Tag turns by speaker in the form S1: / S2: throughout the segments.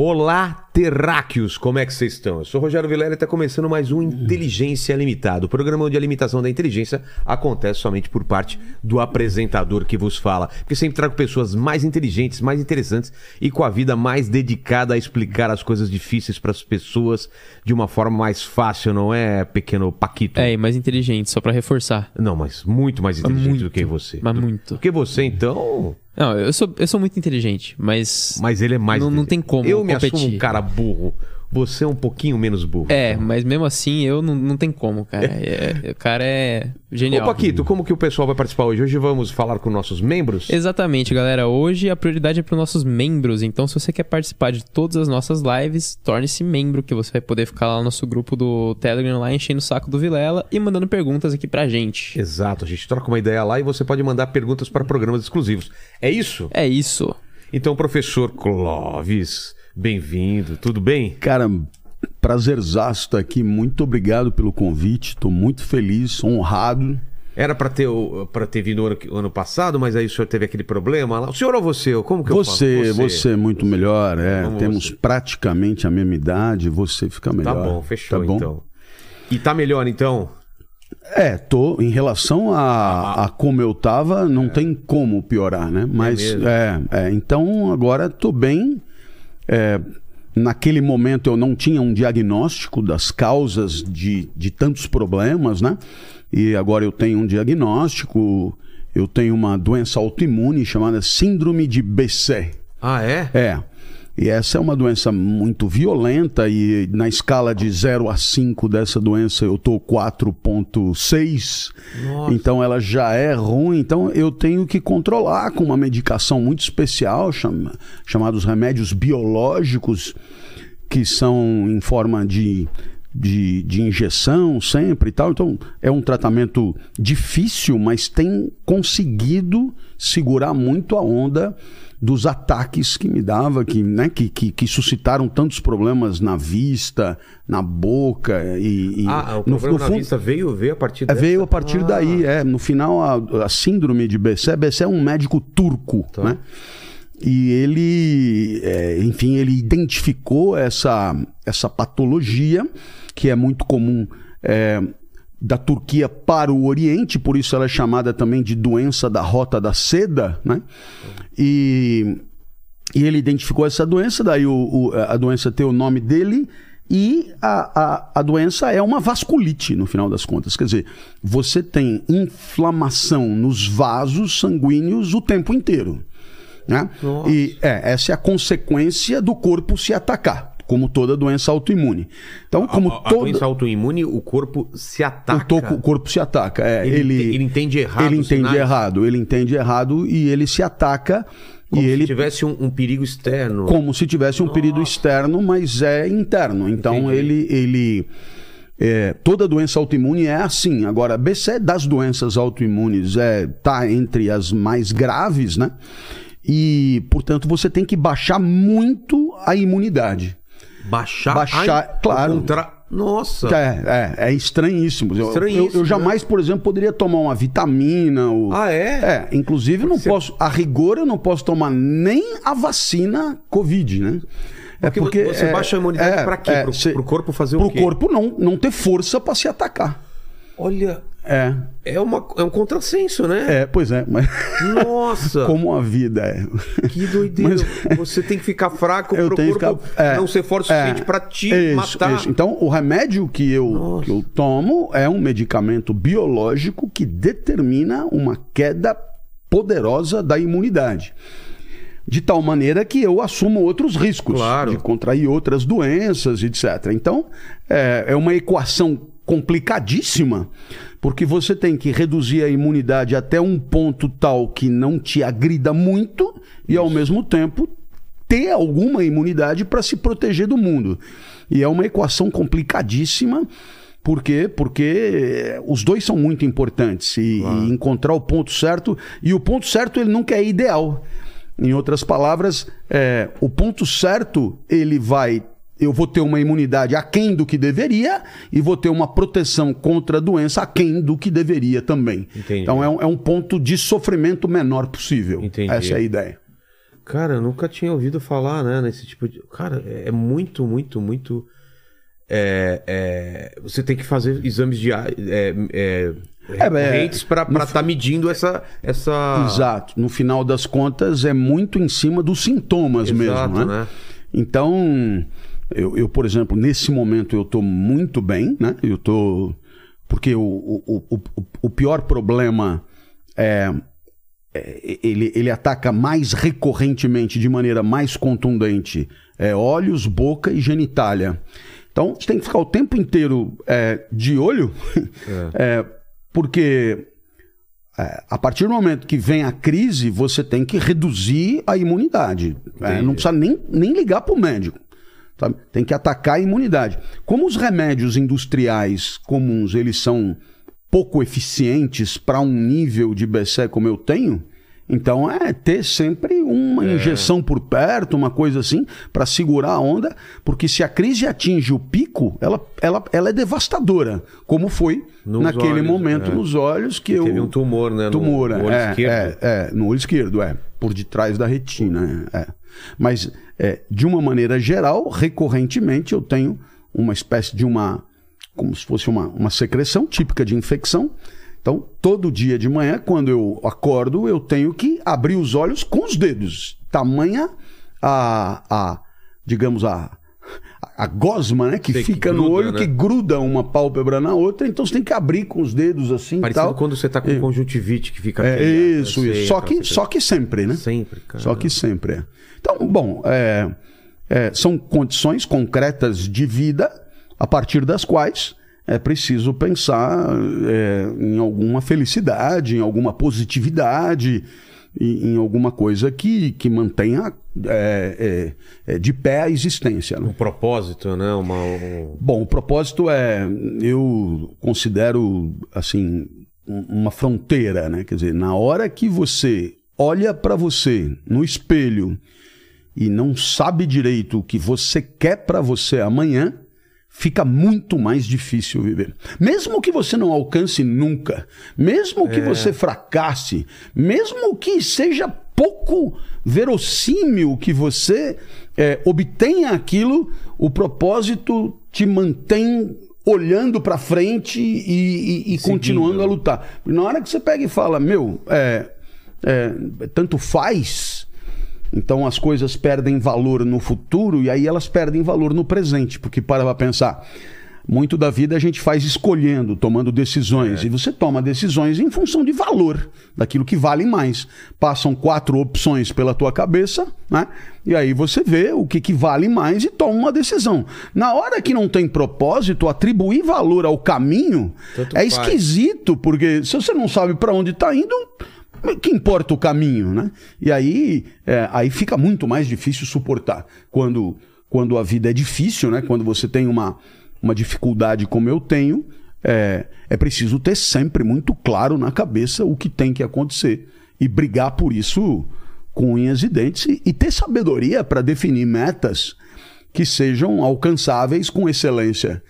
S1: Olá, terráqueos! Como é que vocês estão? Eu sou o Rogério Vilela e está começando mais um Inteligência Limitada, o programa onde a limitação da inteligência acontece somente por parte do apresentador que vos fala. Porque sempre trago pessoas mais inteligentes, mais interessantes e com a vida mais dedicada a explicar as coisas difíceis para as pessoas de uma forma mais fácil, não é, pequeno Paquito?
S2: É, e mais inteligente, só pra reforçar.
S1: Não, mas muito mais inteligente
S2: muito,
S1: do que você.
S2: Mas muito.
S1: Do que você, então.
S2: Não, eu sou, eu sou muito inteligente, mas.
S1: Mas ele é mais.
S2: Não- não tem como
S1: Eu me assumo
S2: competir.
S1: um cara burro. Você é um pouquinho menos burro.
S2: É, mas mesmo assim eu não, não tem como, cara. É, o cara é genial.
S1: Ô, Paquito, como que o pessoal vai participar hoje? Hoje vamos falar com nossos membros?
S2: Exatamente, galera. Hoje a prioridade é para os nossos membros. Então, se você quer participar de todas as nossas lives, torne-se membro, que você vai poder ficar lá no nosso grupo do Telegram, lá enchendo o saco do Vilela e mandando perguntas aqui pra gente.
S1: Exato, a gente troca uma ideia lá e você pode mandar perguntas para programas exclusivos. É isso?
S2: É isso.
S1: Então, professor Clóvis, bem-vindo, tudo bem?
S3: Cara, prazerzaço estar aqui. Muito obrigado pelo convite. Estou muito feliz, honrado.
S1: Era para ter, para ter vindo ano, ano passado, mas aí o senhor teve aquele problema lá. O senhor ou você? Como que eu
S3: Você,
S1: falo?
S3: você é muito melhor. É,
S1: Vamos
S3: temos
S1: você.
S3: praticamente a mesma idade. Você fica
S1: Tá
S3: melhor.
S1: bom, fechou
S3: Tá bom?
S1: então. E tá melhor então?
S3: É, tô. Em relação a, a como eu tava, não tem como piorar, né? Mas
S1: mesmo?
S3: é, é, então agora tô bem. É, naquele momento eu não tinha um diagnóstico das causas de, de tantos problemas, né? E agora eu tenho um diagnóstico. Eu tenho uma doença autoimune chamada Síndrome de BC.
S1: Ah, é?
S3: É. E essa é uma doença muito violenta e na escala de 0 a 5 dessa doença eu tô 4.6.
S1: Nossa.
S3: Então ela já é ruim, então eu tenho que controlar com uma medicação muito especial chama, chamados remédios biológicos que são em forma de de, de injeção sempre e tal. Então é um tratamento difícil, mas tem conseguido segurar muito a onda dos ataques que me dava, que, né, que, que, que suscitaram tantos problemas na vista, na boca e, e
S1: Ah, o
S3: no-
S1: problema
S3: no
S1: na
S3: fundo-
S1: vista veio, veio a partir
S3: é,
S1: dessa?
S3: veio a partir
S1: Ah,
S3: daí, é. No final, a, a síndrome de BC, BC é um médico turco,
S1: Tá.
S3: né? E ele, é, enfim, ele identificou essa, essa patologia, que é muito comum é, da Turquia para o Oriente, por isso ela é chamada também de doença da rota da seda, né? E, e ele identificou essa doença, daí o, o- a doença tem o nome dele, e a, a, a doença é uma vasculite, no final das contas. Quer dizer, você tem inflamação nos vasos sanguíneos o tempo inteiro. Né?
S1: Nossa.
S3: E é, essa é a consequência do corpo se atacar, como toda doença autoimune. Então, como
S1: a, a
S3: toda.
S1: doença autoimune, o corpo se
S3: O,
S1: ataca.
S3: toco- o corpo se ataca. É,
S1: Ele
S3: ele,
S1: ele entende errado
S3: Ele entende
S1: sinais?
S3: errado. Ele entende errado e ele se ataca.
S1: Como
S3: e
S1: se
S3: ele
S1: tivesse um, um perigo externo.
S3: como se tivesse um período externo, mas é interno. Então
S1: Entendi.
S3: ele ele é, toda doença autoimune é assim. Agora, BC das doenças autoimunes é tá entre as mais graves, né? E, portanto, você tem que baixar muito a imunidade.
S1: Baixar.
S3: Baixar,
S1: Ai,
S3: claro.
S1: contra- Nossa.
S3: É, é, é estranhíssimo. Eu-
S1: Estranhíssimo,
S3: eu, eu jamais, por exemplo, poderia tomar uma vitamina. Ou...
S1: Ah, é?
S3: É, inclusive eu não
S1: Você-
S3: posso, a rigor eu não posso tomar nem a vacina Covid, né? É
S1: Porque você baixa a imunidade pra quê? Pro- pro corpo fazer o quê?
S3: corpo não, não ter força para se atacar.
S1: Olha,
S3: É,
S1: é, uma, é um contrassenso, né?
S3: é, pois é, mas
S1: Nossa.
S3: como a vida é.
S1: Que doideira. Você tem que ficar fraco
S3: Eu
S1: pro
S3: tenho que
S1: corpo
S3: ficar- é,
S1: não ser forte o
S3: é,
S1: suficiente pra te
S3: isso,
S1: matar.
S3: isso. Então, o remédio que eu, que eu tomo é um medicamento biológico que determina uma queda poderosa da imunidade. De tal maneira que eu assumo outros riscos
S1: Claro.
S3: de contrair outras doenças, etc. Então, é, é uma equação complicadíssima, porque você tem que reduzir a imunidade até um ponto tal que não te agrida muito e, ao mesmo tempo, ter alguma imunidade para se proteger do mundo. E é uma equação complicadíssima, Por quê? Porque os dois são muito importantes e, e encontrar o ponto certo. E o ponto certo ele nunca é ideal. Em outras palavras, é, o ponto certo ele vai eu vou ter uma imunidade aquém do que deveria e vou ter uma proteção contra a doença aquém do que deveria também.
S1: Entendi.
S3: Então é um, é um ponto de sofrimento menor possível.
S1: Entendi.
S3: Essa é a ideia.
S1: Cara, eu nunca tinha ouvido falar, né, nesse tipo de. Cara, é é muito, muito, muito. É, é, Você tem que fazer exames de. É, é, recorrentes pra estar medindo essa. essa...
S3: Exato. No final das contas, é muito em cima dos sintomas
S1: Exato,
S3: mesmo, né?
S1: né?
S3: Então, eu, eu, por exemplo, nesse momento eu estou muito bem, né? Eu tô porque o, o, o, o- pior problema é, é, ele, ele ataca mais recorrentemente, de maneira mais contundente, é olhos, boca e genitália. Então, você tem que ficar o tempo inteiro é, de olho, é, porque é, a partir do momento que vem a crise, você tem que reduzir a imunidade. É,
S1: Entendi.
S3: não precisa nem, nem ligar para o médico. Sabe? Tem que atacar a imunidade. Como os remédios industriais comuns eles são pouco eficientes para um nível de BC como eu tenho, então é ter sempre uma injeção por perto, uma coisa assim, para segurar a onda, porque se a crise atinge o pico, ela, ela, ela é devastadora, como foi
S1: Nos
S3: naquele
S1: olhos,
S3: momento
S1: é.
S3: nos olhos que eu
S1: Teve um tumor, né? no-
S3: tumor,
S1: no olho
S3: é,
S1: esquerdo.
S3: É, é, no olho esquerdo, é. Por detrás da retina, é. Mas, é, de uma maneira geral, recorrentemente eu tenho uma espécie de uma. como se fosse uma, uma secreção típica de infecção. Então, todo dia de manhã, quando eu acordo, eu tenho que abrir os olhos com os dedos. Tamanha a. a digamos, a. A gosma, né? Que
S1: Sei que
S3: fica no
S1: gruda,
S3: olho,
S1: né?
S3: que gruda uma pálpebra na outra, então você tem que abrir com os dedos assim
S1: Parecido
S3: tal.
S1: quando você tá com conjuntivite que fica
S3: É
S1: aqui, né?
S3: isso, isso. Só
S1: aquela
S3: que, só que sempre, né?
S1: Sempre, cara.
S3: Só que sempre é. Então, bom, é, é, são condições concretas de vida a partir das quais é preciso pensar é, em alguma felicidade, em alguma positividade, em, em alguma coisa que, que mantenha é, é, é, de pé a existência. né?
S1: Um propósito, né? Uma, um-
S3: Bom, o propósito é, eu considero assim um- uma fronteira, né? Quer dizer, na hora que você olha para você no espelho e não sabe direito o que você quer para você amanhã, fica muito mais difícil viver. Mesmo que você não alcance nunca, mesmo que você fracasse, mesmo que seja pouco verossímil que você é, obtenha aquilo, o propósito te mantém olhando para frente e, e- e continuando a lutar. Na hora que você pega e fala, meu, é, é, tanto faz, então as coisas perdem valor no futuro e aí elas perdem valor no presente, porque para pra pensar, muito da vida a gente faz escolhendo, tomando decisões, e você toma decisões em função de valor, daquilo que vale mais. Passam quatro opções pela tua cabeça, né? E aí você vê o que, que vale mais e toma uma decisão. Na hora que não tem propósito, atribuir valor ao caminho
S1: Tanto
S3: é
S1: faz.
S3: esquisito, porque se você não sabe para onde está indo, que importa o caminho, né? E aí, é, aí fica muito mais difícil suportar. Quando, quando a vida é difícil, né? Quando você tem uma, uma dificuldade como eu tenho, é, é preciso ter sempre muito claro na cabeça o que tem que acontecer e brigar por isso com unhas e dentes e, e ter sabedoria para definir metas que sejam alcançáveis com excelência.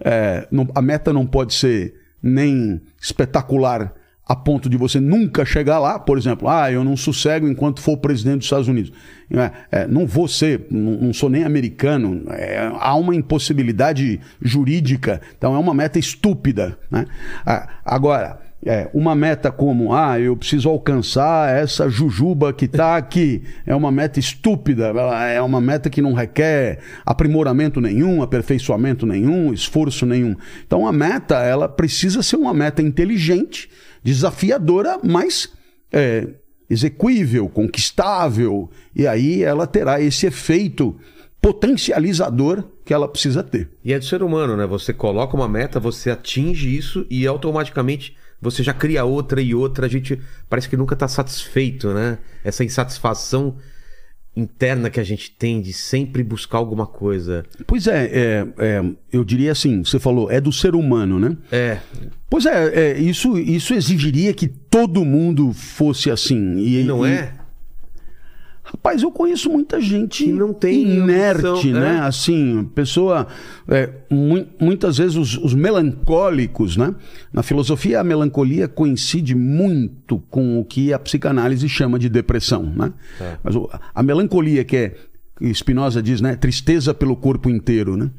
S3: É, não- a meta não pode ser nem espetacular a ponto de você nunca chegar lá. Por exemplo, ah, eu não sossego enquanto for presidente dos Estados Unidos. É, é, não vou ser, não, não sou nem americano. É, há uma impossibilidade jurídica. Então é uma meta estúpida. Né? Ah, agora. É, uma meta como, ah, eu preciso alcançar essa jujuba que está aqui. É uma meta estúpida, é uma meta que não requer aprimoramento nenhum, aperfeiçoamento nenhum, esforço nenhum. Então a meta, ela precisa ser uma meta inteligente, desafiadora, mas é, execuível, conquistável. E aí ela terá esse efeito potencializador que ela precisa ter.
S1: E é do ser humano, né? Você coloca uma meta, você atinge isso e automaticamente você já cria outra e outra. A gente parece que nunca tá satisfeito, né? Essa insatisfação interna que a gente tem de sempre buscar alguma coisa.
S3: Pois é, é, é, eu diria assim, você falou, é do ser humano, né?
S1: É.
S3: Pois é, é, isso, isso exigiria que todo mundo fosse assim. E,
S1: não
S3: e-
S1: é?
S3: Rapaz, eu conheço muita gente
S1: Que não tem
S3: inerte,
S1: ambição,
S3: né?
S1: é.
S3: Assim, pessoa. é, mu- muitas vezes os, os melancólicos, né? Na filosofia, a melancolia coincide muito com o que a psicanálise chama de depressão, né?
S1: Tá.
S3: Mas a melancolia, que é. Spinoza diz, né? Tristeza pelo corpo inteiro, né?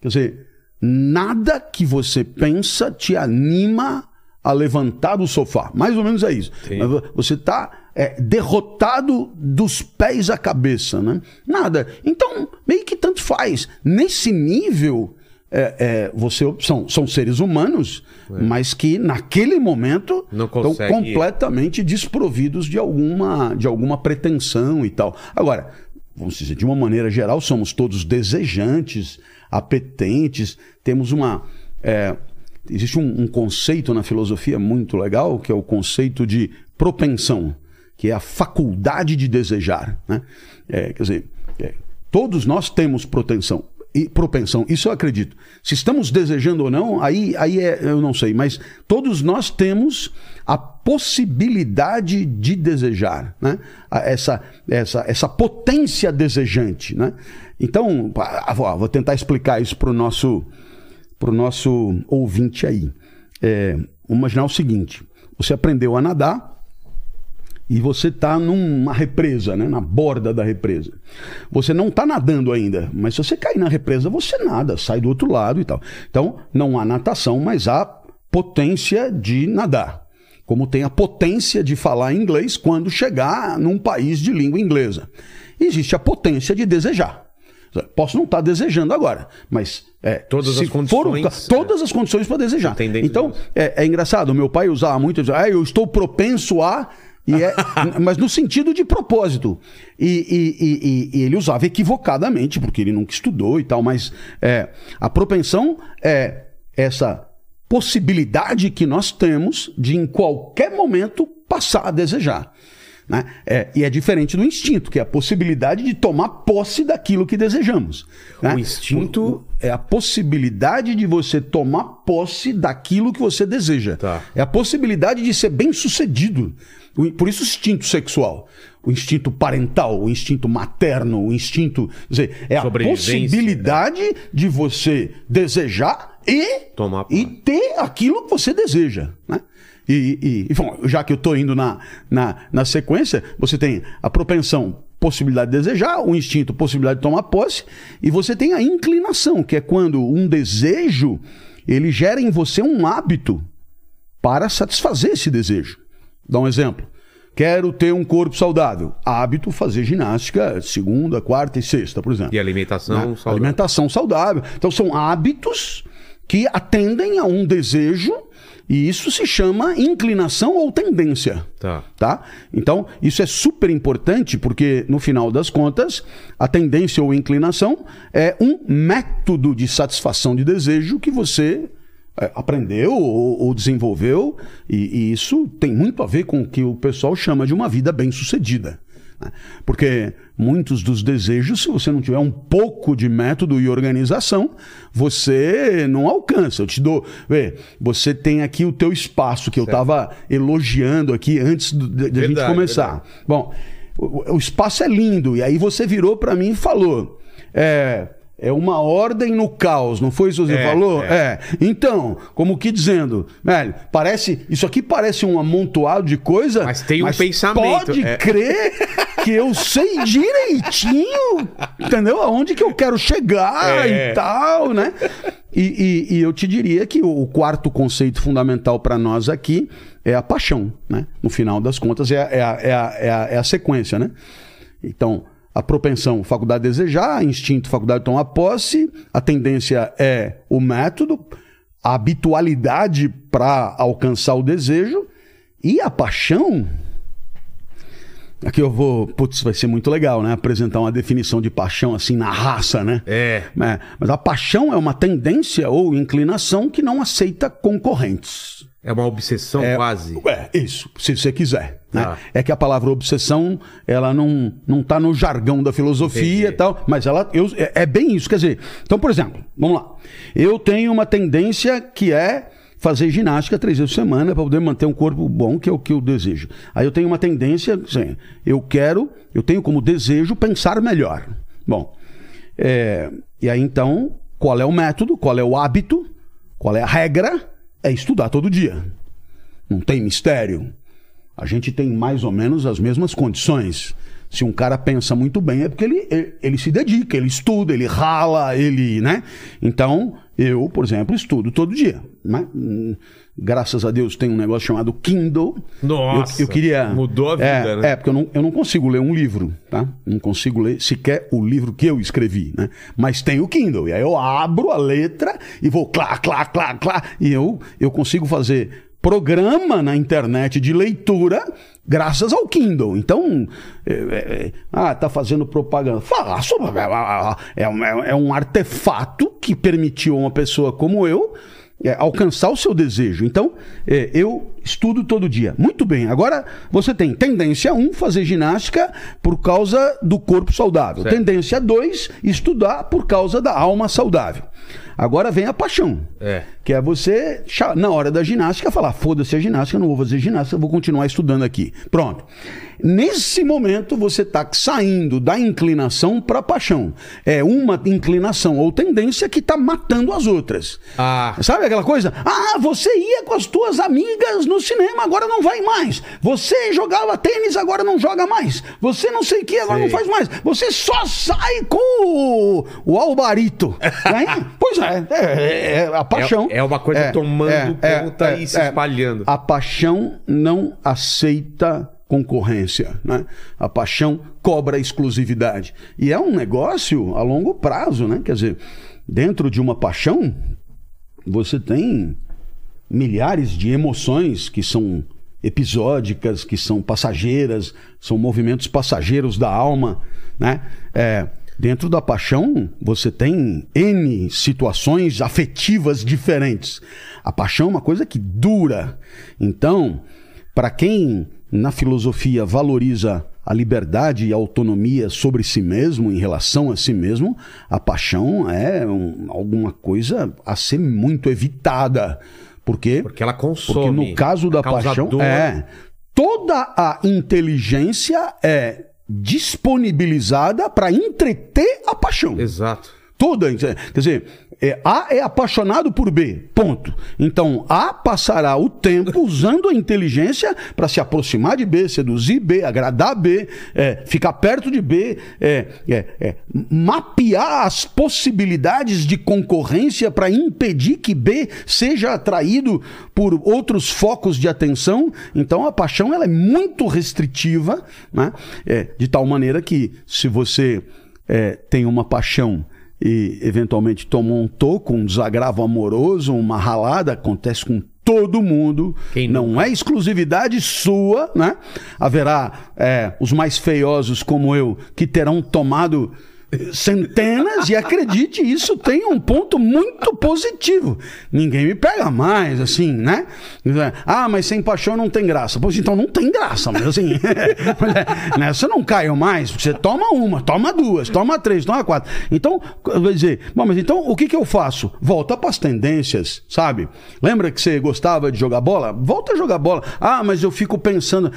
S3: Quer dizer, nada que você pensa te anima a levantar do sofá. Mais ou menos é isso.
S1: Sim.
S3: Você está derrotado dos pés à cabeça, né? Nada. Então, meio que tanto faz. Nesse nível, é, é, você são, são seres humanos, mas que naquele momento
S1: Não
S3: estão
S1: consegue-
S3: completamente desprovidos de alguma, de alguma pretensão e tal. Agora, vamos dizer, de uma maneira geral, somos todos desejantes, apetentes, temos uma. é, existe um, um conceito na filosofia muito legal, que é o conceito de propensão, que é a faculdade de desejar. Né? É, quer dizer, é, todos nós temos propensão. E propensão, isso eu acredito. Se estamos desejando ou não, aí, aí é, eu não sei, mas todos nós temos a possibilidade de desejar, né? Essa, essa, essa potência desejante. Né? Então, pá, vou, vou tentar explicar isso para o nosso, pro nosso ouvinte aí. É, vamos imaginar o seguinte: você aprendeu a nadar e você está numa represa, né? na borda da represa. Você não está nadando ainda, mas se você cair na represa, você nada, sai do outro lado e tal. Então, não há natação, mas há potência de nadar. Como tem a potência de falar inglês quando chegar num país de língua inglesa. Existe a potência de desejar. Posso não estar desejando agora, mas é,
S1: Todas as
S3: for o ca-
S1: condições,
S3: todas as condições para desejar. Então, é, é engraçado, o meu pai usava muito, dizia, ah, eu estou propenso a. É, mas no sentido de propósito. E, e- e- e- e ele usava equivocadamente, porque ele nunca estudou e tal, mas é, a propensão é essa possibilidade que nós temos de, em qualquer momento, passar a desejar. né? É, e é diferente do instinto, que é a possibilidade de tomar posse daquilo que desejamos. né?
S1: O instinto-
S3: é a possibilidade de você tomar posse daquilo que você deseja.
S1: Tá.
S3: É a possibilidade de ser bem sucedido. Por isso o instinto sexual, o instinto parental, o instinto materno, o instinto. Quer dizer, é a possibilidade de você desejar e,
S1: Tomar
S3: e ter aquilo que você deseja. Né? E, e- e, bom, já que eu estou indo na, na, na sequência, você tem a propensão, possibilidade de desejar, o instinto, possibilidade de tomar posse, e você tem a inclinação, que é quando um desejo ele gera em você um hábito para satisfazer esse desejo. Dá um exemplo. Quero ter um corpo saudável. Hábito fazer ginástica segunda, quarta e sexta, por exemplo.
S1: E alimentação
S3: Né?
S1: saudável.
S3: Alimentação saudável. Então são hábitos que atendem a um desejo e isso se chama inclinação ou tendência.
S1: Tá.
S3: Tá? Então, isso é super importante porque, no final das contas, a tendência ou inclinação é um método de satisfação de desejo que você aprendeu ou, ou desenvolveu, e, e isso tem muito a ver com o que o pessoal chama de uma vida bem-sucedida. né? Porque muitos dos desejos, se você não tiver um pouco de método e organização, você não alcança. Eu te dou. Vê, você tem aqui o teu espaço, que eu estava elogiando aqui antes de, a gente
S1: Verdade,
S3: começar. Bom, o, o espaço é lindo, e aí você virou para mim e falou. É. É uma ordem no caos, não foi isso que você
S1: É,
S3: falou?
S1: é.
S3: É. Então, como que dizendo, velho, parece. Isso aqui parece um amontoado de coisa.
S1: Mas tem um pensamento,
S3: Pode
S1: é.
S3: crer que eu sei direitinho, entendeu? Aonde que eu quero chegar
S1: É.
S3: e tal, né? E, e- e eu te diria que o quarto conceito fundamental para nós aqui é a paixão, né? No final das contas, é a, é a- é a- a sequência, né? Então, a propensão, faculdade de desejar, instinto, faculdade de tomar posse, a tendência é o método, a habitualidade para alcançar o desejo e a paixão. Aqui eu vou, putz, vai ser muito legal, né? Apresentar uma definição de paixão assim na raça, né?
S1: É.
S3: É, mas a paixão é uma tendência ou inclinação que não aceita concorrentes.
S1: É uma obsessão quase.
S3: É, isso, se você quiser. né?
S1: Tá.
S3: É que a palavra obsessão, ela não, não tá no jargão da filosofia e tal, mas ela eu, é, é bem isso. Quer dizer, então, por exemplo, vamos lá. Eu tenho uma tendência que é fazer ginástica três vezes por semana para poder manter um corpo bom, que é o que eu desejo. Aí eu tenho uma tendência, assim, eu quero, eu tenho como desejo pensar melhor. Bom, é, e aí então, qual é o método, qual é o hábito, qual é a regra? É estudar todo dia. Não tem mistério. A gente tem mais ou menos as mesmas condições. Se um cara pensa muito bem, é porque ele, ele, ele se dedica, ele estuda, ele rala, ele, né? Então, eu, por exemplo, estudo todo dia. Né? Graças a Deus tem um negócio chamado Kindle.
S1: Nossa,
S3: eu, eu queria.
S1: mudou a vida,
S3: é,
S1: né?
S3: É, porque eu não, eu não consigo ler um livro, tá? Não consigo ler sequer o livro que eu escrevi, né? Mas tem o Kindle. E aí eu abro a letra e vou clá, clá, clá, clá. E eu, eu consigo fazer programa na internet de leitura graças ao Kindle. Então, é, é, ah, tá fazendo propaganda. Faça. É, um- é um artefato que permitiu a uma pessoa como eu é, alcançar o seu desejo. Então, é, eu estudo todo dia. Muito bem. Agora, você tem tendência 1, fazer ginástica por causa do corpo saudável.
S1: Certo.
S3: Tendência 2, estudar por causa da alma saudável. Agora vem a paixão.
S1: É.
S3: Que é você, na hora da ginástica, falar: foda-se a ginástica, eu não vou fazer ginástica, eu vou continuar estudando aqui. Pronto. Nesse momento, você está saindo da inclinação para a paixão. É uma inclinação ou tendência que está matando as outras.
S1: Ah.
S3: Sabe aquela coisa? Ah, você ia com as tuas amigas no cinema, agora não vai mais. Você jogava tênis, agora não joga mais. Você não sei o que, agora
S1: Sei.
S3: não faz mais. Você só sai com o, o albarito. Aí, pois é, é, é a paixão.
S1: É- é uma coisa tomando conta e se espalhando.
S3: A paixão não aceita concorrência, né? A paixão cobra exclusividade. E é um negócio a longo prazo, né? Quer dizer, dentro de uma paixão, você tem milhares de emoções que são episódicas, que são passageiras, são movimentos passageiros da alma, né? É, dentro da paixão, você tem N situações afetivas diferentes. A paixão é uma coisa que dura. Então, para quem na filosofia valoriza a liberdade e a autonomia sobre si mesmo, em relação a si mesmo, a paixão é um- alguma coisa a ser muito evitada. Por quê?
S1: Porque ela consome.
S3: Porque no caso da
S1: causa
S3: paixão,
S1: dor.
S3: é toda a inteligência é disponibilizada para entreter a paixão.
S1: Exato.
S3: Toda, quer dizer, é, A é apaixonado por B, ponto. Então A passará o tempo usando a inteligência para se aproximar de B, seduzir B, agradar B, é, ficar perto de B, é, é, é, mapear as possibilidades de concorrência para impedir que B seja atraído por outros focos de atenção. Então a paixão ela é muito restritiva, né? É, de tal maneira que se você tem uma paixão e eventualmente tomou um toco, um desagravo amoroso, uma ralada, acontece com todo mundo.
S1: Quem
S3: não é exclusividade sua, né? Haverá é, os mais feiosos como eu que terão tomado centenas e acredite, isso tem um ponto muito positivo. Ninguém me pega mais, assim, né? Ah, mas sem paixão não tem graça. Pois então não tem graça, mas assim, nessa não caiu mais. Você toma uma, toma duas, toma três, toma quatro. Então, vai dizer, bom, mas então o que, que eu faço? Volta para as tendências, sabe? Lembra que você gostava de jogar bola? Volta a jogar bola. Ah, mas eu fico pensando.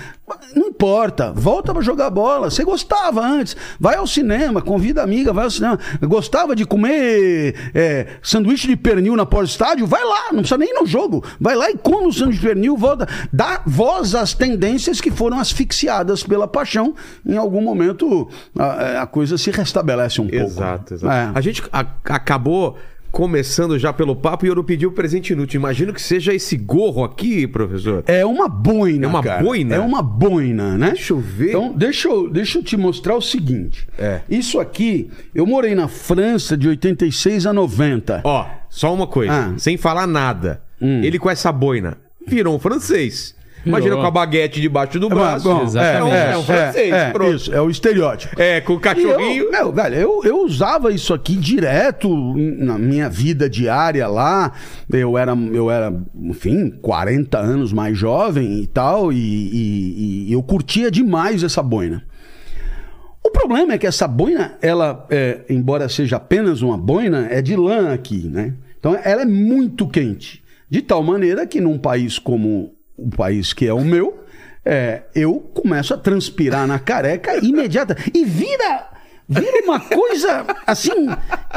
S3: Não importa, volta para jogar bola. Você gostava antes. Vai ao cinema, convida amiga, vai ao cinema. Gostava de comer é, sanduíche de pernil na pós-estádio? Vai lá, não precisa nem ir no jogo. Vai lá e come o sanduíche de pernil, volta. Dá voz às tendências que foram asfixiadas pela paixão. Em algum momento a, a coisa se restabelece um pouco.
S1: Exato, exato.
S3: É.
S1: A gente a- acabou começando já pelo papo e eu não pedi o presente inútil. Imagino que seja esse gorro aqui, professor.
S3: É uma boina.
S1: É uma
S3: cara.
S1: boina?
S3: É uma boina, né?
S1: Deixa eu ver.
S3: Então, deixa eu, deixa eu te mostrar o seguinte.
S1: É.
S3: Isso aqui, eu morei na França de 86 a 90.
S1: Ó, só uma coisa,
S3: Ah.
S1: sem falar nada.
S3: Hum.
S1: Ele com essa boina virou um francês. Imagina com a baguete debaixo do
S3: Mas,
S1: braço.
S3: bom,
S2: exatamente.
S1: É, um- é um francês,
S3: é, isso, é o estereótipo.
S1: É, com o cachorrinho.
S3: Eu, velho, eu, eu usava isso aqui direto na minha vida diária lá. Eu era, eu era, enfim, 40 anos mais jovem e tal, e, e- e eu curtia demais essa boina. O problema é que essa boina, ela, é, embora seja apenas uma boina, é de lã aqui, né? Então ela é muito quente. De tal maneira que num país como o país que é o meu, é, eu começo a transpirar na careca imediata. E vira. Vira uma coisa assim,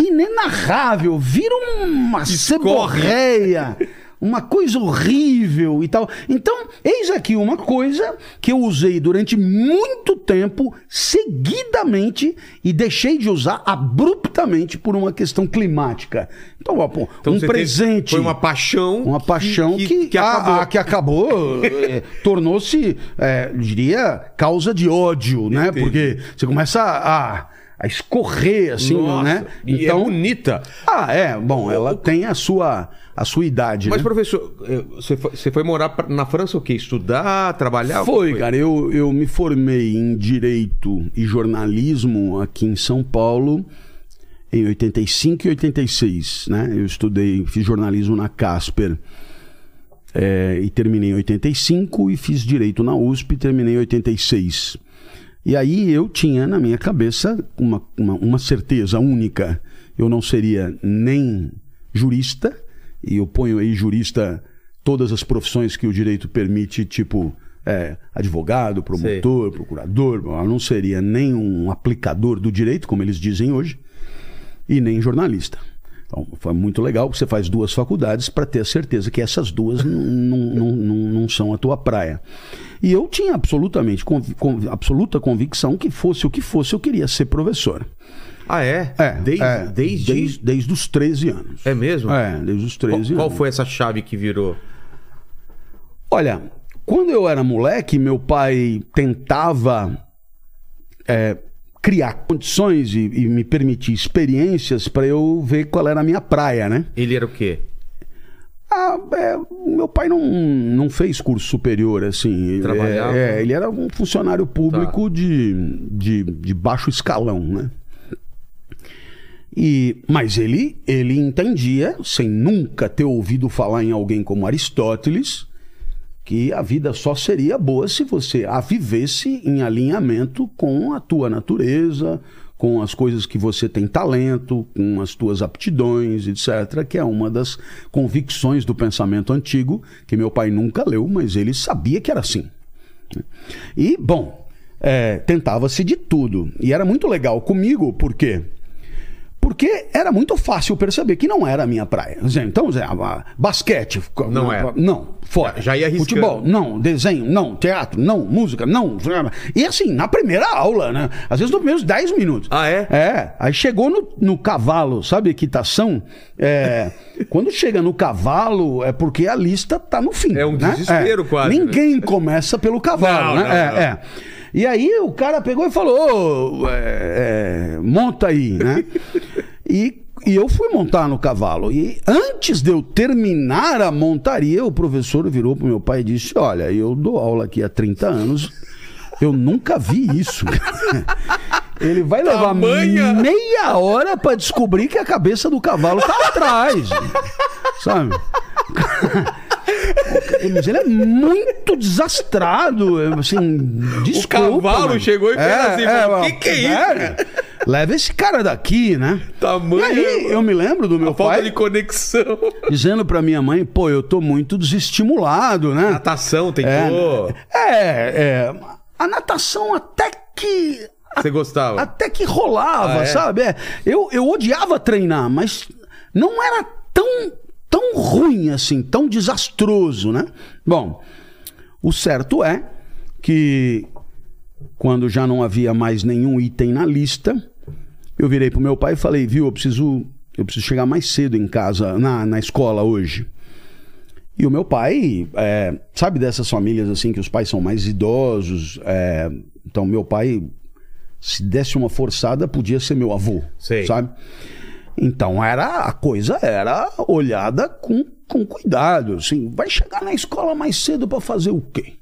S3: inenarrável, vira uma seborreia, uma coisa horrível e tal. Então, eis aqui uma coisa que eu usei durante muito tempo, seguidamente, e deixei de usar abruptamente por uma questão climática. Então, ó, pô,
S1: Então
S3: um
S1: teve-
S3: presente.
S1: Foi uma paixão.
S3: Uma paixão que,
S1: que,
S3: a-
S1: acabou.
S3: a- que acabou, é, tornou-se, é, diria, causa de ódio, né?
S1: Entendi.
S3: Porque você começa a, a escorrer, assim,
S1: Nossa,
S3: né?
S1: E é bonita.
S3: Ah, é. Bom, ela tem a sua, a sua idade,
S1: Mas,
S3: né?
S1: professor, eh, você foi, você foi morar na França o quê? Estudar, trabalhar? Que
S3: Foi, cara. Eu, eu me formei em Direito e Jornalismo aqui em São Paulo em 85 e 86, né? Eu estudei, fiz jornalismo na Casper é, e terminei em 85 e fiz Direito na USP e terminei em 86. E aí eu tinha na minha cabeça uma, uma, uma certeza única. Eu não seria nem jurista, e eu ponho aí jurista todas as profissões que o direito permite, tipo é, advogado, promotor, procurador. Eu não seria nem um aplicador do direito, como eles dizem hoje, e nem jornalista. Então, foi muito legal, porque você faz duas faculdades para ter a certeza que essas duas não, são a tua praia. E eu tinha absolutamente, convi- convi- absoluta convicção que fosse o que fosse, eu queria ser professor.
S1: Ah, é?
S3: É,
S1: Desde,
S3: é,
S1: desde...
S3: desde, desde os 13 anos.
S1: É mesmo?
S3: É, desde os 13
S1: Qual,
S3: anos.
S1: qual foi essa chave que virou?
S3: Olha, quando eu era moleque, meu pai tentava é, criar condições e, e me permitir experiências para eu ver qual era a minha praia, né?
S1: Ele era o quê?
S3: Ah, é, meu pai não, não fez curso superior, assim. Ele-
S1: Trabalhava?
S3: É, é, ele era um funcionário público de, de, de baixo escalão, né? E, mas ele, ele entendia, sem nunca ter ouvido falar em alguém como Aristóteles, que a vida só seria boa se você a vivesse em alinhamento com a tua natureza, com as coisas que você tem talento, com as tuas aptidões, etc., que é uma das convicções do pensamento antigo, que meu pai nunca leu, mas ele sabia que era assim. E, bom, é, tentava-se de tudo. E era muito legal comigo, por quê? Porque era muito fácil perceber que não era a minha praia. Então, basquete.
S1: Não era.
S3: Não, fora.
S1: Já ia arriscando.
S3: Futebol, não. Desenho, não. Teatro, não. Música, não. E assim, na primeira aula, né? Às vezes nos primeiros 10 minutos.
S1: Ah, é?
S3: É. Aí chegou no, no cavalo, sabe, equitação? É, quando chega no cavalo, é porque a lista tá no fim.
S1: É um
S3: né?
S1: desespero quase,
S3: Ninguém começa pelo cavalo,
S1: Não,
S3: né?
S1: não,
S3: é,
S1: não.
S3: é. E aí o cara pegou e falou: "Ô, é, é, monta aí, né? e, e eu fui montar no cavalo. E antes de eu terminar a montaria, o professor virou pro meu pai e disse: Olha, eu dou aula aqui há 30 anos, eu nunca vi isso. Ele vai levar
S1: Tamanha-
S3: meia hora pra descobrir que a cabeça do cavalo tá atrás. Sabe? Mas ele é muito desastrado, assim, desculpa.
S1: O cavalo
S3: mas-
S1: chegou e fez assim, falou, "Que que é isso,
S3: Leva esse cara daqui, né?
S1: Tamanho.
S3: E aí, eu me lembro do meu
S1: A falta
S3: pai
S1: de conexão.
S3: dizendo pra minha mãe, pô, eu tô muito desestimulado, né?
S1: Natação, tentou.
S3: É, é, é, a natação até que
S1: Você gostava?
S3: até que rolava,
S1: Ah, é?
S3: sabe? É, eu, eu odiava treinar, mas não era tão, tão ruim assim, tão desastroso, né? Bom, o certo é que quando já não havia mais nenhum item na lista, eu virei pro meu pai e falei, viu, eu preciso, eu preciso chegar mais cedo em casa, na, na escola hoje. E o meu pai, é, sabe dessas famílias assim que os pais são mais idosos? é, então, meu pai, se desse uma forçada, podia ser meu avô,
S1: Sei.
S3: sabe? Então, era a coisa era olhada com, com cuidado. Assim, vai chegar na escola mais cedo para fazer o quê?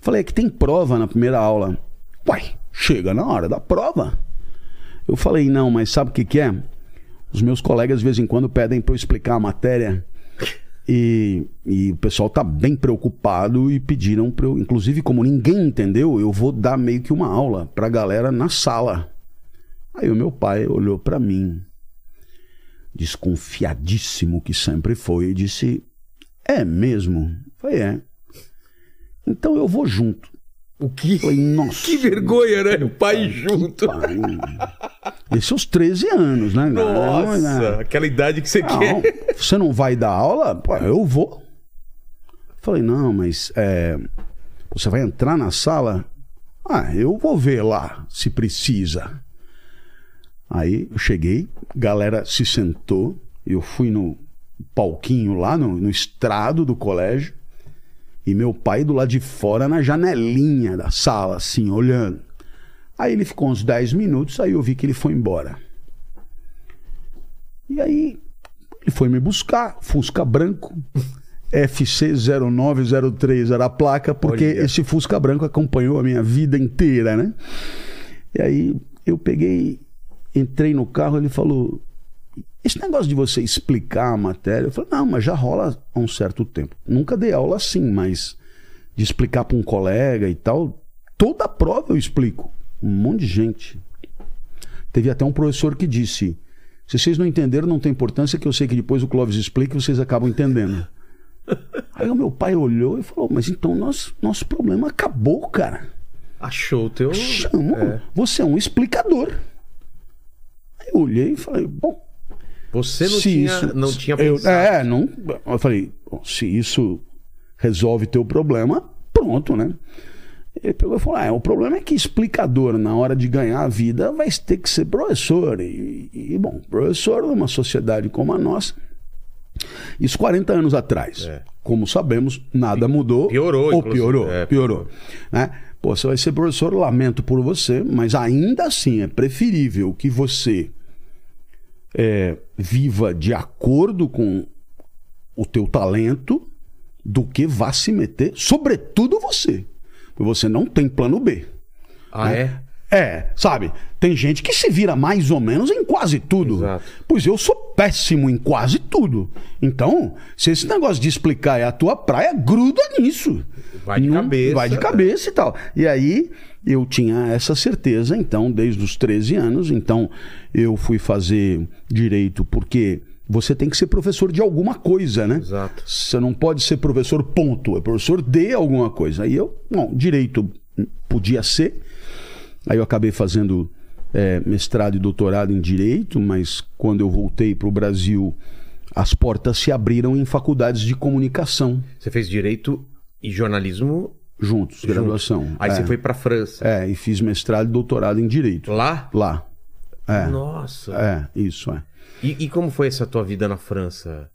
S3: Falei, é que tem prova na primeira aula. Uai, chega na hora da prova. Eu falei, não, mas sabe o que, que é? Os meus colegas de vez em quando pedem para eu explicar a matéria. E, e o pessoal tá bem preocupado e pediram para eu, inclusive como ninguém entendeu, eu vou dar meio que uma aula pra galera na sala. Aí o meu pai olhou para mim, desconfiadíssimo que sempre foi, e disse: "É mesmo?" Falei: "É." Então eu vou junto.
S1: O que?
S3: Falei, nossa.
S1: Que vergonha, né? O pai junto.
S3: Pai. Esses são os 13 anos, né?
S1: Nossa,
S3: Não, né?
S1: aquela idade que você
S3: Não,
S1: quer.
S3: você não vai dar aula? Pô, eu vou. Falei, não, mas é, você vai entrar na sala? Ah, eu vou ver lá se precisa. Aí eu cheguei, galera se sentou, eu fui no palquinho lá, no, no estrado do colégio, e meu pai do lado de fora na janelinha da sala, assim, olhando. Aí ele ficou uns 10 minutos, aí eu vi que ele foi embora. E aí ele foi me buscar, Fusca branco, FC0903 era a placa, porque
S1: Olha.
S3: esse Fusca branco acompanhou a minha vida inteira, né? E aí eu peguei, entrei no carro, ele falou: Esse negócio de você explicar a matéria, eu falei: Não, mas já rola há um certo tempo. Nunca dei aula assim, mas de explicar para um colega e tal, toda a prova eu explico. Um monte de gente. Teve até um professor que disse: se vocês não entenderam, não tem importância, que eu sei que depois o Clóvis explica e vocês acabam entendendo. Aí o meu pai olhou e falou: Mas então nosso, nosso problema acabou, cara.
S1: Achou o teu.
S3: Chamo,
S1: É.
S3: você é um explicador. Aí eu olhei e falei: Bom,
S1: Você não
S3: se
S1: tinha,
S3: isso-
S1: não tinha
S3: eu,
S1: pensado.
S3: É, não. Eu falei: bom, se isso resolve teu problema, pronto, né? Ele pegou e falou: ah, o problema é que explicador, na hora de ganhar a vida, vai ter que ser professor. E, e, bom, professor numa sociedade como a nossa. Isso 40 anos atrás.
S1: É.
S3: Como sabemos, nada mudou.
S1: Piorou,
S3: Ou
S1: inclusive.
S3: piorou.
S1: É,
S3: piorou. Né? Pô, você vai ser professor, lamento por você, mas ainda assim é preferível que você é, viva de acordo com o teu talento do que vá se meter, sobretudo você. Porque você não tem plano B.
S1: Ah, é?
S3: É, sabe? Tem gente que se vira mais ou menos em quase tudo.
S1: Exato.
S3: Pois eu sou péssimo em quase tudo. Então, se esse negócio de explicar é a tua praia, gruda nisso.
S1: Vai de cabeça,
S3: Vai de
S1: é.
S3: cabeça e tal. E aí eu tinha essa certeza, então, desde os 13 anos. Então, eu fui fazer direito porque você tem que ser professor de alguma coisa, né?
S1: Exato.
S3: Você não pode ser professor ponto, é professor de alguma coisa. Aí eu, bom, direito podia ser. Aí eu acabei fazendo é, mestrado e doutorado em direito, mas quando eu voltei para o Brasil, as portas se abriram em faculdades de comunicação
S1: Você fez direito e jornalismo.
S3: juntos, graduação.
S1: Aí
S3: é,
S1: você foi pra França.
S3: É, e fiz mestrado e doutorado em direito.
S1: Lá?
S3: Lá. É.
S1: Nossa.
S3: É, isso, é.
S1: E, e como foi essa tua vida na França?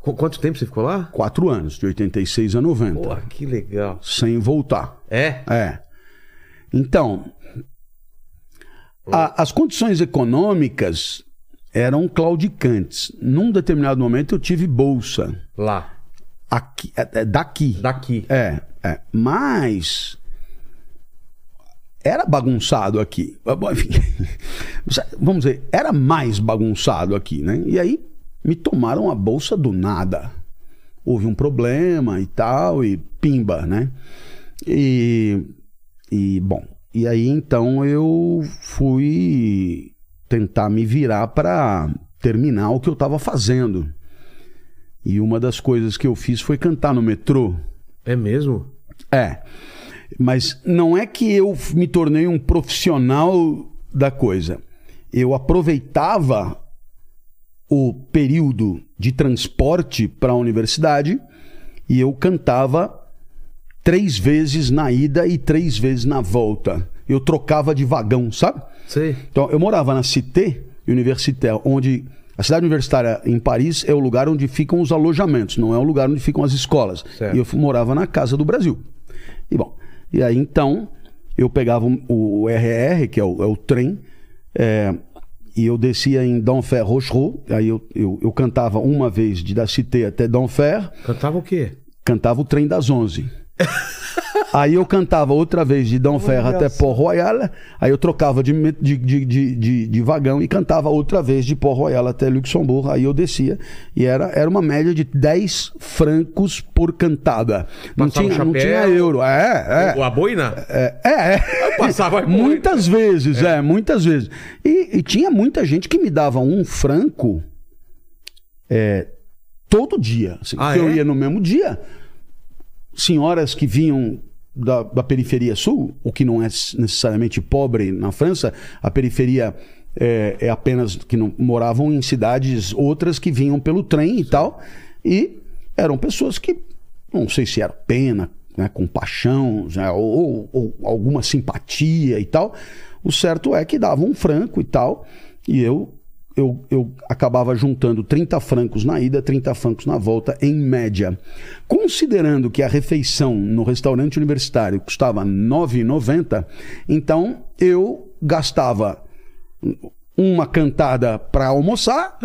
S1: Qu- quanto tempo você ficou lá?
S3: Quatro anos, de 86 a 90.
S1: Pô, que legal.
S3: Sem voltar.
S1: É?
S3: É. Então, a- as condições econômicas eram claudicantes. Num determinado momento eu tive bolsa.
S1: Lá.
S3: Aqui, é, é, daqui.
S1: Daqui.
S3: É, é. Mas era bagunçado aqui. Vamos dizer, era mais bagunçado aqui, né? E aí me tomaram a bolsa do nada. Houve um problema e tal, e pimba, né? E, e bom, e aí então eu fui tentar me virar para terminar o que eu estava fazendo. E uma das coisas que eu fiz foi cantar no metrô.
S1: É mesmo?
S3: É. Mas não é que eu me tornei um profissional da coisa. Eu aproveitava o período de transporte para a universidade e eu cantava três vezes na ida e três vezes na volta. Eu trocava de vagão, sabe?
S1: Sei.
S3: Então, eu morava na Cité Universitaire, onde a cidade universitária em Paris é o lugar onde ficam os alojamentos, não é o lugar onde ficam as escolas.
S1: Certo.
S3: E eu morava na Casa do Brasil. E bom, e aí então eu pegava o, RR, que é o, é o trem, é, e eu descia em Denfer Rochereau, aí eu, eu, eu cantava uma vez de da Cité até Denfer,
S1: Cantava o quê?
S3: cantava o trem das 11. Aí eu cantava outra vez de Dom Ferro até Port Royal, aí eu trocava de, de, de, de, de- de vagão e cantava outra vez de Port Royal até Luxemburgo, aí eu descia e era, era uma média de 10 francos por cantada. Não
S1: Passava
S3: tinha, não
S1: chapéu.
S3: tinha euro, é, é.
S1: O- A boina?
S3: É, é, é.
S1: Passava muito.
S3: muitas vezes, é. muitas vezes. E, e tinha muita gente que me dava um franco é, todo dia. Assim,
S1: Ah,
S3: que eu
S1: é?
S3: ia no mesmo dia. Senhoras que vinham da, da periferia sul, o que não é necessariamente pobre na França, a periferia é, é apenas que não moravam em cidades outras que vinham pelo trem e tal. E eram pessoas que não sei se era pena, né, compaixão, né, ou, ou alguma simpatia e tal. O certo é que dava um franco e tal, e eu, eu, eu acabava juntando 30 francos na ida, 30 francos na volta, em média. Considerando que a refeição no restaurante universitário custava R$ 9,90, então eu gastava uma cantada para almoçar,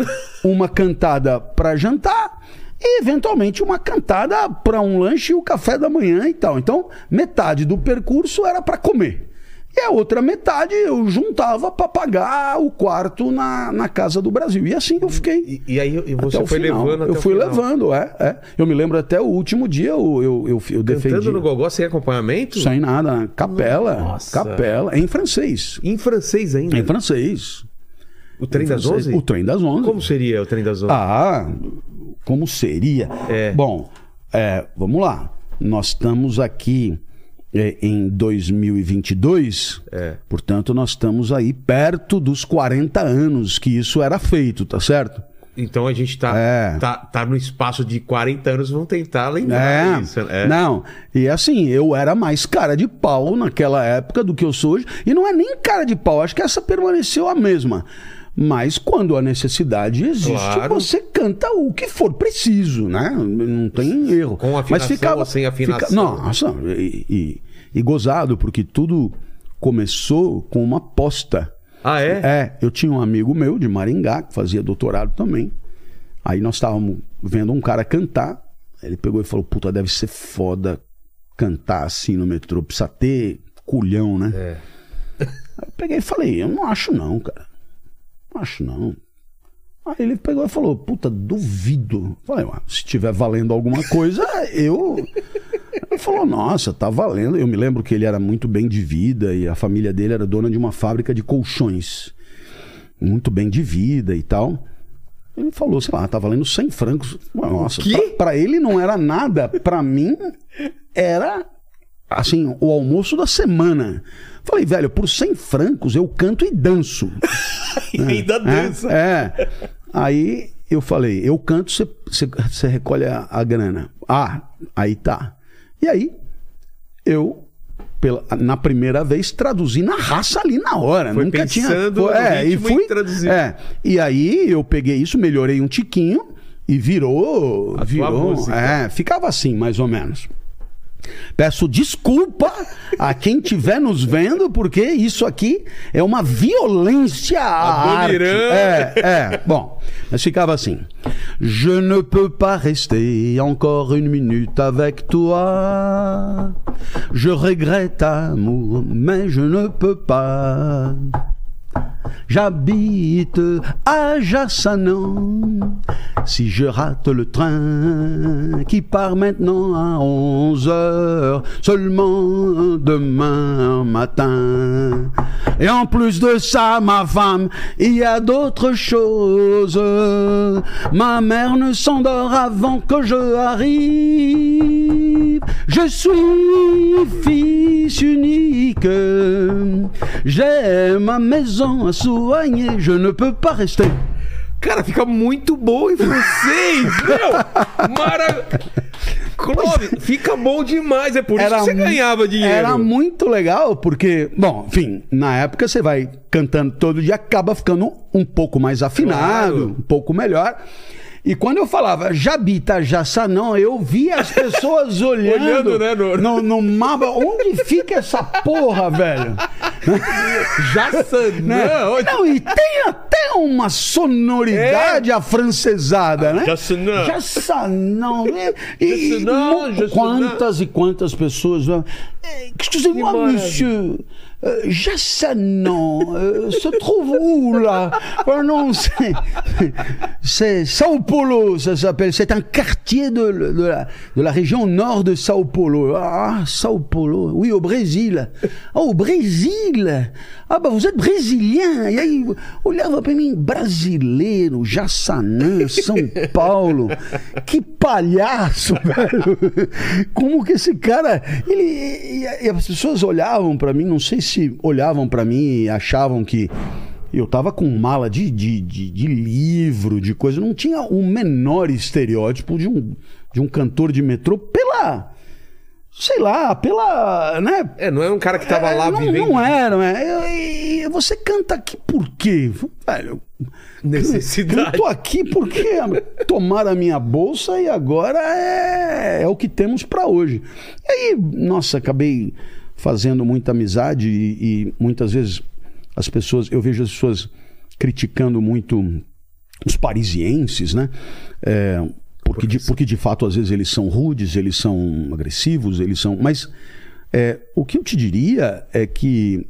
S3: uma cantada para jantar e eventualmente uma cantada para um lanche e o café da manhã e tal. Então, metade do percurso era para comer. E a outra metade eu juntava para pagar o quarto na, na casa do Brasil. E assim eu fiquei.
S1: E, e aí e você foi
S3: final.
S1: levando até
S3: Eu fui
S1: final.
S3: levando, é, é. Eu me lembro até o último dia eu, eu, eu, eu defendi.
S1: Cantando no gogó sem acompanhamento?
S3: Sem nada, capela.
S1: Nossa.
S3: Capela. Em francês.
S1: Em francês ainda.
S3: Em francês.
S1: O trem
S3: Em
S1: das
S3: francês.
S1: 11?
S3: O trem das 11.
S1: Como seria o trem das 11?
S3: Ah, como seria?
S1: É.
S3: Bom, é, vamos lá. Nós estamos aqui em 2022,
S1: É.
S3: portanto, nós estamos aí perto dos 40 anos que isso era feito, tá certo?
S1: Então a gente tá,
S3: É.
S1: tá, tá no espaço de 40 anos, vamos tentar lembrar
S3: É,
S1: isso. É.
S3: não. E assim, eu era mais cara de pau naquela época do que eu sou hoje. E não é nem cara de pau, acho que essa permaneceu a mesma. Mas quando a necessidade existe,
S1: Claro.
S3: você canta o que for preciso, né? Não tem erro.
S1: Com afinação
S3: Mas ficava,
S1: ou sem afinação?
S3: fica- nossa, e, e- e gozado, porque tudo começou com uma aposta.
S1: Ah, é?
S3: É, eu tinha um amigo meu de Maringá, que fazia doutorado também. Aí nós estávamos vendo um cara cantar. Ele pegou e falou: Puta, deve ser foda cantar assim no metrô. Precisa ter culhão, né?
S1: É.
S3: Aí eu peguei e falei: Eu não acho não, cara. Acho não. Aí ele pegou e falou: Puta, duvido. Falei: "Ué, Se tiver valendo alguma coisa, eu. Ele falou: Nossa, tá valendo. Eu me lembro que ele era muito bem de vida e a família dele era dona de uma fábrica de colchões. Muito bem de vida e tal. Ele falou, sei lá, tá valendo 100 francos. Nossa,
S1: quê?
S3: pra, pra ele não era nada. Pra mim, era, assim, o almoço da semana. Falei, velho, por 100 francos eu canto e danço.
S1: E ainda dança.
S3: É, é. Aí eu falei, eu canto, você- recolhe a, a grana. Ah, aí tá. E aí, eu, pela- na primeira vez, traduzi na raça ali na hora.
S1: Foi
S3: Nunca tinha. Foi- é, e fui.
S1: e.
S3: É, e aí eu peguei isso, melhorei um tiquinho e virou.
S1: A
S3: virou. É, ficava assim, mais ou menos. Peço desculpa a quem estiver nos vendo, porque isso aqui é uma violência à arte. É, é. Bom, mas ficava assim. Je ne peux pas rester encore une minute avec toi. Je regrette amour, mais je ne peux pas. J'habite à Jassanan. Si je rate le train qui part maintenant à 11 heures, seulement demain matin. Et en plus de ça, ma femme, il y a d'autres choses. Ma mère ne s'endort avant que je arrive. Je suis fils unique. J'ai ma maison à soigner. Je ne peux pas rester.
S1: Cara, fica muito bom em francês, meu! Mara... Clóvis, fica bom demais. É por isso que você ganhava dinheiro.
S3: Era muito legal, porque, bom, enfim, na época você vai cantando todo dia, acaba ficando um pouco mais afinado,
S1: Claro.
S3: um pouco melhor. E quando eu falava Jabita, Jassanão, eu via as pessoas olhando,
S1: Olhando, né, no-
S3: no... no mapa. Onde fica essa porra, velho?
S1: Jassanã.
S3: Né? Não, e tem até uma sonoridade afrancesada, né?
S1: Jassanã.
S3: Jassanã. né? E,
S1: Jassanã,
S3: mu-
S1: Jassanã.
S3: Quantas e quantas pessoas. Eh, Excusez-moi, monsieur. Euh, Jassanã euh, se trouve où là Oh non, c'est- Sao Paulo, ça s'appelle. C'est un quartier de, de la, de la région nord de Sao Paulo. Ah, Sao Paulo. Oui, au Brésil. Ah, au Brésil. Ah, bah vous êtes brésilien. E aí, olhava pra mim, brasileiro, Jassanã, São Paulo. Que palhaço, velho. Como que esse cara. Ele, e, e as pessoas olhavam pra mim, não sei se olhavam pra mim e achavam que. Eu tava com mala de, de, de, de livro, de coisa. Não tinha o menor estereótipo de um, de um cantor de metrô pela. Sei lá, pela. Né?
S1: É, não é um cara que tava
S3: É,
S1: lá
S3: não,
S1: vivendo
S3: Não é, não é. Você canta aqui por quê? Velho,
S1: necessidade.
S3: tô aqui porque tomaram a minha bolsa e agora é, é o que temos pra hoje. E aí, nossa, acabei fazendo muita amizade e, e muitas vezes as pessoas, eu vejo as pessoas criticando muito os parisienses, né? É, porque, de, porque de fato às vezes eles são rudes, eles são agressivos, eles são. Mas é, o que eu te diria é que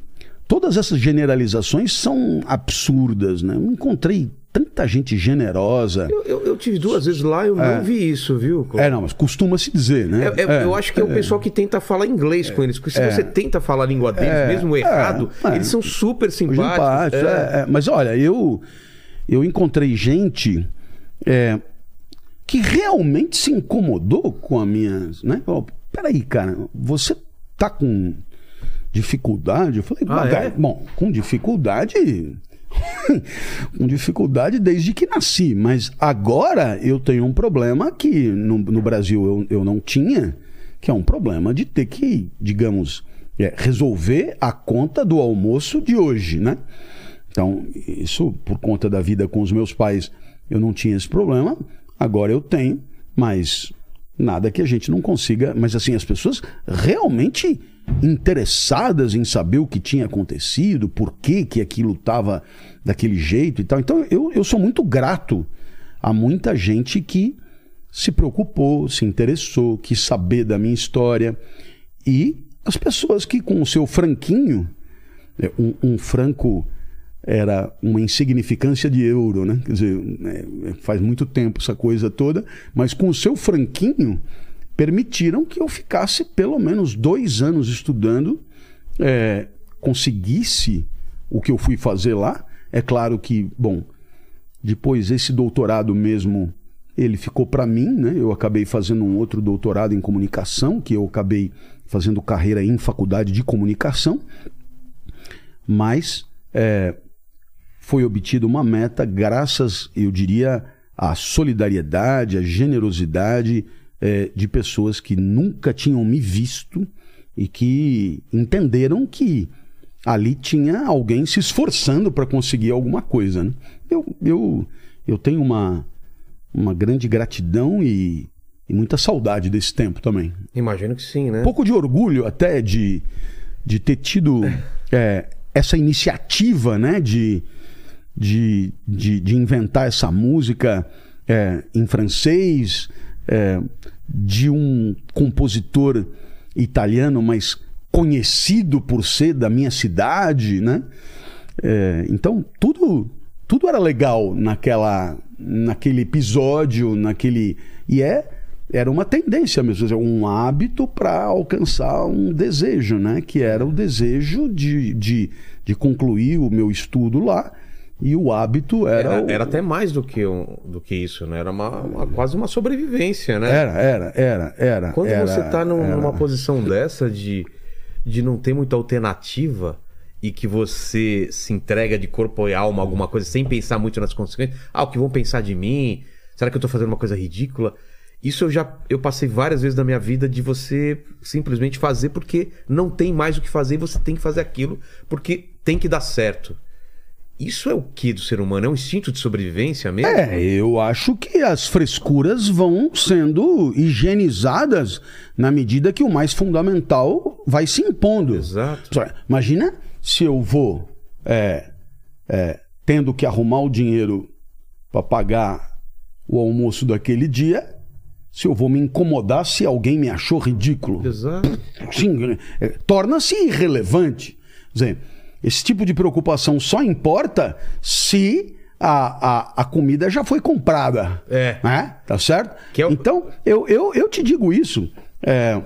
S3: todas essas generalizações são absurdas, né? Eu encontrei tanta gente generosa.
S1: Eu, eu- eu tive duas vezes lá, eu não vi isso, viu?
S3: É, não, mas costuma se dizer, né?
S1: É, é, eu acho que é o pessoal que tenta falar inglês com eles. Porque se você tenta falar a língua deles,
S3: É,
S1: mesmo errado,
S3: é.
S1: eles são super
S3: Os
S1: simpáticos.
S3: empáticos,
S1: É.
S3: é, é. Mas olha, eu, eu encontrei gente é, que realmente se incomodou com a minha. Né? Ó, Peraí, cara, você tá com dificuldade? Eu falei,
S1: Ah,
S3: "Mas,
S1: é?
S3: bom, com dificuldade. com dificuldade desde que nasci, mas agora eu tenho um problema que no, no Brasil eu, eu não tinha, que é um problema de ter que, digamos, é, resolver a conta do almoço de hoje, né? Então, isso por conta da vida com os meus pais, eu não tinha esse problema, agora eu tenho, mas nada que a gente não consiga. Mas assim, as pessoas realmente interessadas em saber o que tinha acontecido, por que, que aquilo estava daquele jeito e tal. Então, eu, eu sou muito grato a muita gente que se preocupou, se interessou, quis saber da minha história. E as pessoas que, com o seu franquinho, é, um, um franco era uma insignificância de euro, né? Quer dizer, é, faz muito tempo essa coisa toda, mas com o seu franquinho permitiram que eu ficasse pelo menos dois anos estudando, é, conseguisse o que eu fui fazer lá. É claro que, bom, depois esse doutorado mesmo ele ficou para mim, né? Eu acabei fazendo um outro doutorado em comunicação, que eu acabei fazendo carreira em faculdade de comunicação, mas é, foi obtida uma meta graças, eu diria, à solidariedade, à generosidade é, de pessoas que nunca tinham me visto e que entenderam que ali tinha alguém se esforçando para conseguir alguma coisa. Né? Eu, eu, eu tenho uma, uma grande gratidão e, e muita saudade desse tempo também.
S1: Imagino que sim, né?
S3: Um pouco de orgulho até de, de ter tido é, essa iniciativa né, de, de, de, de inventar essa música é, em francês, é, de um compositor italiano, mas conhecido por ser da minha cidade, né? É, então tudo tudo era legal naquela naquele episódio, naquele e é era uma tendência mesmo, um hábito para alcançar um desejo, né? Que era o desejo de, de, de concluir o meu estudo lá e o hábito era
S1: Era,
S3: o-
S1: era até mais do que, um- do que isso, né? Era uma, uma- quase uma sobrevivência, né?
S3: era era era era
S1: Quando
S3: era-
S1: você tá num- numa posição dessa de, de não ter muita alternativa e que você se entrega de corpo e alma a alguma coisa sem pensar muito nas consequências, ah, o que vão pensar de mim? Será que eu tô fazendo uma coisa ridícula? Isso eu já eu passei várias vezes na minha vida de você simplesmente fazer porque não tem mais o que fazer e você tem que fazer aquilo porque tem que dar certo. Isso é o que do ser humano? É um instinto de sobrevivência mesmo?
S3: É, eu acho que as frescuras vão sendo higienizadas na medida que o mais fundamental vai se impondo.
S1: Exato.
S3: Imagina se eu vou é, é, tendo que arrumar o dinheiro para pagar o almoço daquele dia, se eu vou me incomodar se alguém me achou ridículo.
S1: Exato.
S3: Sim, é, torna-se irrelevante. Quer dizer, esse tipo de preocupação só importa se a, a, a comida já foi comprada.
S1: É.
S3: Né? Tá certo?
S1: Que é
S3: Então, eu, eu, eu te digo isso. É,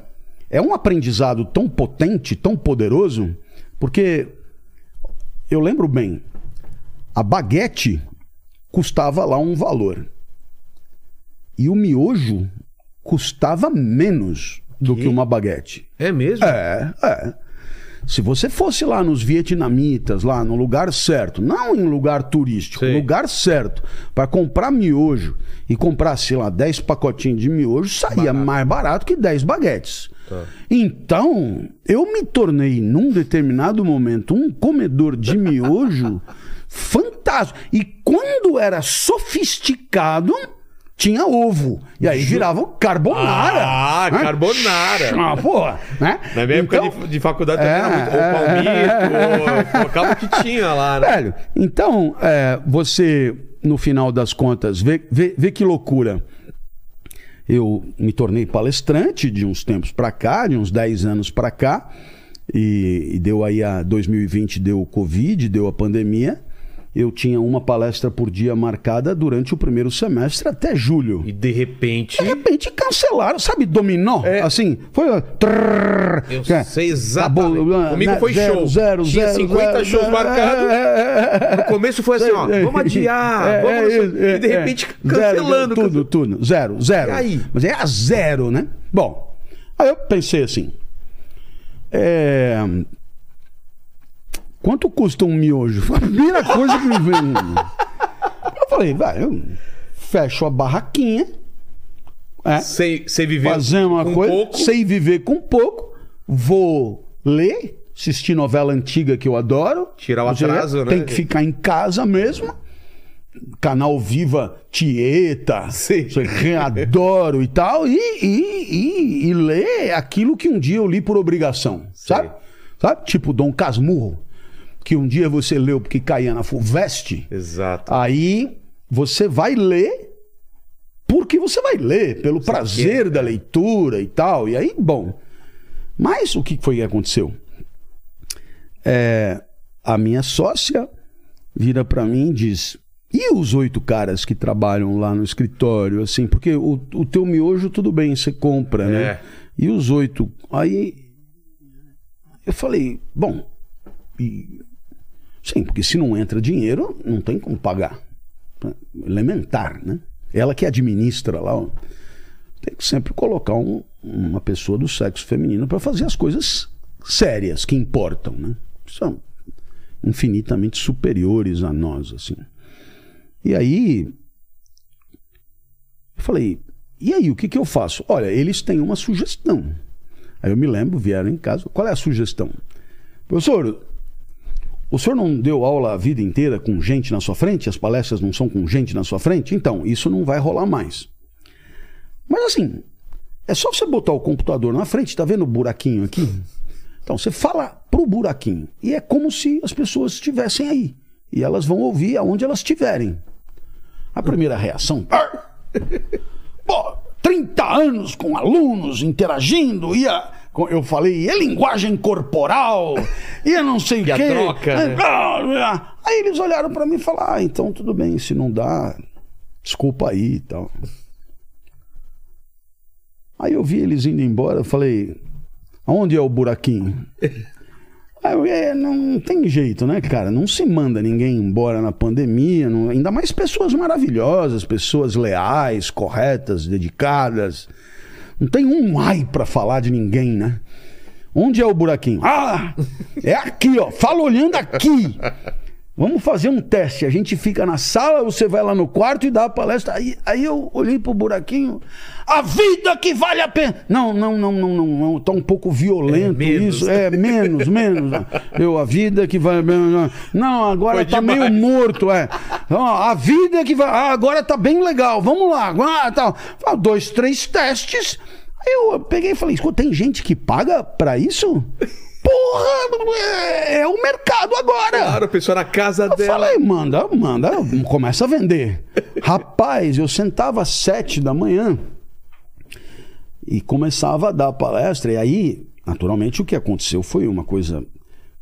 S3: é um aprendizado tão potente, tão poderoso, porque eu lembro bem, a baguete custava lá um valor. E o miojo custava menos do
S1: Que?
S3: que uma baguete.
S1: É mesmo?
S3: É, é. Se você fosse lá nos vietnamitas, lá no lugar certo, não em lugar turístico,
S1: Sei.
S3: lugar certo, para comprar miojo e comprar, sei lá, 10 pacotinhos de miojo, saía mais barato que 10 baguetes.
S1: Tá.
S3: Então, eu me tornei, num determinado momento, um comedor de miojo fantástico. E quando era sofisticado, tinha ovo. E aí virava o carbonara.
S1: Ah,
S3: né?
S1: carbonara.
S3: Ah, porra, né?
S1: Na minha
S3: Então-
S1: época de, de faculdade também
S3: É,
S1: era muito.
S3: é,
S1: Ou palmito, ou colocava o que tinha lá, né?
S3: Velho, então, é, você, no final das contas, vê, vê, vê que loucura. Eu me tornei palestrante de uns tempos pra cá, de uns 10 anos pra cá, e, e deu aí a 2020, deu o Covid, deu a pandemia. Eu tinha uma palestra por dia marcada durante o primeiro semestre até julho.
S1: E de repente.
S3: De repente cancelaram, sabe, dominó?
S1: É.
S3: Assim, foi. trrr,
S1: Eu
S3: é,
S1: sei exatamente.
S3: acabou,
S1: Comigo
S3: né,
S1: foi
S3: zero,
S1: show.
S3: Zero,
S1: Tinha
S3: zero,
S1: 50
S3: zero,
S1: shows
S3: zero,
S1: marcados.
S3: é,
S1: No começo foi assim, ó, vamos adiar,
S3: É,
S1: vamos
S3: é,
S1: não sei-
S3: é,
S1: e de repente
S3: Zero,
S1: cancelando.
S3: tudo, tudo. Zero, zero.
S1: E aí?
S3: Mas é a zero, né? Bom, aí eu pensei assim. É... Quanto custa um miojo? Foi a primeira coisa que me veio. Eu falei, vai, eu fecho a barraquinha. É,
S1: Sem, sem viver
S3: fazer uma
S1: com
S3: coisa,
S1: pouco.
S3: sei viver com pouco, vou ler, assistir novela antiga que eu adoro.
S1: Tirar o atraso, né?
S3: Tem que ficar em casa mesmo. Canal Viva Tieta,
S1: Sim.
S3: adoro e tal, e, e, e, e ler aquilo que um dia eu li por obrigação, sabe? Sabe? Tipo Dom Casmurro, que um dia você leu porque caía na FUVEST,
S1: Exato.
S3: Aí você vai ler porque você vai ler, pelo prazer da leitura e tal. E aí, bom. Mas o que foi que aconteceu? É, a minha sócia vira pra mim e diz: e os oito caras que trabalham lá no escritório, assim, porque o, o teu miojo tudo bem, você compra, né?
S1: É.
S3: E os oito. Aí eu falei, bom, e Sim, porque se não entra dinheiro, não tem como pagar. Elementar, né? Ela que administra lá, ó, tem que sempre colocar um- uma pessoa do sexo feminino para fazer as coisas sérias, que importam, né? São infinitamente superiores a nós, assim. E aí, eu falei, e aí, o que, que eu faço? Olha, eles têm uma sugestão. Aí eu me lembro, vieram em casa, qual é a sugestão? Professor, o senhor não deu aula a vida inteira com gente na sua frente? As palestras não são com gente na sua frente? Então, isso não vai rolar mais. Mas assim, é só você botar o computador na frente, tá vendo o buraquinho aqui? Então, você fala pro buraquinho. E é como se as pessoas estivessem aí. E elas vão ouvir aonde elas estiverem. A primeira reação. "Ah! Pô, 30 anos com alunos interagindo, ia. Eu falei, é linguagem corporal, ia não sei o
S1: E a
S3: quê.
S1: troca, né?
S3: Ah, Aí eles olharam pra mim e falaram: ah, então tudo bem, se não dá, desculpa aí e tal. Aí eu vi eles indo embora, eu falei: aonde é o buraquinho? Aí eu, é, não tem jeito, né, cara? Não se manda ninguém embora na pandemia, não- ainda mais pessoas maravilhosas, pessoas leais, corretas, dedicadas. Não tem um ai pra falar de ninguém, né? Onde é o buraquinho? Ah, é aqui, ó. Fala olhando aqui. Vamos fazer um teste. A gente fica na sala, você vai lá no quarto e dá a palestra. Aí, aí eu olhei pro buraquinho. A vida que vale a pena. Não, não, não, não, não. não. Tá um pouco violento
S1: É,
S3: isso. É, menos, menos. Eu, a vida que vale a pena. Não, agora
S1: Foi
S3: tá
S1: demais.
S3: meio morto, é. A vida que vai. Ah, agora tá bem legal. Vamos lá. Ah. Ah, Dois, três testes. Aí eu peguei e falei: escuta, tem gente que paga pra isso? Porra, é o mercado agora.
S1: Claro, a pessoa na casa
S3: Eu
S1: dela.
S3: falei, manda, manda, começa a vender. Rapaz, eu sentava às sete da manhã e começava a dar palestra. E aí, naturalmente, o que aconteceu foi uma coisa.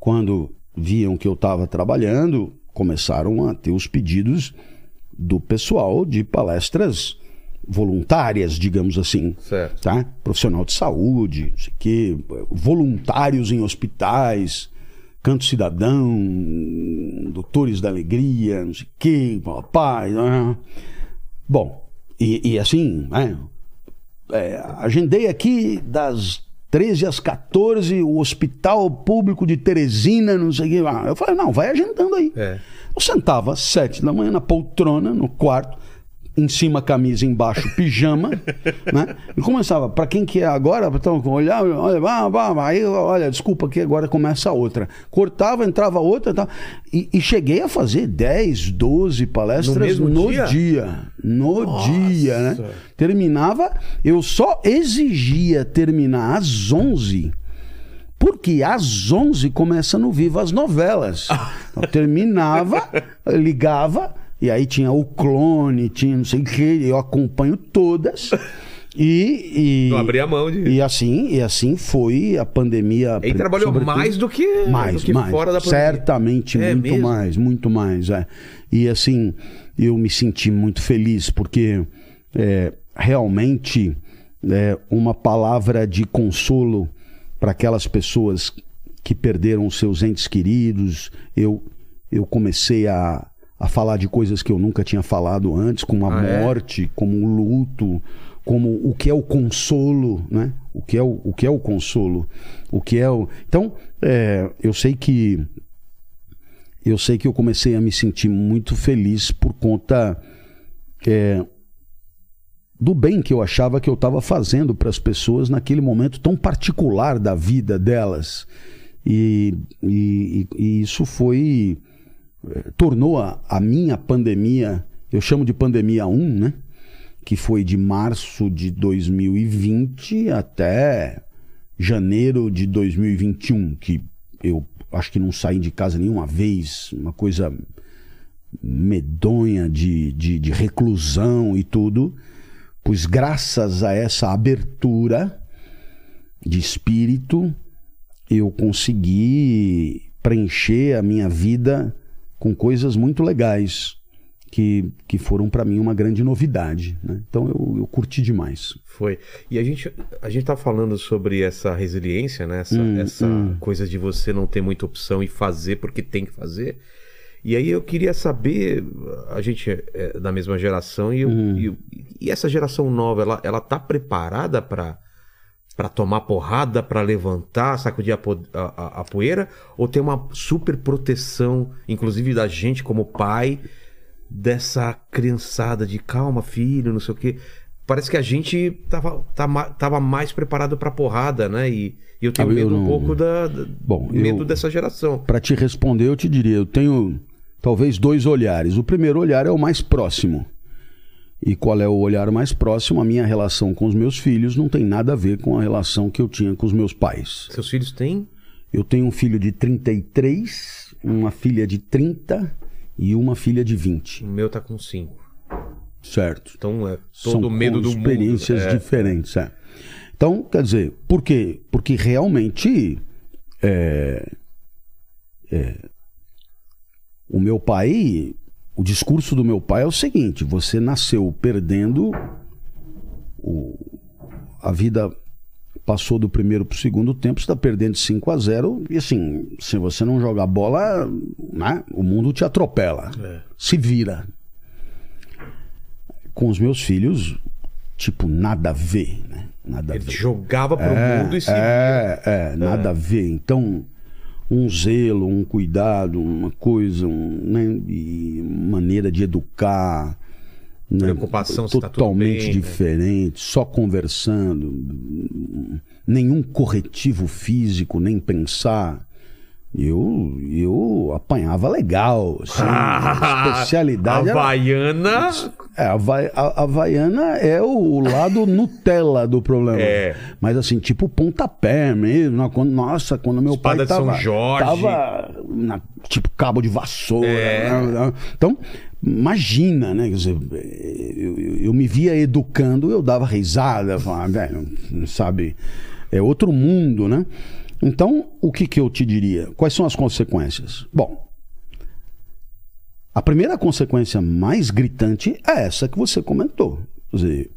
S3: Quando viam que eu estava trabalhando, começaram a ter os pedidos do pessoal de palestras voluntárias, digamos assim.
S1: Certo.
S3: Tá? Profissional de saúde, não sei o quê, voluntários em hospitais, canto cidadão, doutores da alegria, não sei o quê, papai. né? Bom, e, e assim, né? É, agendei aqui das 13 às 14 o Hospital Público de Teresina, não sei o lá. Eu falei, não, vai agendando aí.
S1: É.
S3: Eu sentava às 7 da manhã na poltrona, no quarto, em cima camisa, embaixo pijama, né? E começava, para quem que é agora, então, olhar, olha, vá, vá, aí, olha, desculpa que agora começa outra. Cortava, entrava outra e tal. E, e cheguei a fazer 10, 12 palestras
S1: mesmo
S3: no
S1: dia?
S3: dia. No
S1: Nossa.
S3: dia, né? Terminava, eu só exigia terminar às 11 porque às 11 começa no Viva as novelas. Então, terminava, ligava, e aí tinha o clone, tinha não sei o que, eu acompanho todas. E, e,
S1: Não abria a mão de.
S3: e assim, e assim foi a pandemia.
S1: Ele trabalhou mais do que,
S3: mais,
S1: do que
S3: mais.
S1: fora da pandemia.
S3: Certamente,
S1: É
S3: muito
S1: mesmo?
S3: mais, muito mais. É. E assim, eu me senti muito feliz, porque é, realmente é, uma palavra de consolo para aquelas pessoas que perderam os seus entes queridos. Eu, eu comecei a, a falar de coisas que eu nunca tinha falado antes, como a
S1: Ah, é?
S3: morte, como o luto, como o que é o consolo, né? O que é o, o que é o consolo, o que é o. Então, é, eu sei que eu sei que eu comecei a me sentir muito feliz por conta é, do bem que eu achava que eu estava fazendo para as pessoas naquele momento tão particular da vida delas. E- e- e isso foi. Tornou a, a minha pandemia, eu chamo de pandemia 1, né? Que foi de março de 2020 até janeiro de 2021, que eu acho que não saí de casa nenhuma vez, uma coisa medonha de, de, de reclusão e tudo, pois graças a essa abertura de espírito, eu consegui preencher a minha vida com coisas muito legais que, que foram para mim uma grande novidade. né? Então eu, eu curti demais.
S1: Foi. E a gente, a gente tá falando sobre essa resiliência, né? Essa,
S3: Hum,
S1: essa coisa de você não ter muita opção e fazer porque tem que fazer. E aí eu queria saber, a gente é da mesma geração e, eu-
S3: Hum.
S1: e e essa geração nova, ela, ela tá preparada para para tomar porrada, para levantar, sacudir a, a, a- poeira, ou tem uma super proteção, inclusive da gente como pai, dessa criançada de calma, filho, não sei o quê. Parece que a gente tava, tá ma- tava mais preparado pra porrada, né? E, e eu tenho
S3: Ah, eu
S1: medo um
S3: não-
S1: pouco da, da-
S3: Bom,
S1: medo
S3: eu-
S1: dessa geração.
S3: Para te responder, eu te diria, eu tenho talvez dois olhares. O primeiro olhar é o mais próximo. E qual é o olhar mais próximo? A minha relação com os meus filhos não tem nada a ver com a relação que eu tinha com os meus pais.
S1: Seus filhos têm?
S3: Eu tenho um filho de 33, uma filha de 30 e uma filha de 20.
S1: O meu tá com cinco.
S3: Certo?
S1: Então é
S3: São
S1: todo o medo
S3: com
S1: do
S3: experiências
S1: mundo. É.
S3: diferentes. é. Então, quer dizer, por quê? Porque realmente é, é, o meu pai, o discurso do meu pai é o seguinte: você nasceu perdendo, o- a vida passou do primeiro para o segundo tempo, você está perdendo de 5 a 0 e assim, se você não jogar bola, né, o mundo te atropela.
S1: É.
S3: Se vira com os meus filhos, tipo, nada a ver, né? Nada a
S1: Ele
S3: ver.
S1: jogava pro mundo e se
S3: É, é, nada a ver. Então, um zelo, um cuidado, uma coisa, um, né, maneira de educar. né,
S1: Preocupação tá
S3: totalmente
S1: bem, né?
S3: diferente, só conversando, nenhum corretivo físico, nem pensar. Eu, eu apanhava legal, assim, a especialidade era
S1: Havaiana.
S3: É, a, vai, a, Havaiana é o, lado Nutella do problema.
S1: É.
S3: Mas assim, tipo pontapé mesmo. na- quando- Nossa, quando meu
S1: Espada
S3: pai
S1: de São
S3: tava,
S1: Jorge.
S3: tava na- tipo cabo de vassoura.
S1: É.
S3: né? Então, imagina, né? Quer dizer, eu, eu- eu me via educando, eu dava risada, falava, velho, não sabe, é outro mundo, né? Então, o que, que eu te diria? Quais são as consequências? Bom, a primeira consequência mais gritante é essa que você comentou. Quer dizer,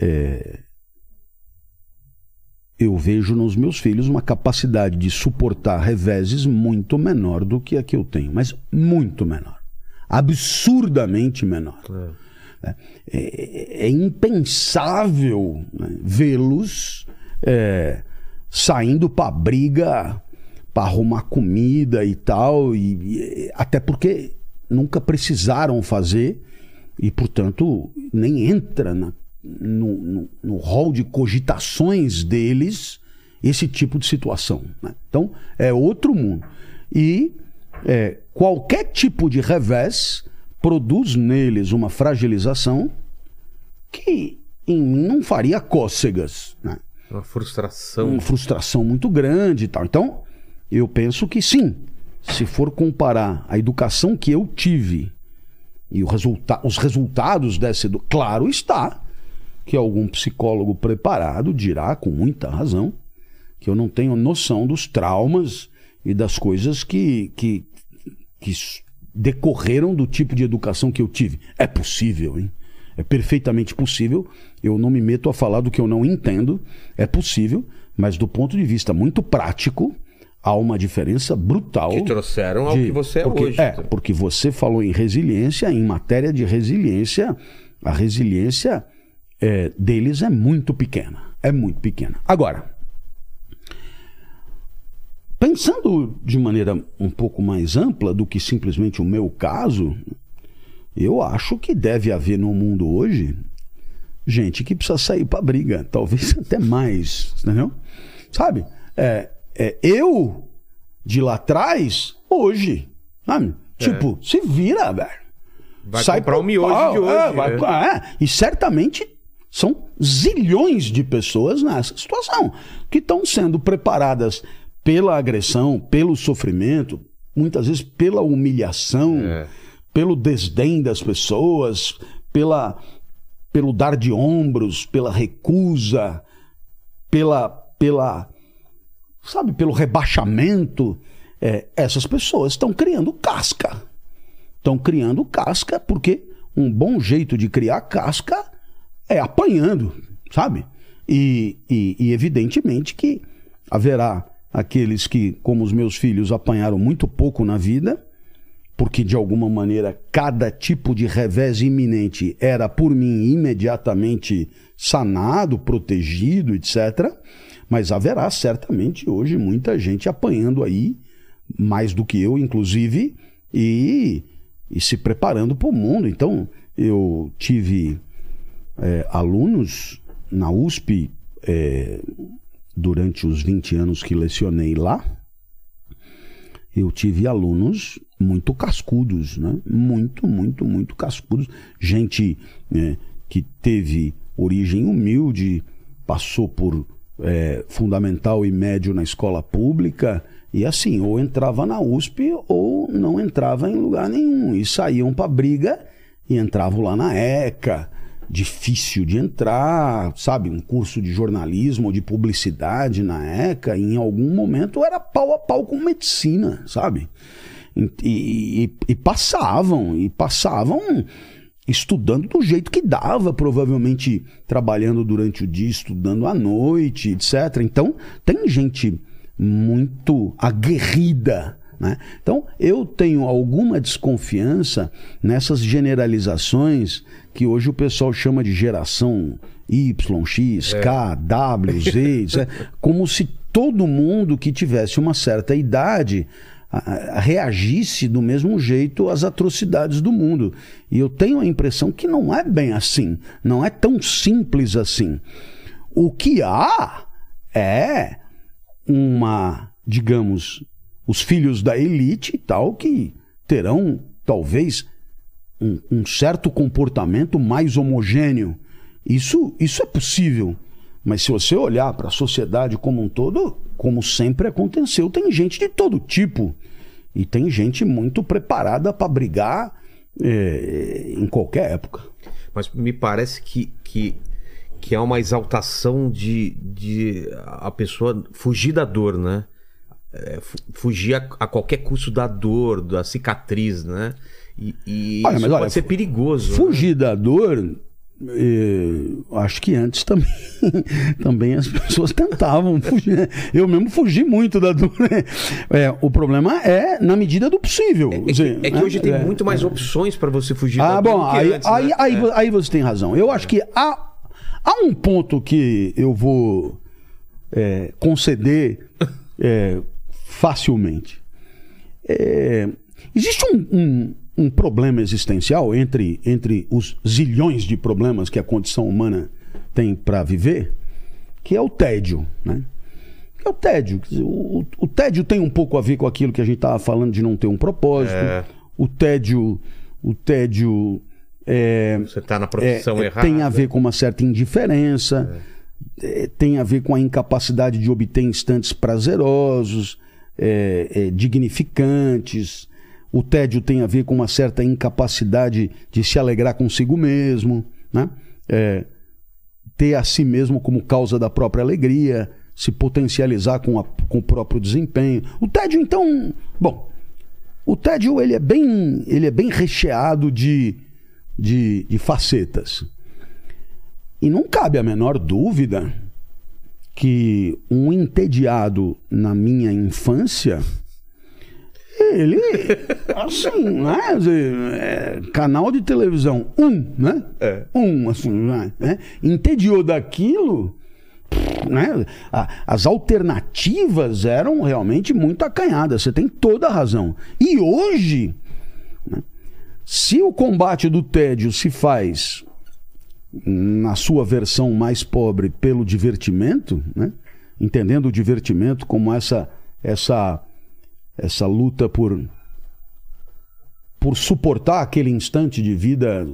S3: é, eu vejo nos meus filhos uma capacidade de suportar reveses muito menor do que a que eu tenho, mas muito menor. Absurdamente menor. É, é- é impensável né, vê-los é, saindo para briga, para arrumar comida e tal, e, e- até porque nunca precisaram fazer e, portanto, nem entra na- no, no, no rol de cogitações deles esse tipo de situação. né? Então, é outro mundo. E é, qualquer tipo de revés produz neles uma fragilização que em mim não faria cócegas. Né?
S1: Uma frustração.
S3: uma frustração muito grande e tal. Então, eu penso que sim, se for comparar a educação que eu tive e resulta os resultados dessa educação, claro está que algum psicólogo preparado dirá com muita razão que eu não tenho noção dos traumas e das coisas que, que, que decorreram do tipo de educação que eu tive. É possível, hein? É perfeitamente possível. Eu não me meto a falar do que eu não entendo. É possível, mas do ponto de vista muito prático, há uma diferença brutal.
S1: Que trouxeram ao
S3: de-
S1: que você é
S3: porque,
S1: hoje.
S3: É, porque você falou em resiliência, em matéria de resiliência, a resiliência é, deles é muito pequena. É muito pequena. Agora, pensando de maneira um pouco mais ampla do que simplesmente o meu caso, eu acho que deve haver no mundo hoje gente que precisa sair para briga, talvez até mais, entendeu? Sabe? É, é, eu de lá atrás, hoje, sabe? Tipo, se vira, velho.
S1: Vai comprar
S3: pro
S1: o miojo
S3: pau,
S1: de hoje.
S3: é, vai-
S1: é.
S3: é. E certamente são zilhões de pessoas nessa situação que estão sendo preparadas pela agressão, pelo sofrimento, muitas vezes pela humilhação,
S1: É.
S3: pelo desdém das pessoas, pela, pelo dar de ombros, pela recusa, pela, pela sabe, pelo rebaixamento. É, essas pessoas estão criando casca. Estão criando casca porque um bom jeito de criar casca é apanhando, sabe? E, e- e evidentemente que haverá aqueles que, como os meus filhos, apanharam muito pouco na vida, porque de alguma maneira cada tipo de revés iminente era por mim imediatamente sanado, protegido, etc. Mas haverá certamente hoje muita gente apanhando aí, mais do que eu, inclusive, e, e se preparando para o mundo. Então, eu tive é, alunos na USP é, durante os 20 anos que lecionei lá. Eu tive alunos muito cascudos, né? Muito, muito, muito cascudos. Gente é, que teve origem humilde, passou por é, fundamental e médio na escola pública e assim, ou entrava na USP ou não entrava em lugar nenhum. E saíam para briga e entravam lá na ECA. Difícil de entrar, sabe? Um curso de jornalismo ou de publicidade na ECA, em algum momento era pau a pau com medicina, sabe? E, e- e passavam, e passavam estudando do jeito que dava, provavelmente trabalhando durante o dia, estudando à noite, etc. Então, tem gente muito aguerrida. Né? Então, eu tenho alguma desconfiança nessas generalizações que hoje o pessoal chama de geração Y, X, K, W, Z, etc. como se todo mundo que tivesse uma certa idade reagisse do mesmo jeito às atrocidades do mundo. E eu tenho a impressão que não é bem assim, não é tão simples assim. O que há é uma, digamos, os filhos da elite e tal que terão talvez um, um certo comportamento mais homogêneo. Isso, isso é possível. Mas se você olhar para a sociedade como um todo, como sempre aconteceu, tem gente de todo tipo. E tem gente muito preparada para brigar é, em qualquer época.
S1: Mas me parece que, que, que há uma exaltação de, de a pessoa fugir da dor, né? É, fu- fugir a, a qualquer custo da dor, da cicatriz, né? E, e
S3: Olha,
S1: isso
S3: mas
S1: pode
S3: olha,
S1: ser perigoso. né?
S3: Fugir da dor, eh, acho que antes também, também as pessoas tentavam fugir. né? Eu mesmo fugi muito da dor. né? É, o problema é na medida do possível.
S1: É que, é que hoje tem muito mais opções para você fugir da
S3: Ah,
S1: dor
S3: bom,
S1: do que
S3: aí,
S1: antes,
S3: aí,
S1: né?
S3: aí,
S1: É.
S3: aí você tem razão. Eu acho que há, há um ponto que eu vou é, conceder é, facilmente. É, existe um, um- um problema existencial entre, entre os zilhões de problemas que a condição humana tem para viver, que é o tédio, né? Que é o tédio. O, o- o tédio tem um pouco a ver com aquilo que a gente estava falando de não ter um propósito.
S1: É.
S3: O tédio, o tédio é,
S1: Você tá na
S3: é,
S1: profissão
S3: é,
S1: errada.
S3: tem a ver com uma certa indiferença, é, tem a ver com a incapacidade de obter instantes prazerosos, é, é, dignificantes. O tédio tem a ver com uma certa incapacidade de se alegrar consigo mesmo, né? É, ter a si mesmo como causa da própria alegria, se potencializar com, a- com o próprio desempenho. O tédio, então, bom, o tédio ele é bem, ele é bem recheado de, de, de facetas. E não cabe a menor dúvida que um entediado na minha infância, ele, assim, né? é, canal de televisão, um, né?
S1: É.
S3: Um, assim, né? Entediou daquilo, né? As alternativas eram realmente muito acanhadas. Você tem toda a razão. E hoje, né, se o combate do tédio se faz na sua versão mais pobre pelo divertimento, né? entendendo o divertimento como essa essa essa luta por por suportar aquele instante de vida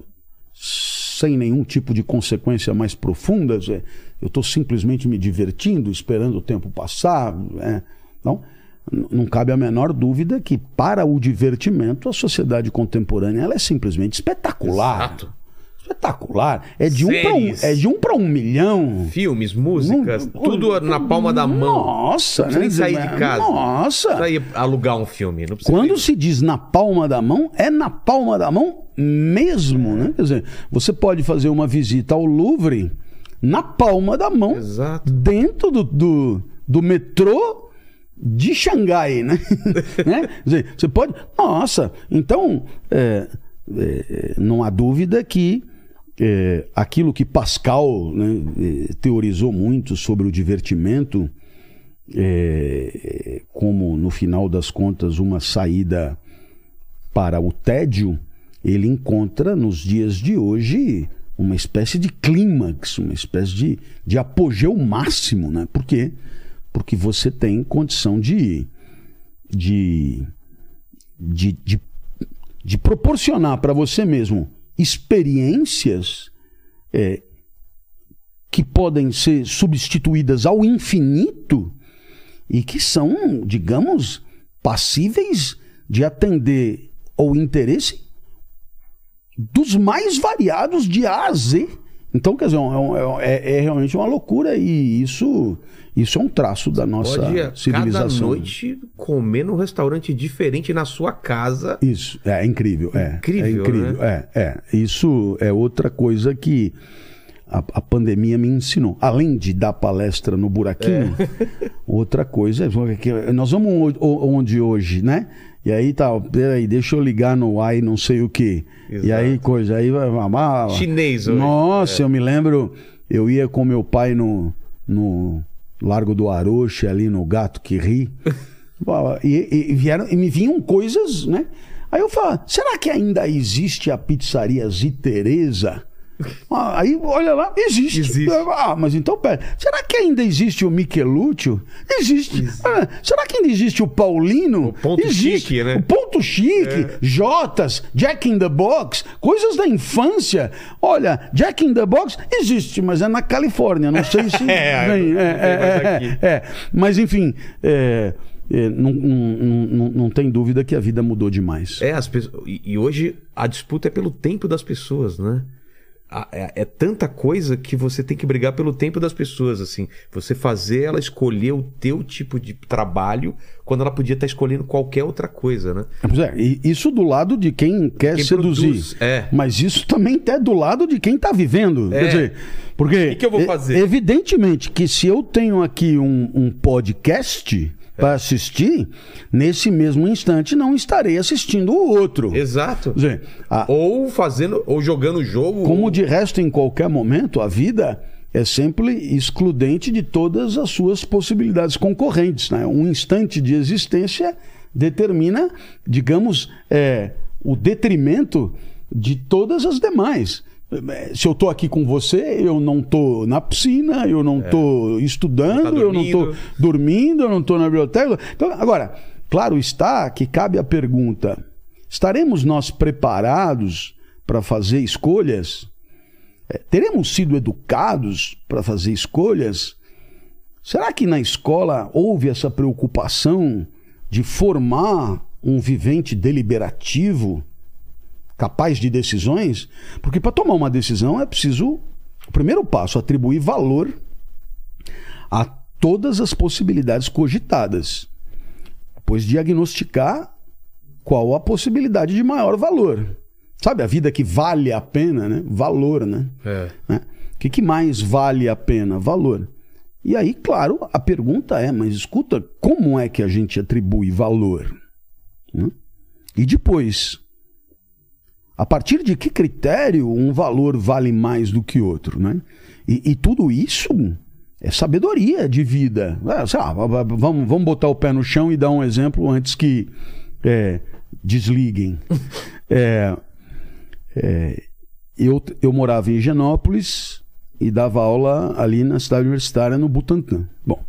S3: sem nenhum tipo de consequência mais profunda, é, eu estou simplesmente me divertindo, esperando o tempo passar, é, não não cabe a menor dúvida que para o divertimento a sociedade contemporânea ela é simplesmente espetacular.
S1: Exato.
S3: Espetacular. É de um para um,
S1: Séries.
S3: é de um para um milhão.
S1: Filmes, músicas, tudo na palma da mão.
S3: Nossa,
S1: Não precisa
S3: né?
S1: sair de casa.
S3: Nossa.
S1: Não precisa ir alugar um filme.
S3: Quando
S1: ir-
S3: se diz na palma da mão, é na palma da mão mesmo, né? Quer dizer, você pode fazer uma visita ao Louvre na palma da mão,
S1: Exato.
S3: dentro do, do, do metrô de Xangai, né? Né? Quer dizer, você pode. Nossa, então é, é, não há dúvida que é, aquilo que Pascal né, é, teorizou muito sobre o divertimento é, como no final das contas uma saída para o tédio, ele encontra nos dias de hoje uma espécie de clímax, uma espécie de, de apogeu máximo, né? Por quê? Porque você tem condição de, de, de, de, de proporcionar para você mesmo experiências é, que podem ser substituídas ao infinito e que são, digamos, passíveis de atender ao interesse dos mais variados de A a Z. Então, quer dizer, é, um- é- é realmente uma loucura e isso, isso é um traço da nossa
S1: Pode ir cada
S3: civilização.
S1: noite comer num restaurante diferente na sua casa.
S3: Isso, é incrível. É,
S1: Incrível,
S3: é incrível. É, é. Isso é outra coisa que a, a pandemia me ensinou. Além de dar palestra no buraquinho, outra coisa é nós vamos onde hoje, né? E aí tá, peraí, deixa eu ligar no ai não sei o que. E aí coisa, aí vai ah,
S1: Chinês hoje.
S3: Nossa, eu me lembro, eu ia com meu pai no, no Largo do Aroche, ali no Gato que Ri. e, e vieram, e me vinham coisas, né? Aí eu falo, será que ainda existe a pizzaria Zitereza? Ah, Aí, olha lá, existe.
S1: Existe.
S3: Ah, mas então, pera. Será que ainda existe o Michelúcio? Existe. Ah, será que ainda existe o Paulino?
S1: O ponto
S3: existe.
S1: chique, né?
S3: O ponto chique, Jotas, Jack in the Box, coisas da infância. Olha, Jack in the Box existe, mas é na Califórnia. Não sei se.
S1: É,
S3: vem,
S1: mais aqui.
S3: é, é. Mas, enfim. é, é, não, não- não- não tem dúvida que a vida mudou demais.
S1: É, as pessoas. E, e hoje a disputa é pelo tempo das pessoas, né? É, é tanta coisa que você tem que brigar pelo tempo das pessoas, assim. Você fazer ela escolher o teu tipo de trabalho quando ela podia estar escolhendo qualquer outra coisa, né?
S3: Pois é, e isso do lado de quem quer
S1: Quem
S3: seduzir.
S1: produz, é.
S3: Mas isso também é do lado de quem está vivendo.
S1: É.
S3: Quer dizer, porque.
S1: que que eu vou fazer?
S3: Evidentemente que se eu tenho aqui um, um podcast para assistir, nesse mesmo instante não estarei assistindo o outro.
S1: Exato.
S3: Dizer, a-
S1: Ou fazendo, ou jogando o jogo.
S3: como
S1: ou-
S3: de resto, em qualquer momento, a vida é sempre excludente de todas as suas possibilidades concorrentes. Né? Um instante de existência determina, digamos, é, o detrimento de todas as demais. Se eu estou aqui com você, eu não estou na piscina, eu não estou estudando,
S1: É. Não tá
S3: eu não estou
S1: dormindo.
S3: dormindo, eu não estou na biblioteca. Então, agora, claro está que cabe a pergunta: estaremos nós preparados para fazer escolhas? É, teremos sido educados para fazer escolhas? Será que na escola houve essa preocupação de formar um vivente deliberativo, capaz de decisões? Porque para tomar uma decisão é preciso, o primeiro passo, atribuir valor a todas as possibilidades cogitadas. Depois diagnosticar qual a possibilidade de maior valor. Sabe, a vida que vale a pena, né? Valor, né?
S1: É.
S3: né? O que, que mais vale a pena? Valor. E aí, claro, a pergunta é, mas escuta, como é que a gente atribui valor? Né? E depois, a partir de que critério um valor vale mais do que outro? Né? E, e tudo isso é sabedoria de vida. É, lá, vamos, vamos botar o pé no chão e dar um exemplo antes que é, desliguem. É, é, eu, eu morava em Higienópolis e dava aula ali na cidade universitária no Butantã. Bom,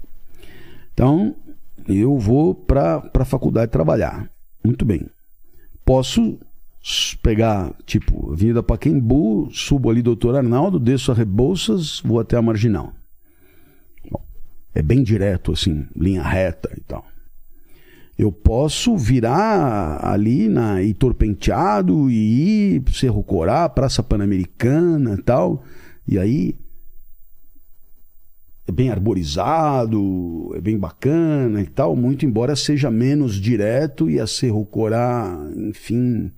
S3: então eu vou para a faculdade trabalhar. Muito bem. Posso pegar, tipo, Avenida Paquembu, subo ali Doutor Arnaldo, desço a Rebouças, vou até a Marginal. Bom, é bem direto, assim, linha reta e tal. Eu posso virar ali na Heitor Penteado e ir Cerro Corá, Praça Pan-Americana e tal. E aí é bem arborizado, é bem bacana e tal, muito embora seja menos direto e a Cerro Corá, enfim.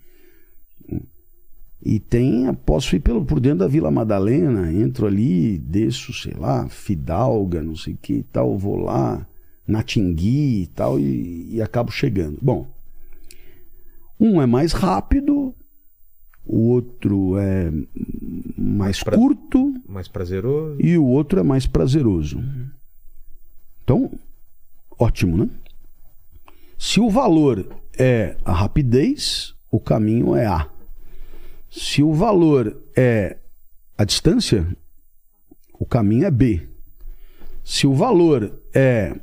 S3: E tem, posso ir pelo, por dentro da Vila Madalena, entro ali, desço, sei lá, Fidalga, não sei o que e tal, vou lá, Natingui e tal, e, e acabo chegando. Bom, um é mais rápido, o outro é mais
S1: pra-
S3: curto
S1: Mais prazeroso.
S3: e o outro é mais prazeroso. Então, ótimo, né? Se o valor é a rapidez, o caminho é A. Se o valor é a distância, o caminho é B. Se o valor é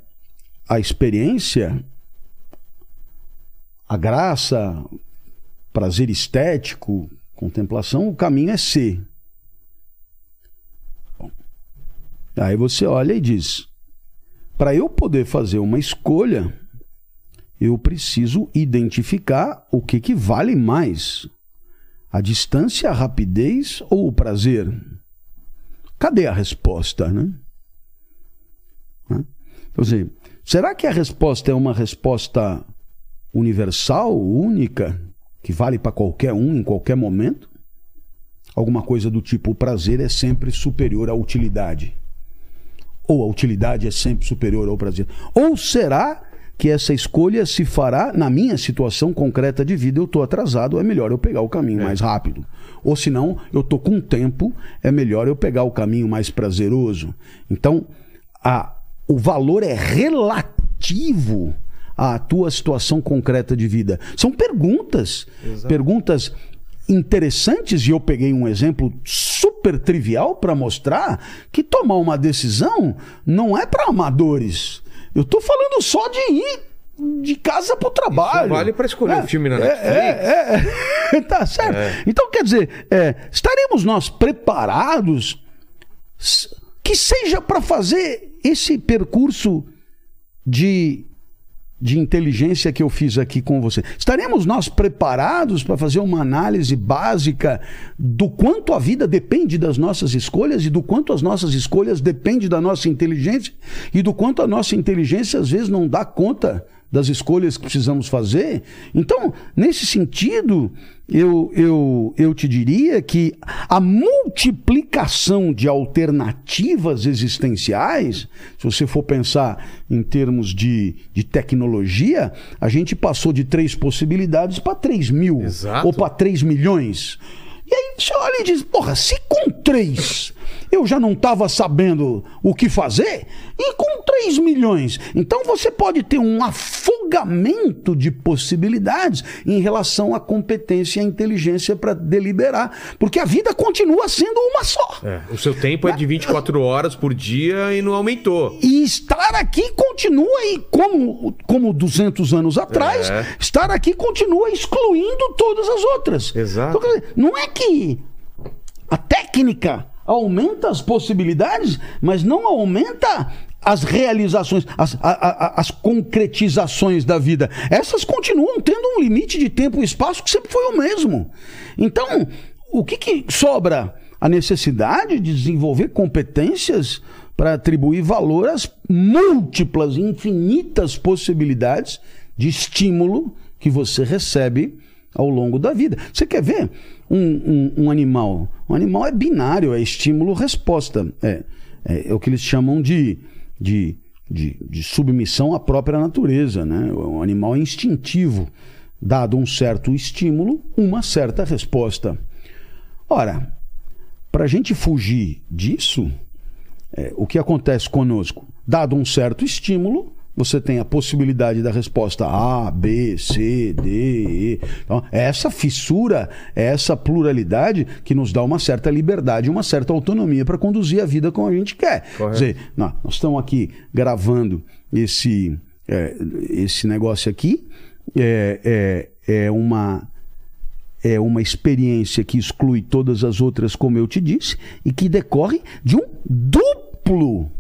S3: a experiência, a graça, prazer estético, contemplação, o caminho é C. Aí você olha e diz: para eu poder fazer uma escolha, eu preciso identificar o que, que vale mais: a distância, a rapidez ou o prazer? Cadê a resposta, né? Então, assim, será que a resposta é uma resposta universal, única, que vale para qualquer um em qualquer momento? Alguma coisa do tipo: o prazer é sempre superior à utilidade ou a utilidade é sempre superior ao prazer? Ou será que essa escolha se fará na minha situação concreta de vida? Eu estou atrasado, é melhor eu pegar o caminho mais rápido. Ou se não, eu estou com tempo, é melhor eu pegar o caminho mais prazeroso. Então, a, o valor é relativo à tua situação concreta de vida. São perguntas, perguntas interessantes e eu peguei um exemplo super trivial para mostrar que tomar uma decisão não é para amadores. Eu tô falando só de ir de casa pro trabalho.
S1: Isso vale para escolher
S3: é,
S1: um filme na
S3: é,
S1: Netflix.
S3: É, é, tá certo. Então, quer dizer, é, estaremos nós preparados que seja para fazer esse percurso de, de inteligência que eu fiz aqui com você. Estaremos nós preparados para fazer uma análise básica do quanto a vida depende das nossas escolhas e do quanto as nossas escolhas dependem da nossa inteligência e do quanto a nossa inteligência às vezes não dá conta das escolhas que precisamos fazer? Então, nesse sentido, eu, eu, eu te diria que a multiplicação de alternativas existenciais, se você for pensar em termos de, de tecnologia, a gente passou de três possibilidades para três mil
S1: Exato.
S3: ou para três milhões. E aí você olha e diz, porra, se com três eu já não estava sabendo o que fazer, e com 3 milhões? Então você pode ter um afogamento de possibilidades em relação à competência e à inteligência para deliberar, porque a vida continua sendo uma só.
S1: É, o seu tempo é de 24 horas por dia e não aumentou.
S3: E estar aqui continua aí, como, como 200 anos atrás,
S1: É.
S3: estar aqui continua excluindo todas as outras.
S1: Exato.
S3: Então, não é que a técnica aumenta as possibilidades, mas não aumenta as realizações, as, a- a- as concretizações da vida. Essas continuam tendo um limite de tempo e espaço que sempre foi o mesmo. Então, o que, que sobra? A necessidade de desenvolver competências para atribuir valor às múltiplas, infinitas possibilidades de estímulo que você recebe ao longo da vida. Você quer ver um, um- um animal? Um animal é binário, é estímulo-resposta. É, é, é o que eles chamam de, de, de, de submissão à própria natureza. Né? O animal é instintivo. Dado um certo estímulo, uma certa resposta. Ora, para a gente fugir disso, é, o que acontece conosco? Dado um certo estímulo, você tem a possibilidade da resposta A, B, C, D, E. Então, é essa fissura, é essa pluralidade que nos dá uma certa liberdade, uma certa autonomia para conduzir a vida como a gente quer. Quer dizer, nó- nós estamos aqui gravando esse, é, esse negócio aqui. É, é, é uma é uma experiência que exclui todas as outras, como eu te disse, e que decorre de um duplo,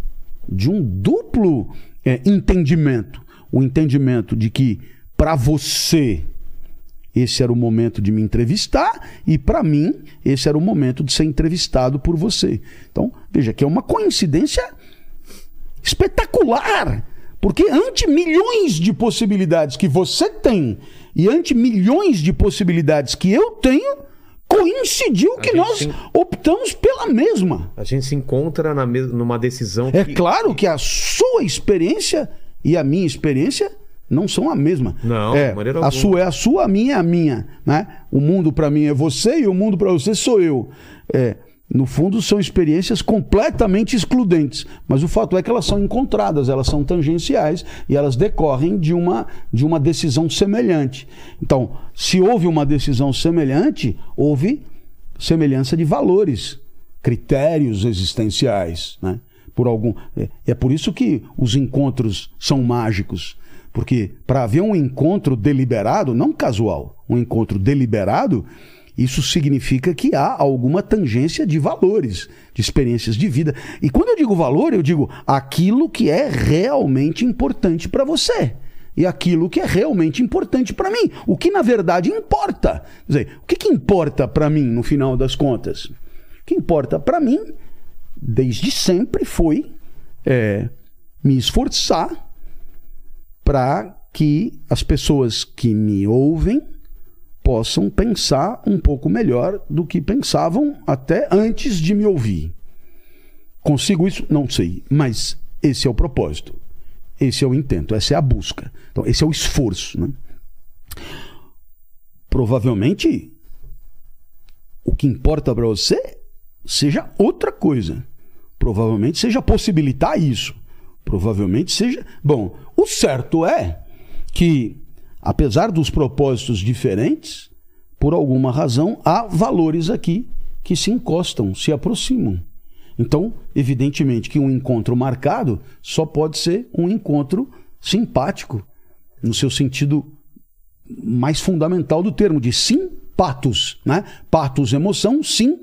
S3: de um duplo é, entendimento. O entendimento de que para você esse era o momento de me entrevistar e para mim esse era o momento de ser entrevistado por você. Então, veja que é uma coincidência espetacular. Porque ante milhões de possibilidades que você tem e ante milhões de possibilidades que eu tenho, coincidiu que nós
S1: sim.
S3: optamos pela mesma.
S1: A gente se encontra na mes- numa decisão
S3: É
S1: que...
S3: claro que a sua experiência e a minha experiência não são a mesma.
S1: Não,
S3: é,
S1: maneira
S3: a
S1: alguma.
S3: sua é a sua, a minha é a minha, né? O mundo para mim é você e o mundo para você sou eu. É, no fundo são experiências completamente excludentes, mas o fato é que elas são encontradas, elas são tangenciais e elas decorrem de uma de uma decisão semelhante. Então, se houve uma decisão semelhante, houve semelhança de valores, critérios existenciais, né? Por algum é, é por isso que os encontros são mágicos, porque para haver um encontro deliberado, não casual, um encontro deliberado, isso significa que há alguma tangência de valores, de experiências de vida. E quando eu digo valor, eu digo aquilo que é realmente importante para você e aquilo que é realmente importante para mim. O que na verdade importa. Quer dizer, o que, que importa para mim no final das contas? O que importa para mim, desde sempre, foi é, me esforçar para que as pessoas que me ouvem possam pensar um pouco melhor do que pensavam até antes de me ouvir. Consigo isso? Não sei, mas esse é o propósito. Esse é o intento, essa é a busca. Então, esse é o esforço. Né? Provavelmente, o que importa para você seja outra coisa. Provavelmente seja possibilitar isso. Provavelmente seja. Bom, o certo é que, apesar dos propósitos diferentes, por alguma razão, há valores aqui que se encostam, se aproximam. Então, evidentemente que um encontro marcado só pode ser um encontro simpático, no seu sentido mais fundamental do termo, de simpatos, né? Patos, emoção, sim,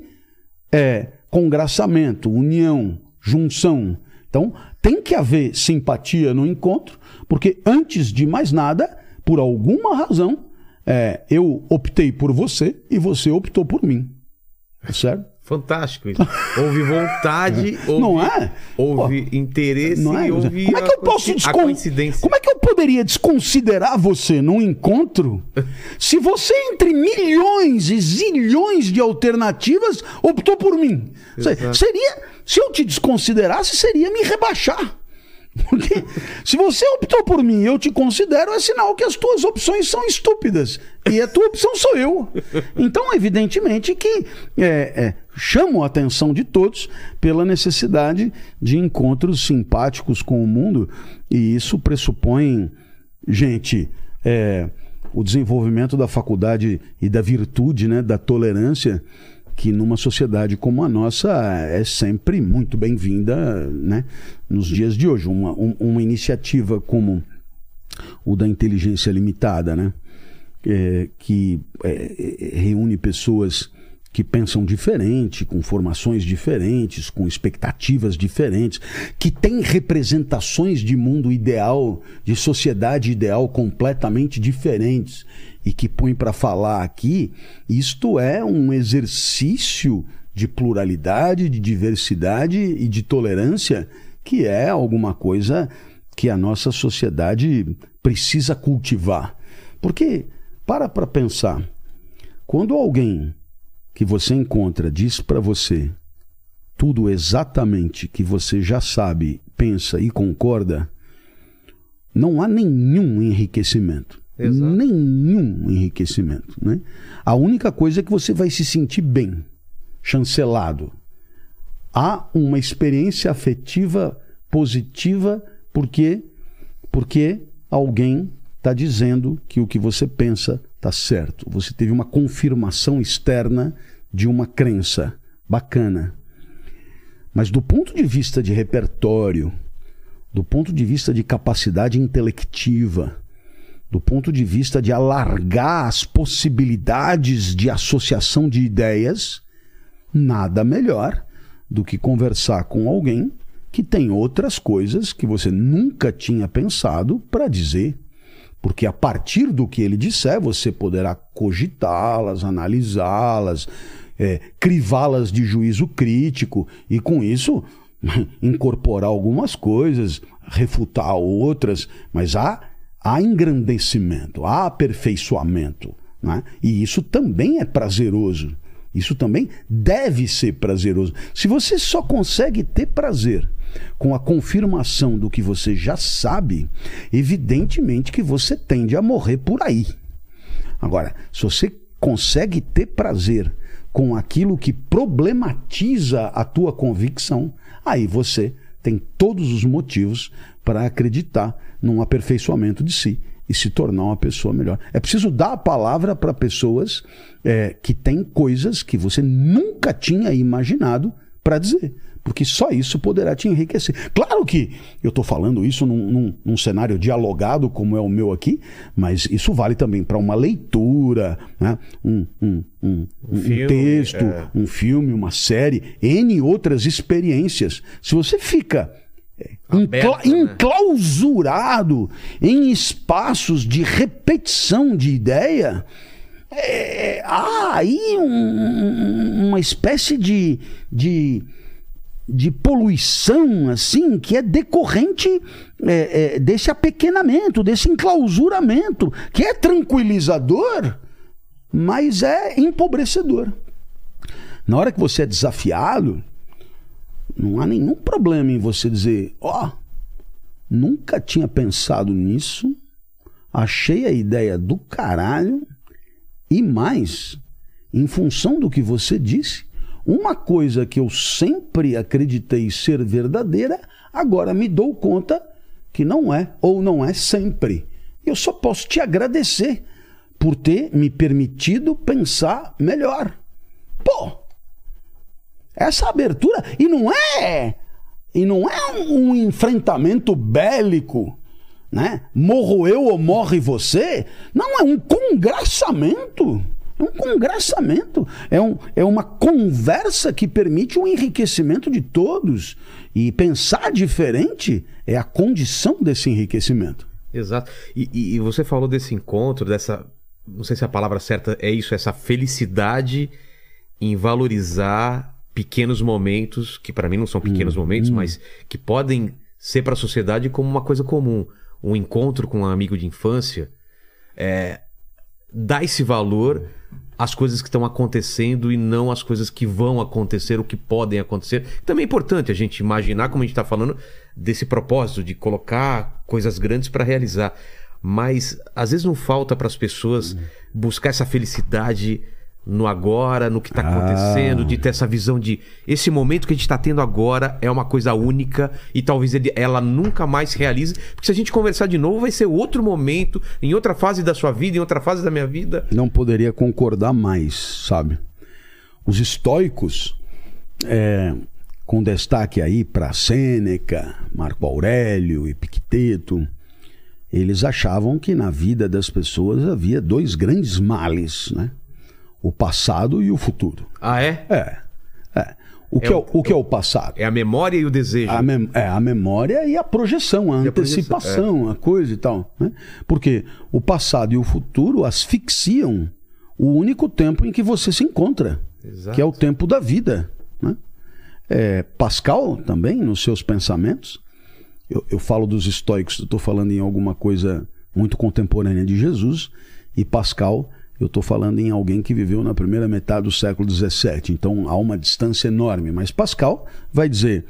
S3: é congraçamento, união, junção. Então, tem que haver simpatia no encontro, porque antes de mais nada, por alguma razão, é, eu optei por você e você optou por mim. Tá certo?
S1: Fantástico isso. Houve vontade, houve,
S3: Não é?
S1: houve interesse
S3: Não é?
S1: e houve
S3: Como é que eu posso descon... Como é que eu poderia desconsiderar você num encontro se você, entre milhões e zilhões de alternativas, optou por mim?
S1: Exato.
S3: Seria. Se eu te desconsiderasse, seria me rebaixar. Porque se você optou por mim eu te considero, é sinal que as tuas opções são estúpidas. E a tua opção sou eu. Então, evidentemente que é, é, chamo a atenção de todos pela necessidade de encontros simpáticos com o mundo. E isso pressupõe, gente, é, o desenvolvimento da faculdade e da virtude, né, da tolerância que numa sociedade como a nossa é sempre muito bem-vinda né, nos dias de hoje. Uma, um- uma iniciativa como o da inteligência limitada, né, é, que é, reúne pessoas que pensam diferente, com formações diferentes, com expectativas diferentes, que têm representações de mundo ideal, de sociedade ideal completamente diferentes e que põe para falar aqui, isto é um exercício de pluralidade, de diversidade e de tolerância que é alguma coisa que a nossa sociedade precisa cultivar. Porque, para para pensar, quando alguém que você encontra diz para você tudo exatamente que você já sabe, pensa e concorda, não há nenhum enriquecimento.
S1: Exato.
S3: Nenhum enriquecimento. Né? A única coisa é que você vai se sentir bem, chancelado. Há uma experiência afetiva positiva porque porque alguém está dizendo que o que você pensa está certo. Você teve uma confirmação externa de uma crença bacana. Mas do ponto de vista de repertório, do ponto de vista de capacidade intelectiva, do ponto de vista de alargar as possibilidades de associação de ideias, nada melhor do que conversar com alguém que tem outras coisas que você nunca tinha pensado para dizer. Porque a partir do que ele disser, você poderá cogitá-las, analisá-las, é, crivá-las de juízo crítico e, com isso, incorporar algumas coisas, refutar outras, mas há, há engrandecimento, há aperfeiçoamento. né? E isso também é prazeroso. Isso também deve ser prazeroso. Se você só consegue ter prazer com a confirmação do que você já sabe, evidentemente que você tende a morrer por aí. Agora, se você consegue ter prazer com aquilo que problematiza a tua convicção, aí você tem todos os motivos para acreditar num aperfeiçoamento de si e se tornar uma pessoa melhor. É preciso dar a palavra para pessoas é, que têm coisas que você nunca tinha imaginado para dizer. Porque só isso poderá te enriquecer. Claro que eu estou falando isso num, num- num cenário dialogado, como é o meu aqui, mas isso vale também para uma leitura, né? um, um, um, um
S1: filme,
S3: texto,
S1: é.
S3: um filme, uma série, N outras experiências. Se você fica
S1: Aberto,
S3: encla-
S1: né?
S3: enclausurado em espaços de repetição de ideia, é, há aí um- uma espécie de, de, de poluição assim que é decorrente é, é, desse apequenamento, desse enclausuramento, que é tranquilizador, mas é empobrecedor. Na hora que você é desafiado, não há nenhum problema em você dizer: Ó, nunca tinha pensado nisso, achei a ideia do caralho, e mais, em função do que você disse, uma coisa que eu sempre acreditei ser verdadeira, agora me dou conta que não é, ou não é sempre. Eu só posso te agradecer por ter me permitido pensar melhor. Pô, essa abertura. E não é. E não é um, um enfrentamento bélico, né? Morro eu ou morre você. Não, é um congraçamento. É um congraçamento. É, um, é uma conversa que permite o enriquecimento de todos. E pensar diferente é a condição desse enriquecimento.
S1: Exato. E, e, e você falou desse encontro, dessa. Não sei se a palavra certa é isso, essa felicidade em valorizar pequenos momentos, que para mim não são pequenos
S3: Hum,
S1: momentos, mas que podem ser para a sociedade como uma coisa comum. Um encontro com um amigo de infância é, dá esse valor às coisas que estão acontecendo e não às coisas que vão acontecer, ou que podem acontecer. Também é importante a gente imaginar, como a gente está falando, desse propósito de colocar coisas grandes para realizar. Mas às vezes não falta para as pessoas buscar essa felicidade no agora, no que está
S3: Ah.
S1: acontecendo, de ter essa visão de esse momento que a gente está tendo agora é uma coisa única e talvez ele- ela nunca mais se realize. Porque se a gente conversar de novo, vai ser outro momento, em outra fase da sua vida, em outra fase da minha vida.
S3: não poderia concordar mais, sabe? Os estoicos, é, com destaque aí para Sêneca, Marco Aurélio, Epicteto, eles achavam que na vida das pessoas havia dois grandes males, né? O passado e o futuro.
S1: Ah, é?
S3: É. é. O, que
S1: É
S3: é,
S1: o-
S3: o, que é o passado?
S1: É a memória e o desejo.
S3: A, é, a memória e a projeção, a
S1: E a projeção,
S3: antecipação, a coisa e tal. Né? Porque o passado e o futuro asfixiam o único tempo em que você se encontra,
S1: Exato.
S3: que é o tempo da vida. Né? É, Pascal também, nos seus pensamentos, eu, eu falo dos estoicos, estou falando em alguma coisa muito contemporânea de Jesus, e Pascal, eu estou falando em alguém que viveu na primeira metade do século XVII. Então há uma distância enorme. Mas Pascal vai dizer: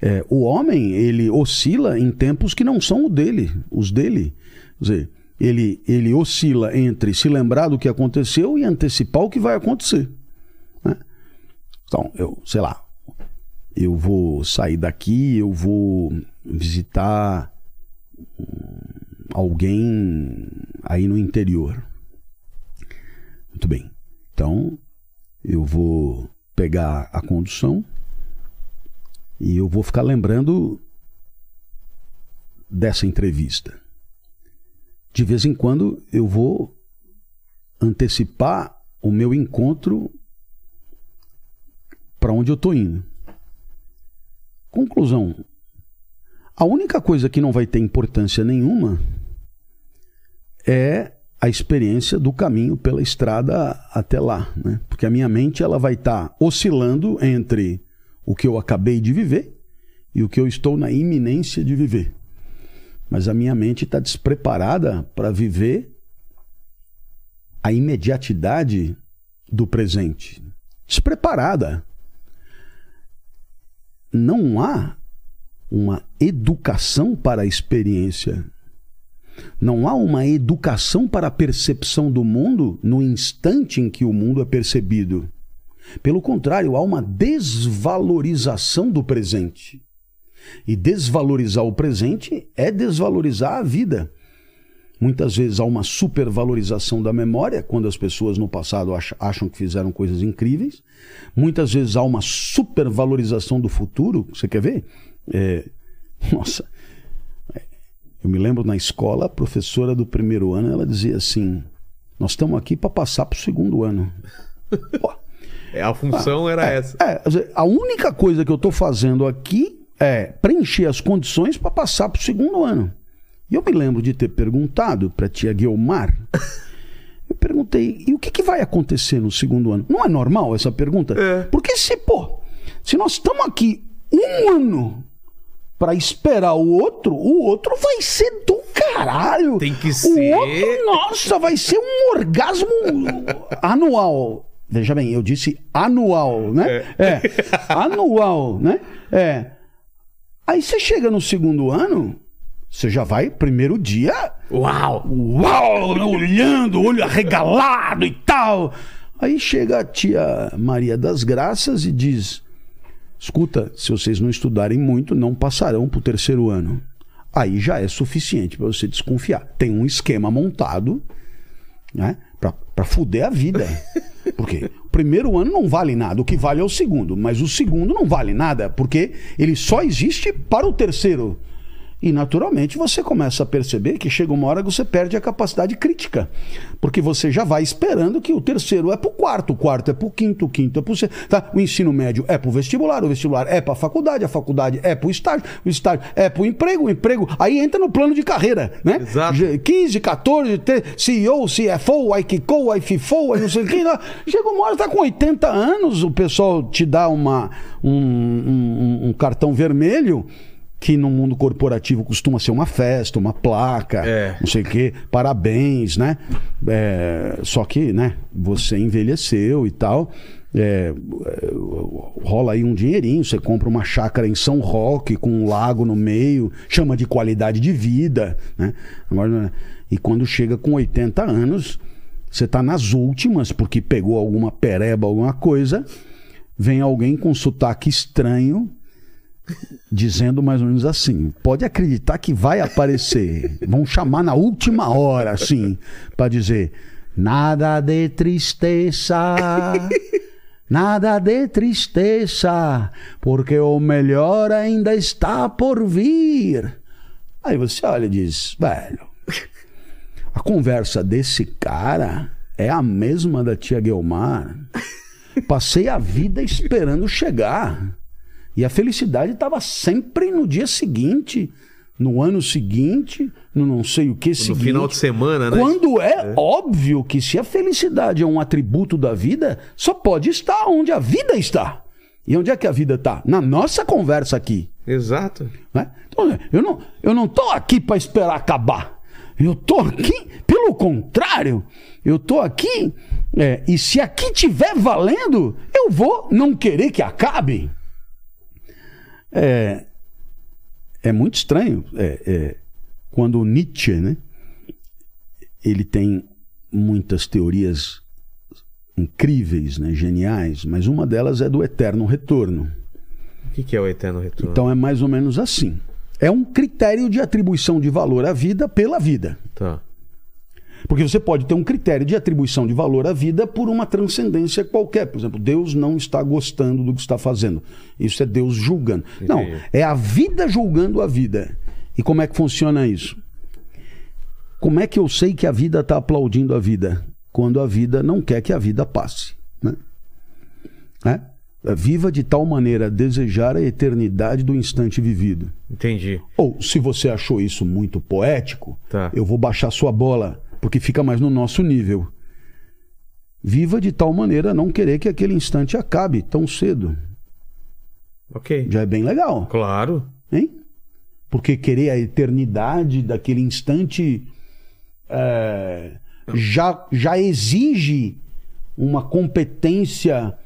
S3: é, o homem ele oscila em tempos que não são o dele, os dele. Quer dizer, ele, ele oscila entre se lembrar do que aconteceu e antecipar o que vai acontecer. né? Então, eu, sei lá, eu vou sair daqui, eu vou visitar alguém aí no interior. Muito bem. Então, eu vou pegar a condução e eu vou ficar lembrando dessa entrevista. De vez em quando eu vou antecipar o meu encontro para onde eu estou indo. Conclusão: a única coisa que não vai ter importância nenhuma é a experiência do caminho pela estrada até lá, né? Porque a minha mente ela vai estar oscilando entre o que eu acabei de viver e o que eu estou na iminência de viver. Mas a minha mente está despreparada para viver a imediatidade do presente. Despreparada. Não há uma educação para a experiência. Não há uma educação para a percepção do mundo no instante em que o mundo é percebido. Pelo contrário, há uma desvalorização do presente. E desvalorizar o presente é desvalorizar a vida. Muitas vezes há uma supervalorização da memória, quando as pessoas no passado ach- acham que fizeram coisas incríveis. Muitas vezes há uma supervalorização do futuro. Você quer ver? É, Nossa, eu me lembro na escola, a professora do primeiro ano, ela dizia assim: Nós estamos aqui para passar para o segundo ano. Pô,
S1: É, a função era essa.
S3: é, quer dizer, a única coisa que eu estou fazendo aqui é preencher as condições para passar para o segundo ano. E eu me lembro de ter perguntado para a tia Guilmar. Eu perguntei, e o que, que vai acontecer no segundo ano? Não é normal essa pergunta?
S1: É.
S3: Porque se, pô, se nós estamos aqui um ano para esperar o outro, o outro vai ser do caralho.
S1: Tem que
S3: O
S1: ser.
S3: outro, nossa, vai ser um orgasmo anual. Veja bem, eu disse anual, né? É. Anual, né? É. Aí você chega no segundo ano, você já vai, primeiro dia,
S1: Uau!
S3: uau, olhando, olho arregalado e tal. Aí chega a tia Maria das Graças e diz: Escuta, se vocês não estudarem muito, não passarão para o terceiro ano. Aí já é suficiente para você desconfiar. Tem um esquema montado né? Pra, pra fuder a vida. Porque o primeiro ano não vale nada, o que vale é o segundo, mas o segundo não vale nada, porque ele só existe para o terceiro. E naturalmente você começa a perceber que chega uma hora que você perde a capacidade crítica. Porque você já vai esperando que o terceiro é para o quarto, o quarto é para o quinto, o quinto é para o sexto. Tá? O ensino médio é para o vestibular, o vestibular é para a faculdade, a faculdade é para o estágio, o estágio é para o emprego, o emprego. Aí entra no plano de carreira, né?
S1: Exato.
S3: 15, 14, T- CEO, CFO, IKCO, IFIFO, aí não sei o que. lá. Chega uma hora, tá com 80 anos, o pessoal te dá uma, um, um- um cartão vermelho. Que no mundo corporativo costuma ser uma festa, uma placa,
S1: É.
S3: não sei o quê, parabéns, né? É, só que, né, você envelheceu e tal. é, rola aí um dinheirinho, você compra uma chácara em São Roque com um lago no meio, chama de qualidade de vida, né? Agora, e quando chega com 80 anos, você tá nas últimas, porque pegou alguma pereba, alguma coisa, vem alguém com sotaque estranho, dizendo mais ou menos assim: pode acreditar que vai aparecer. Vão chamar na última hora, assim, para dizer: nada de tristeza. Nada de tristeza, porque o melhor ainda está por vir. Aí você olha e diz, velho, a conversa desse cara é a mesma da tia Guilmar. Passei a vida esperando chegar. E a felicidade estava sempre no dia seguinte, no ano seguinte, no não sei o que
S1: No
S3: seguinte.
S1: final de semana, né?
S3: Quando é, óbvio que se a felicidade é um atributo da vida, só pode estar onde a vida está. E onde é que a vida está? Na nossa conversa aqui.
S1: Exato.
S3: né? Então, eu não eu não tô aqui para esperar acabar. Eu tô aqui, pelo contrário, eu tô aqui é, e se aqui tiver valendo, eu vou não querer que acabe. É, é muito estranho é, é, quando o Nietzsche, né? Ele tem muitas teorias incríveis, né, geniais, mas uma delas é do eterno retorno.
S1: O que, que é o eterno retorno?
S3: Então é mais ou menos assim. É um critério de atribuição de valor à vida pela vida.
S1: Tá.
S3: Porque você pode ter um critério de atribuição de valor à vida por uma transcendência qualquer. Por exemplo, Deus não está gostando do que está fazendo. Isso é Deus julgando. Não,
S1: Entendi.
S3: é a vida julgando a vida. E como é que funciona isso? Como é que eu sei que a vida está aplaudindo a vida? Quando a vida não quer que a vida passe. Né? Né? Viva de tal maneira a desejar a eternidade do instante vivido.
S1: Entendi.
S3: Ou, se você achou isso muito poético,
S1: Tá.
S3: eu vou baixar sua bola, porque fica mais no nosso nível. Viva de tal maneira a não querer que aquele instante acabe tão cedo.
S1: Ok.
S3: Já é bem legal,
S1: Claro.
S3: hein? Porque querer a eternidade daquele instante é, já, já exige uma competência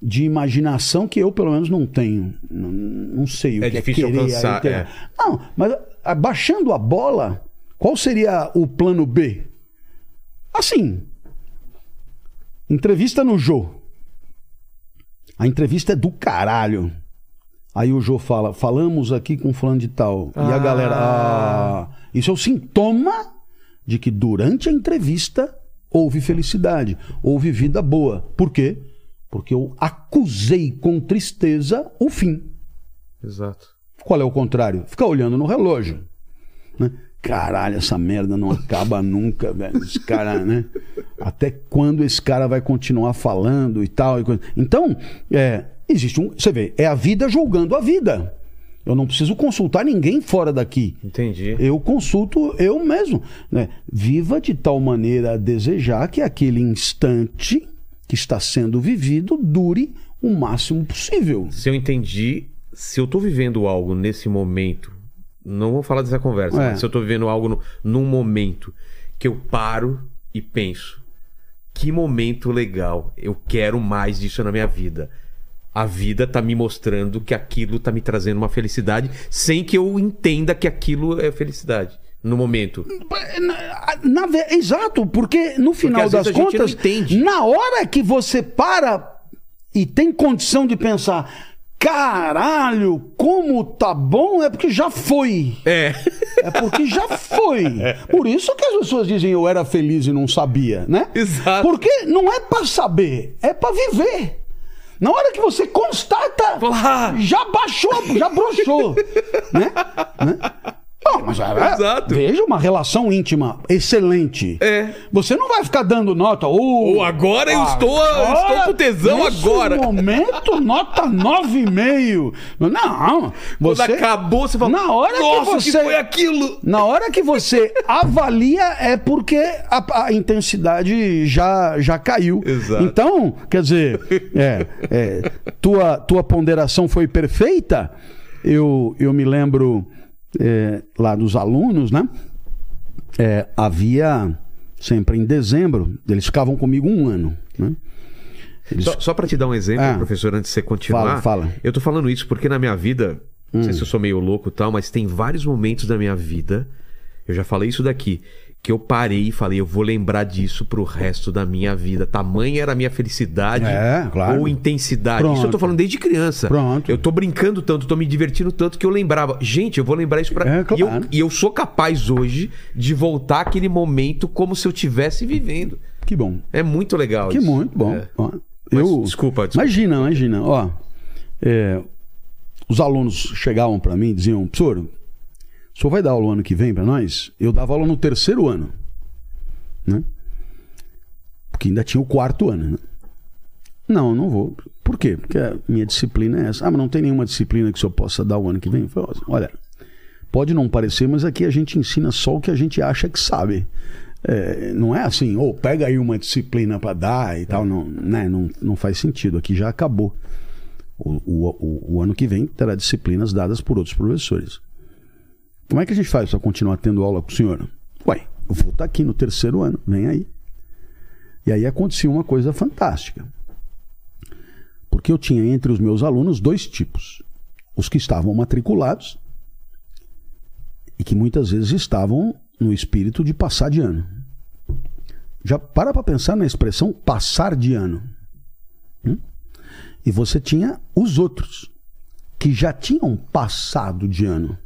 S3: de imaginação que eu, pelo menos, não tenho. Não, não sei o
S1: É
S3: que é querer a
S1: alcançar,
S3: eter-
S1: é.
S3: Não, mas abaixando a bola, qual seria o plano B? Assim, entrevista no Jô. A entrevista é do caralho. Aí o Jô fala, falamos aqui com fulano de tal. E a
S1: Ah.
S3: galera, ah, isso é o sintoma de que durante a entrevista houve felicidade, houve vida boa. Por quê? Porque eu acusei com tristeza o fim.
S1: Exato.
S3: Qual é o contrário? Ficar olhando no relógio. Né? Caralho, essa merda não acaba nunca, velho. Esse cara, né? Até quando esse cara vai continuar falando e tal? e coisa. Então, é, existe um. Você vê, é a vida julgando a vida. Eu não preciso consultar ninguém fora daqui.
S1: Entendi.
S3: Eu consulto eu mesmo. Né? Viva de tal maneira a desejar que aquele instante que está sendo vivido dure o máximo possível.
S1: Se eu entendi, se eu tô vivendo algo nesse momento, não vou falar dessa conversa,
S3: É.
S1: mas se eu tô vivendo algo no, num momento que eu paro e penso, que momento legal, eu quero mais disso na minha vida. A vida tá me mostrando que aquilo tá me trazendo uma felicidade, sem que eu entenda que aquilo é felicidade no momento.
S3: Na- na exato, porque no final
S1: às
S3: das contas, na hora que você para e tem condição de pensar, caralho, como tá bom, é porque já foi.
S1: É.
S3: É porque já foi. Por isso que as pessoas dizem eu era feliz e não sabia, né?
S1: Exato.
S3: Porque não é pra saber, é pra viver. Na hora que você constata, já baixou, já broxou, né? né? Não, mas é,
S1: Exato.
S3: veja uma relação íntima excelente.
S1: É.
S3: Você não vai ficar dando nota. Ou
S1: Ou agora eu estou- eu estou com tesão
S3: nesse
S1: agora."
S3: momento, nota 9,5. Não,
S1: Quando
S3: você...
S1: acabou, você fala,
S3: Na hora que
S1: nossa,
S3: você-
S1: foi aquilo?
S3: Na hora que você avalia é porque a, a intensidade já, já caiu.
S1: Exato.
S3: Então, quer dizer, é, é, tua, tua ponderação foi perfeita. Eu, eu me lembro é, lá dos alunos, né? É, havia sempre em dezembro, eles ficavam comigo um ano, né? Eles-
S1: Só, só para te dar um exemplo,
S3: Ah.
S1: professor, antes de você continuar.
S3: Fala, fala. Hum.
S1: Eu tô falando isso porque na minha vida, não sei se eu sou meio louco tal, mas tem vários momentos da minha vida, eu já falei isso daqui, que eu parei e falei, eu vou lembrar disso pro resto da minha vida. Tamanha era a minha felicidade
S3: É, claro.
S1: ou intensidade. Isso eu tô
S3: Pronto.
S1: falando desde criança.
S3: Pronto.
S1: Eu tô brincando tanto, tô me divertindo tanto que eu lembrava. Gente, eu vou lembrar isso pra.
S3: É,
S1: e, eu,
S3: claro.
S1: e eu sou capaz hoje de voltar aquele momento como se eu estivesse vivendo.
S3: Que bom.
S1: É muito legal
S3: Que
S1: isso.
S3: muito bom.
S1: É.
S3: Ó,
S1: Mas,
S3: eu,
S1: desculpa, desculpa.
S3: Imagina, imagina. Ó, é, os alunos chegavam para mim e diziam: professor, o senhor vai dar aula ano que vem para nós? Eu dava aula no terceiro ano. Né? Porque ainda tinha o quarto ano. Né? Não, não vou. Por quê? Porque a minha disciplina é essa. Ah, mas não tem nenhuma disciplina que o senhor possa dar o ano que vem? Eu falei, olha, pode não parecer, mas aqui a gente ensina só o que a gente acha que sabe. É, não é assim, ou pega aí uma disciplina para dar e tal. Não, né? não, não faz sentido. Aqui já acabou. O, o, o, o ano que vem terá disciplinas dadas por outros professores. Como é que a gente faz para continuar tendo aula com o senhor? Ué, eu vou estar aqui no terceiro ano, vem aí. E aí acontecia uma coisa fantástica. Porque eu tinha entre os meus alunos dois tipos. Os que estavam matriculados e que muitas vezes estavam no espírito de passar de ano. Já para para pensar na expressão passar de ano. Hum? E você tinha os outros que já tinham passado de ano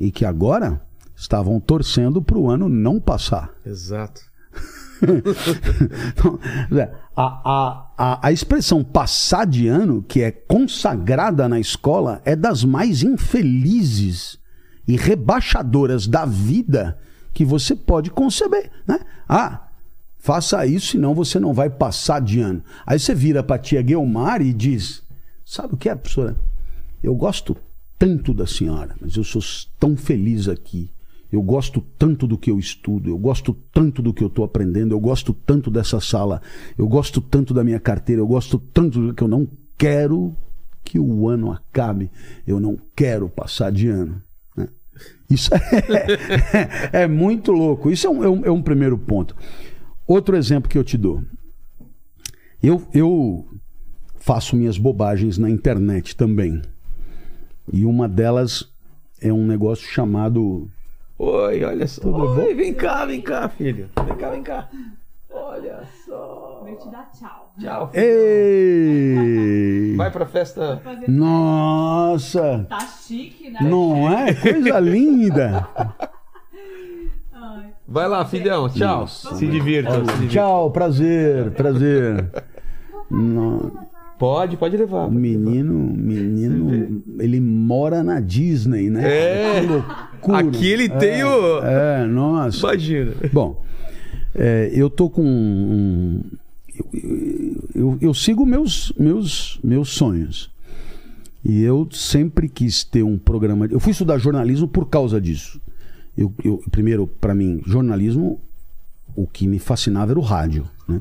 S3: e que agora estavam torcendo para o ano não passar.
S1: Exato.
S3: Então, a, a, a, a expressão passar de ano, que é consagrada na escola, é das mais infelizes e rebaixadoras da vida que você pode conceber. Né? Ah, faça isso, senão você não vai passar de ano. Aí você vira para a tia Guilmar e diz: Sabe o que é, professora? Eu gosto tanto da senhora, mas eu sou tão feliz aqui. Eu gosto tanto do que eu estudo, eu gosto tanto do que eu estou aprendendo, eu gosto tanto dessa sala, eu gosto tanto da minha carteira, eu gosto tanto do que eu não quero que o ano acabe, eu não quero passar de ano. né? Isso é, é muito louco. Isso é um, é um- é um primeiro ponto. Outro exemplo que eu te dou. Eu, eu faço minhas bobagens na internet também. E uma delas é um negócio chamado.
S1: Oi, olha só.
S3: Tudo
S1: Oi,
S3: bom?
S1: vem cá, vem cá, filho. Vem cá, vem cá. Olha só.
S4: Vou te dar tchau.
S1: Tchau.
S3: Ei!
S1: Vai pra festa.
S3: Nossa!
S4: Tá chique, né?
S3: Não é? Coisa linda!
S4: Ai,
S1: Vai lá, filhão. Tchau. Se divirta. se divirta.
S3: Tchau, prazer, prazer. No-
S1: Pode, pode levar.
S3: O menino, menino, ele mora na Disney, né?
S1: É.
S3: Que loucura.
S1: Aqui ele tem o.
S3: É, nossa.
S1: Imagina.
S3: Bom, é, eu tô com um, eu, eu- eu sigo meus, meus, meus sonhos. E eu sempre quis ter um programa. Eu fui estudar jornalismo por causa disso. Eu, eu- primeiro, para mim, jornalismo, o que me fascinava era o rádio. Né?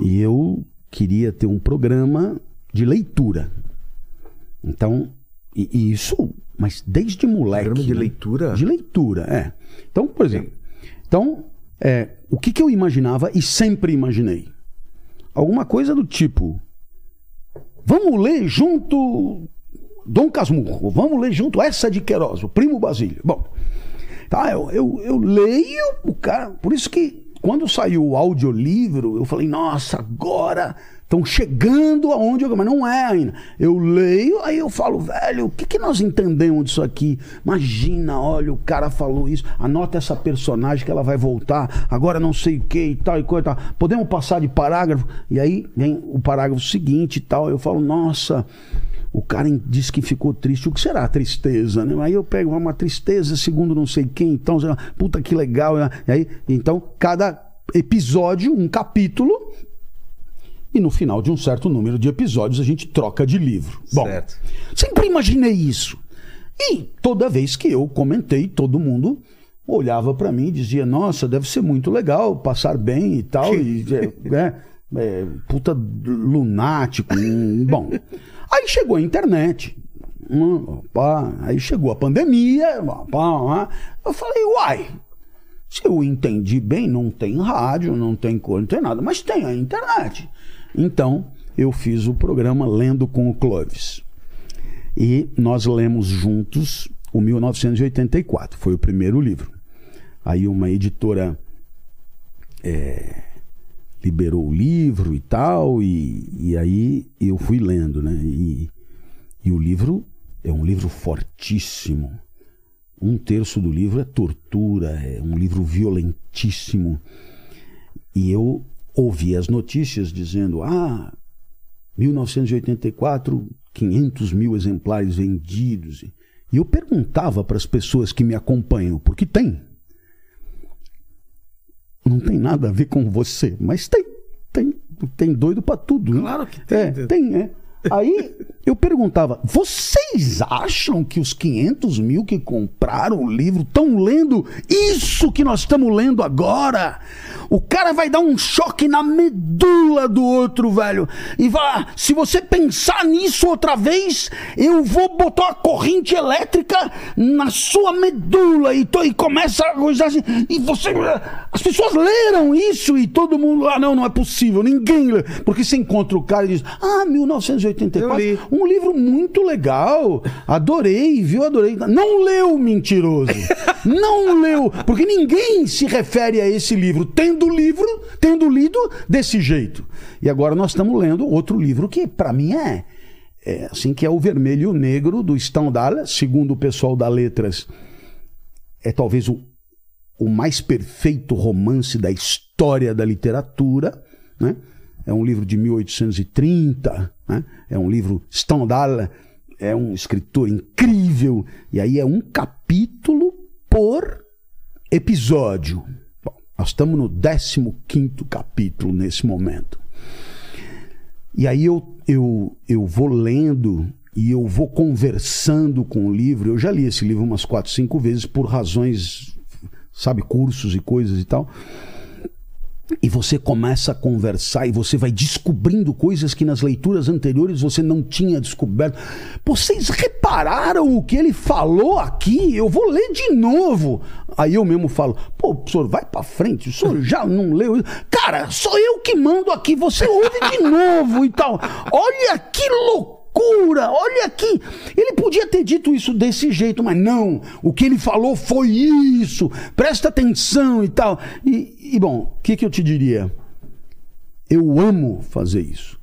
S3: E eu queria ter um programa de leitura. Então, e, e isso, mas desde moleque.
S1: Programa de
S3: né?
S1: leitura?
S3: De leitura, é. Então, por exemplo, então, é, o que, que eu imaginava e sempre imaginei? Alguma coisa do tipo: vamos ler junto Dom Casmurro, vamos ler junto essa de Queiroz, o Primo Basílio. Bom, tá, eu, eu, eu leio o cara, por isso que quando saiu o audiolivro, eu falei, nossa, agora estão chegando aonde eu. Mas não é ainda. Eu leio, aí eu falo, velho, o que, que nós entendemos disso aqui? Imagina, olha, o cara falou isso, anota essa personagem que ela vai voltar, agora não sei o que e tal e coisa. Tal. Podemos passar de parágrafo? E aí vem o parágrafo seguinte e tal. Eu falo, nossa. O cara diz que ficou triste. O que será a tristeza? Né? Aí eu pego uma tristeza, segundo não sei quem, então, puta que legal. né? E aí, então, cada episódio, um capítulo, e no final de um certo número de episódios a gente troca de livro. Bom,
S1: Certo.
S3: sempre imaginei isso. E toda vez que eu comentei, todo mundo olhava pra mim e dizia: Nossa, deve ser muito legal passar bem e tal. E, é, é, é, puta lunático. Bom, aí chegou a internet. hum, pá, aí chegou a pandemia. pá, eu falei: Uai, se eu entendi bem, não tem rádio, não tem cor, não tem nada, mas tem a internet. Então, eu fiz o programa Lendo com o Clovis. E nós lemos juntos o 1984, foi o primeiro livro. Aí uma editora é, liberou o livro e tal, e, e aí eu fui lendo, né? E, e o livro é um livro fortíssimo. Um terço do livro é tortura, é um livro violentíssimo. E eu ouvi as notícias dizendo: ah, 1984, 500 mil exemplares vendidos. E eu perguntava para as pessoas que me acompanham, porque tem. Não tem nada a ver com você, mas tem. Tem, tem doido para tudo. né?
S1: Claro que tem.
S3: É, tem, é. Aí eu perguntava: vocês acham que os 500 mil que compraram o livro estão lendo isso que nós estamos lendo agora? O cara vai dar um choque na medula do outro, velho. E vai, se você pensar nisso outra vez, eu vou botar uma corrente elétrica na sua medula e, to- e começa a coisa assim. E você. As pessoas leram isso e todo mundo. Ah, não, não é possível. Ninguém lê. Porque você encontra o cara e diz: Ah, 1984.
S1: Eu li.
S3: Um livro muito legal. Adorei, viu? Adorei. Não leu, mentiroso. Não leu. Porque ninguém se refere a esse livro tendo livro, tendo lido desse jeito. E agora nós estamos lendo outro livro que, para mim, é. é, assim que é o vermelho e o negro do Stendhal, segundo o pessoal da Letras, é talvez o, o mais perfeito romance da história da literatura, né? É um livro de 1830, né? É um livro Stendhal, é um escritor incrível e aí é um capítulo por episódio. Bom, nós estamos no 15º capítulo nesse momento. E aí eu, eu, eu vou lendo e eu vou conversando com o livro. Eu já li esse livro umas quatro, cinco vezes por razões, sabe, cursos e coisas e tal. E você começa a conversar e você vai descobrindo coisas que nas leituras anteriores você não tinha descoberto. Vocês repararam o que ele falou aqui? Eu vou ler de novo. Aí eu mesmo falo: pô, professor, vai pra frente, o senhor já não leu isso. Cara, sou eu que mando aqui, você ouve de novo e tal. Olha que loucura! Olha aqui, ele podia ter dito isso desse jeito, mas não. O que ele falou foi isso. Presta atenção e tal. E, e, bom, o que, que eu te diria? Eu amo fazer isso.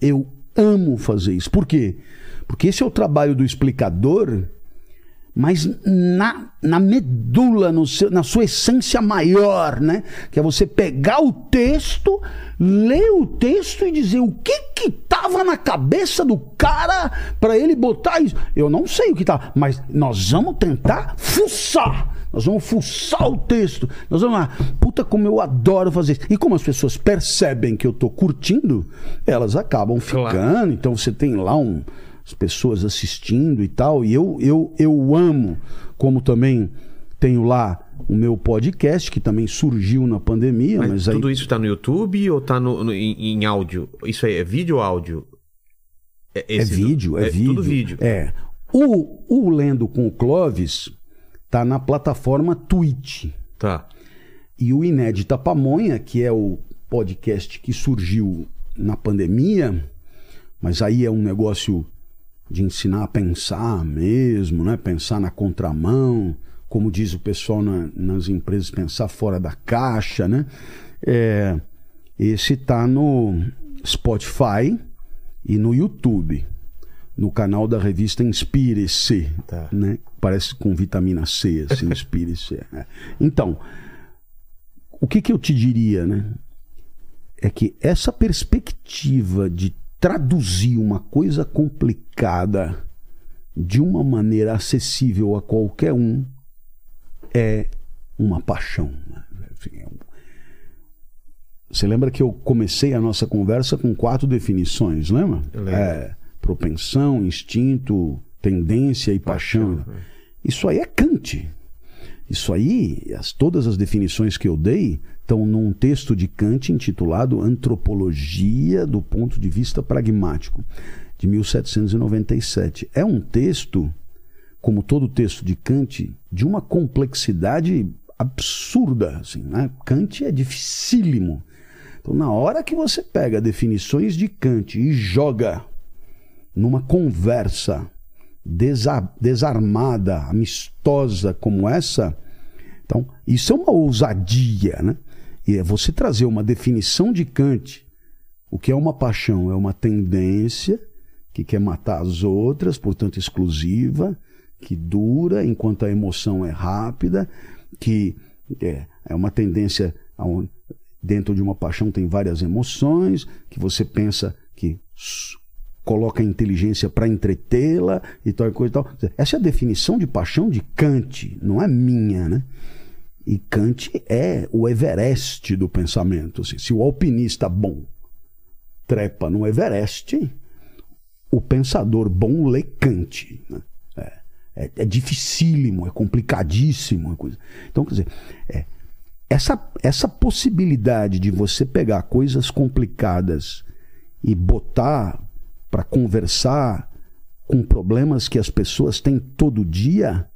S3: Eu amo fazer isso. Por quê? Porque esse é o trabalho do explicador, mas na, na medula, no seu- na sua essência maior, né? Que é você pegar o texto, ler o texto e dizer o que que estava na cabeça do cara para ele botar isso. Eu não sei o que tá, mas nós vamos tentar fuçar. Nós vamos fuçar o texto. Nós vamos lá. Puta, como eu adoro fazer isso. E como as pessoas percebem que eu tô curtindo, elas acabam
S1: Claro.
S3: ficando. Então você tem lá um, as pessoas assistindo e tal. E eu, eu, eu amo, como também tenho lá o meu podcast, que também surgiu na pandemia, mas,
S1: Mas
S3: aí.
S1: tudo isso tá no YouTube ou tá no, no- em, em áudio? Isso aí é vídeo ou áudio?
S3: É
S1: esse do-
S3: vídeo, é, vídeo.
S1: Tudo vídeo.
S3: É. O, o Lendo com o Clovis tá na plataforma Twitch.
S1: Tá.
S3: E o Inédita Pamonha, que é o podcast que surgiu na pandemia, mas aí é um negócio de ensinar a pensar mesmo, né? Pensar na contramão, como diz o pessoal na- nas empresas, pensar fora da caixa, né? É, esse tá no Spotify e no YouTube, no canal da revista Inspire-se,
S1: Tá.
S3: né? Parece com vitamina C, assim, Inspire-se. é. Então, o que que eu te diria, né? É que essa perspectiva de traduzir uma coisa complicada de uma maneira acessível a qualquer um é uma paixão. né? É Você lembra que eu comecei a nossa conversa com quatro definições, lembra?
S1: Eu lembro.
S3: É, propensão, instinto, tendência e paixão. Isso aí é Kant. Isso aí, as- todas as definições que eu dei estão num texto de Kant intitulado Antropologia do Ponto de Vista Pragmático, de 1797. É um texto, como todo texto de Kant, de uma complexidade absurda. Assim, né? Kant é dificílimo. Então, na hora que você pega definições de Kant e joga numa conversa desa- desarmada, amistosa como essa, então isso é uma ousadia, né? E é você trazer uma definição de Kant, o que é uma paixão? É uma tendência que quer matar as outras, portanto exclusiva, que dura enquanto a emoção é rápida, que é, é uma tendência aonde, dentro de uma paixão tem várias emoções, que você pensa que coloca a inteligência para entretê-la e tal coisa e tal. Essa é a definição de paixão de Kant, não é minha, né? E Kant é o Everest do pensamento. assim. Se o alpinista bom trepa no Everest, o pensador bom lê Kant. né? É, é, é dificílimo, é complicadíssimo. é coisa. Então, quer dizer, é, essa, essa possibilidade de você pegar coisas complicadas e botar para conversar com problemas que as pessoas têm todo dia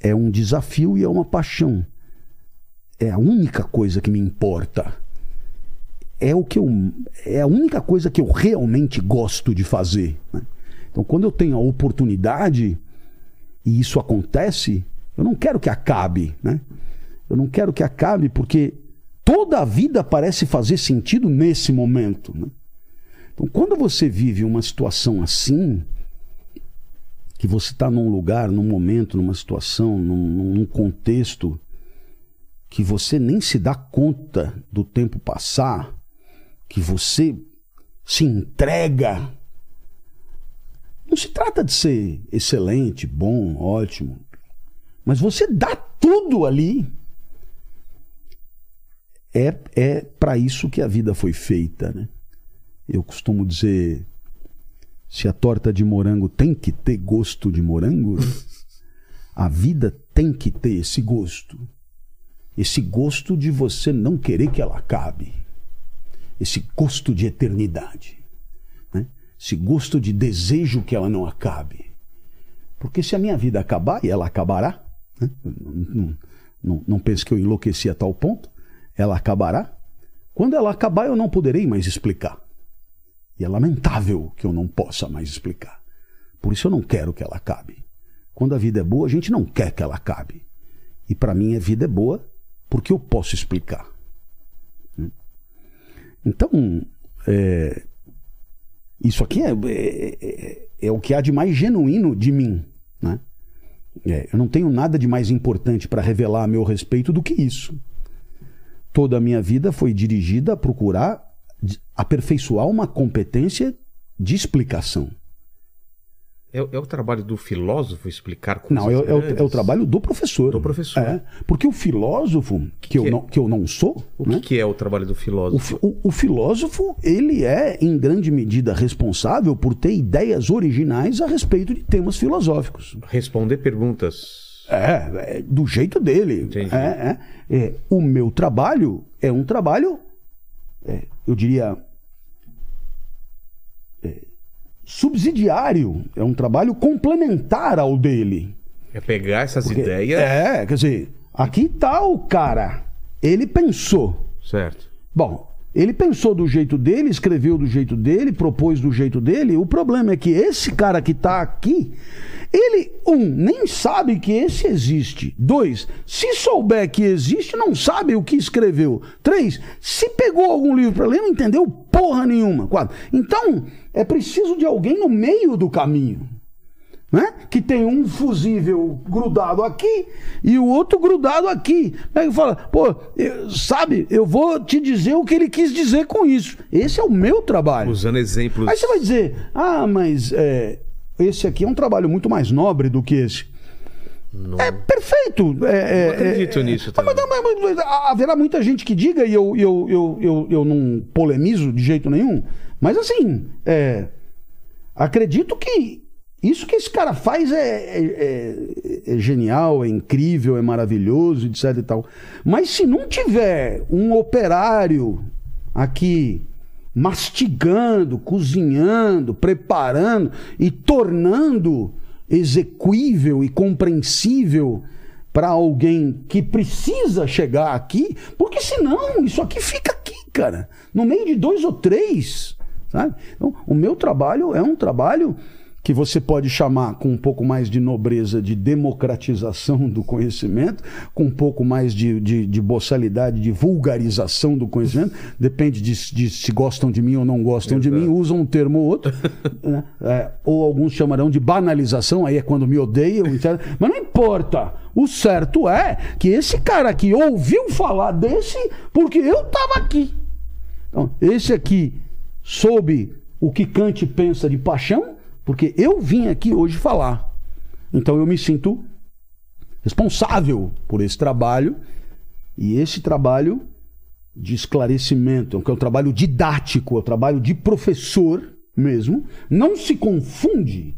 S3: é um desafio e é uma paixão. É a única coisa que me importa. É o que eu é a única coisa que eu realmente gosto de fazer. né? Então, quando eu tenho a oportunidade e isso acontece, eu não quero que acabe, né? Eu não quero que acabe porque toda a vida parece fazer sentido nesse momento. Né? Então, quando você vive uma situação assim, que você está num lugar, num momento, numa situação, num, num contexto que você nem se dá conta do tempo passar, que você se entrega. Não se trata de ser excelente, bom, ótimo, mas você dá tudo ali. É, é para isso que a vida foi feita, né? Eu costumo dizer, se a torta de morango tem que ter gosto de morango, a vida tem que ter esse gosto. Esse gosto de você não querer que ela acabe. Esse gosto de eternidade. Né? Esse gosto de desejo que ela não acabe. Porque se a minha vida acabar, e ela acabará, né? não, não, não, pense que eu enlouqueci a tal ponto, ela acabará. Quando ela acabar, eu não poderei mais explicar. E é lamentável que eu não possa mais explicar. Por isso eu não quero que ela acabe. Quando a vida é boa, a gente não quer que ela acabe. E para mim a vida é boa porque eu posso explicar. Então, é, isso aqui é, é, é- é o que há de mais genuíno de mim. Né? É, eu não tenho nada de mais importante para revelar a meu respeito do que isso. Toda a minha vida foi dirigida a procurar aperfeiçoar uma competência de explicação.
S1: É, é o trabalho do filósofo explicar coisas
S3: Não, é, é o, é o trabalho do professor.
S1: Do professor.
S3: É, porque o filósofo, que,
S1: que
S3: eu,
S1: é?
S3: não, que eu não sou,
S1: O
S3: né?
S1: que, é o trabalho do
S3: O,
S1: filósofo?
S3: fi- o- o filósofo, ele é, em grande medida, responsável por ter ideias originais a respeito de temas filosóficos.
S1: Responder perguntas.
S3: É, é, do jeito dele.
S1: Entendi.
S3: É, é. É, o meu trabalho é um trabalho, é, eu diria, é, subsidiário. É um trabalho complementar ao dele.
S1: É pegar essas
S3: Porque-
S1: ideias.
S3: É, quer dizer, aqui tá o cara. Ele pensou.
S1: Certo.
S3: Bom, Ele pensou do jeito dele, escreveu do jeito dele, propôs do jeito dele. O problema é que esse cara que está aqui, ele, um, nem sabe que esse existe. Dois, se souber que existe, não sabe o que escreveu. Três, se pegou algum livro para ler, não entendeu porra nenhuma. Quatro, então é preciso de alguém no meio do caminho né? que tem um fusível grudado aqui e o outro grudado aqui. Aí fala, pô, eu- sabe, eu vou te dizer o que ele quis dizer com isso. Esse é o meu trabalho.
S1: Usando exemplos.
S3: Aí você vai dizer, ah, mas é, esse aqui é um trabalho muito mais nobre do que esse. É perfeito. É, é,
S1: Eu acredito
S3: é,
S1: nisso
S3: é, mas-
S1: também.
S3: mas- mas haverá muita gente que diga, e eu, eu, eu, eu, eu não polemizo de jeito nenhum, mas assim, é, acredito que isso que esse cara faz é, é- é- é genial, é incrível, é maravilhoso, etc e tal. Mas se não tiver um operário aqui mastigando, cozinhando, preparando e tornando execuível e compreensível para alguém que precisa chegar aqui, porque senão isso aqui fica aqui, cara, no meio de dois ou três, sabe? Então, o meu trabalho é um trabalho que você pode chamar com um pouco mais de nobreza de democratização do conhecimento, com um pouco mais de, de, de boçalidade, de vulgarização do conhecimento, depende de, de se gostam de mim ou não gostam de mim, usam um termo ou outro, né? É, ou alguns chamarão de banalização, aí é quando me odeiam, etc. mas não importa. O certo é que esse cara aqui ouviu falar desse porque eu estava aqui. Então, esse aqui soube o que Kant pensa de paixão, porque eu vim aqui hoje falar. Então eu me sinto responsável por esse trabalho e esse trabalho de esclarecimento, que é um trabalho didático, é um trabalho de professor mesmo, não se confunde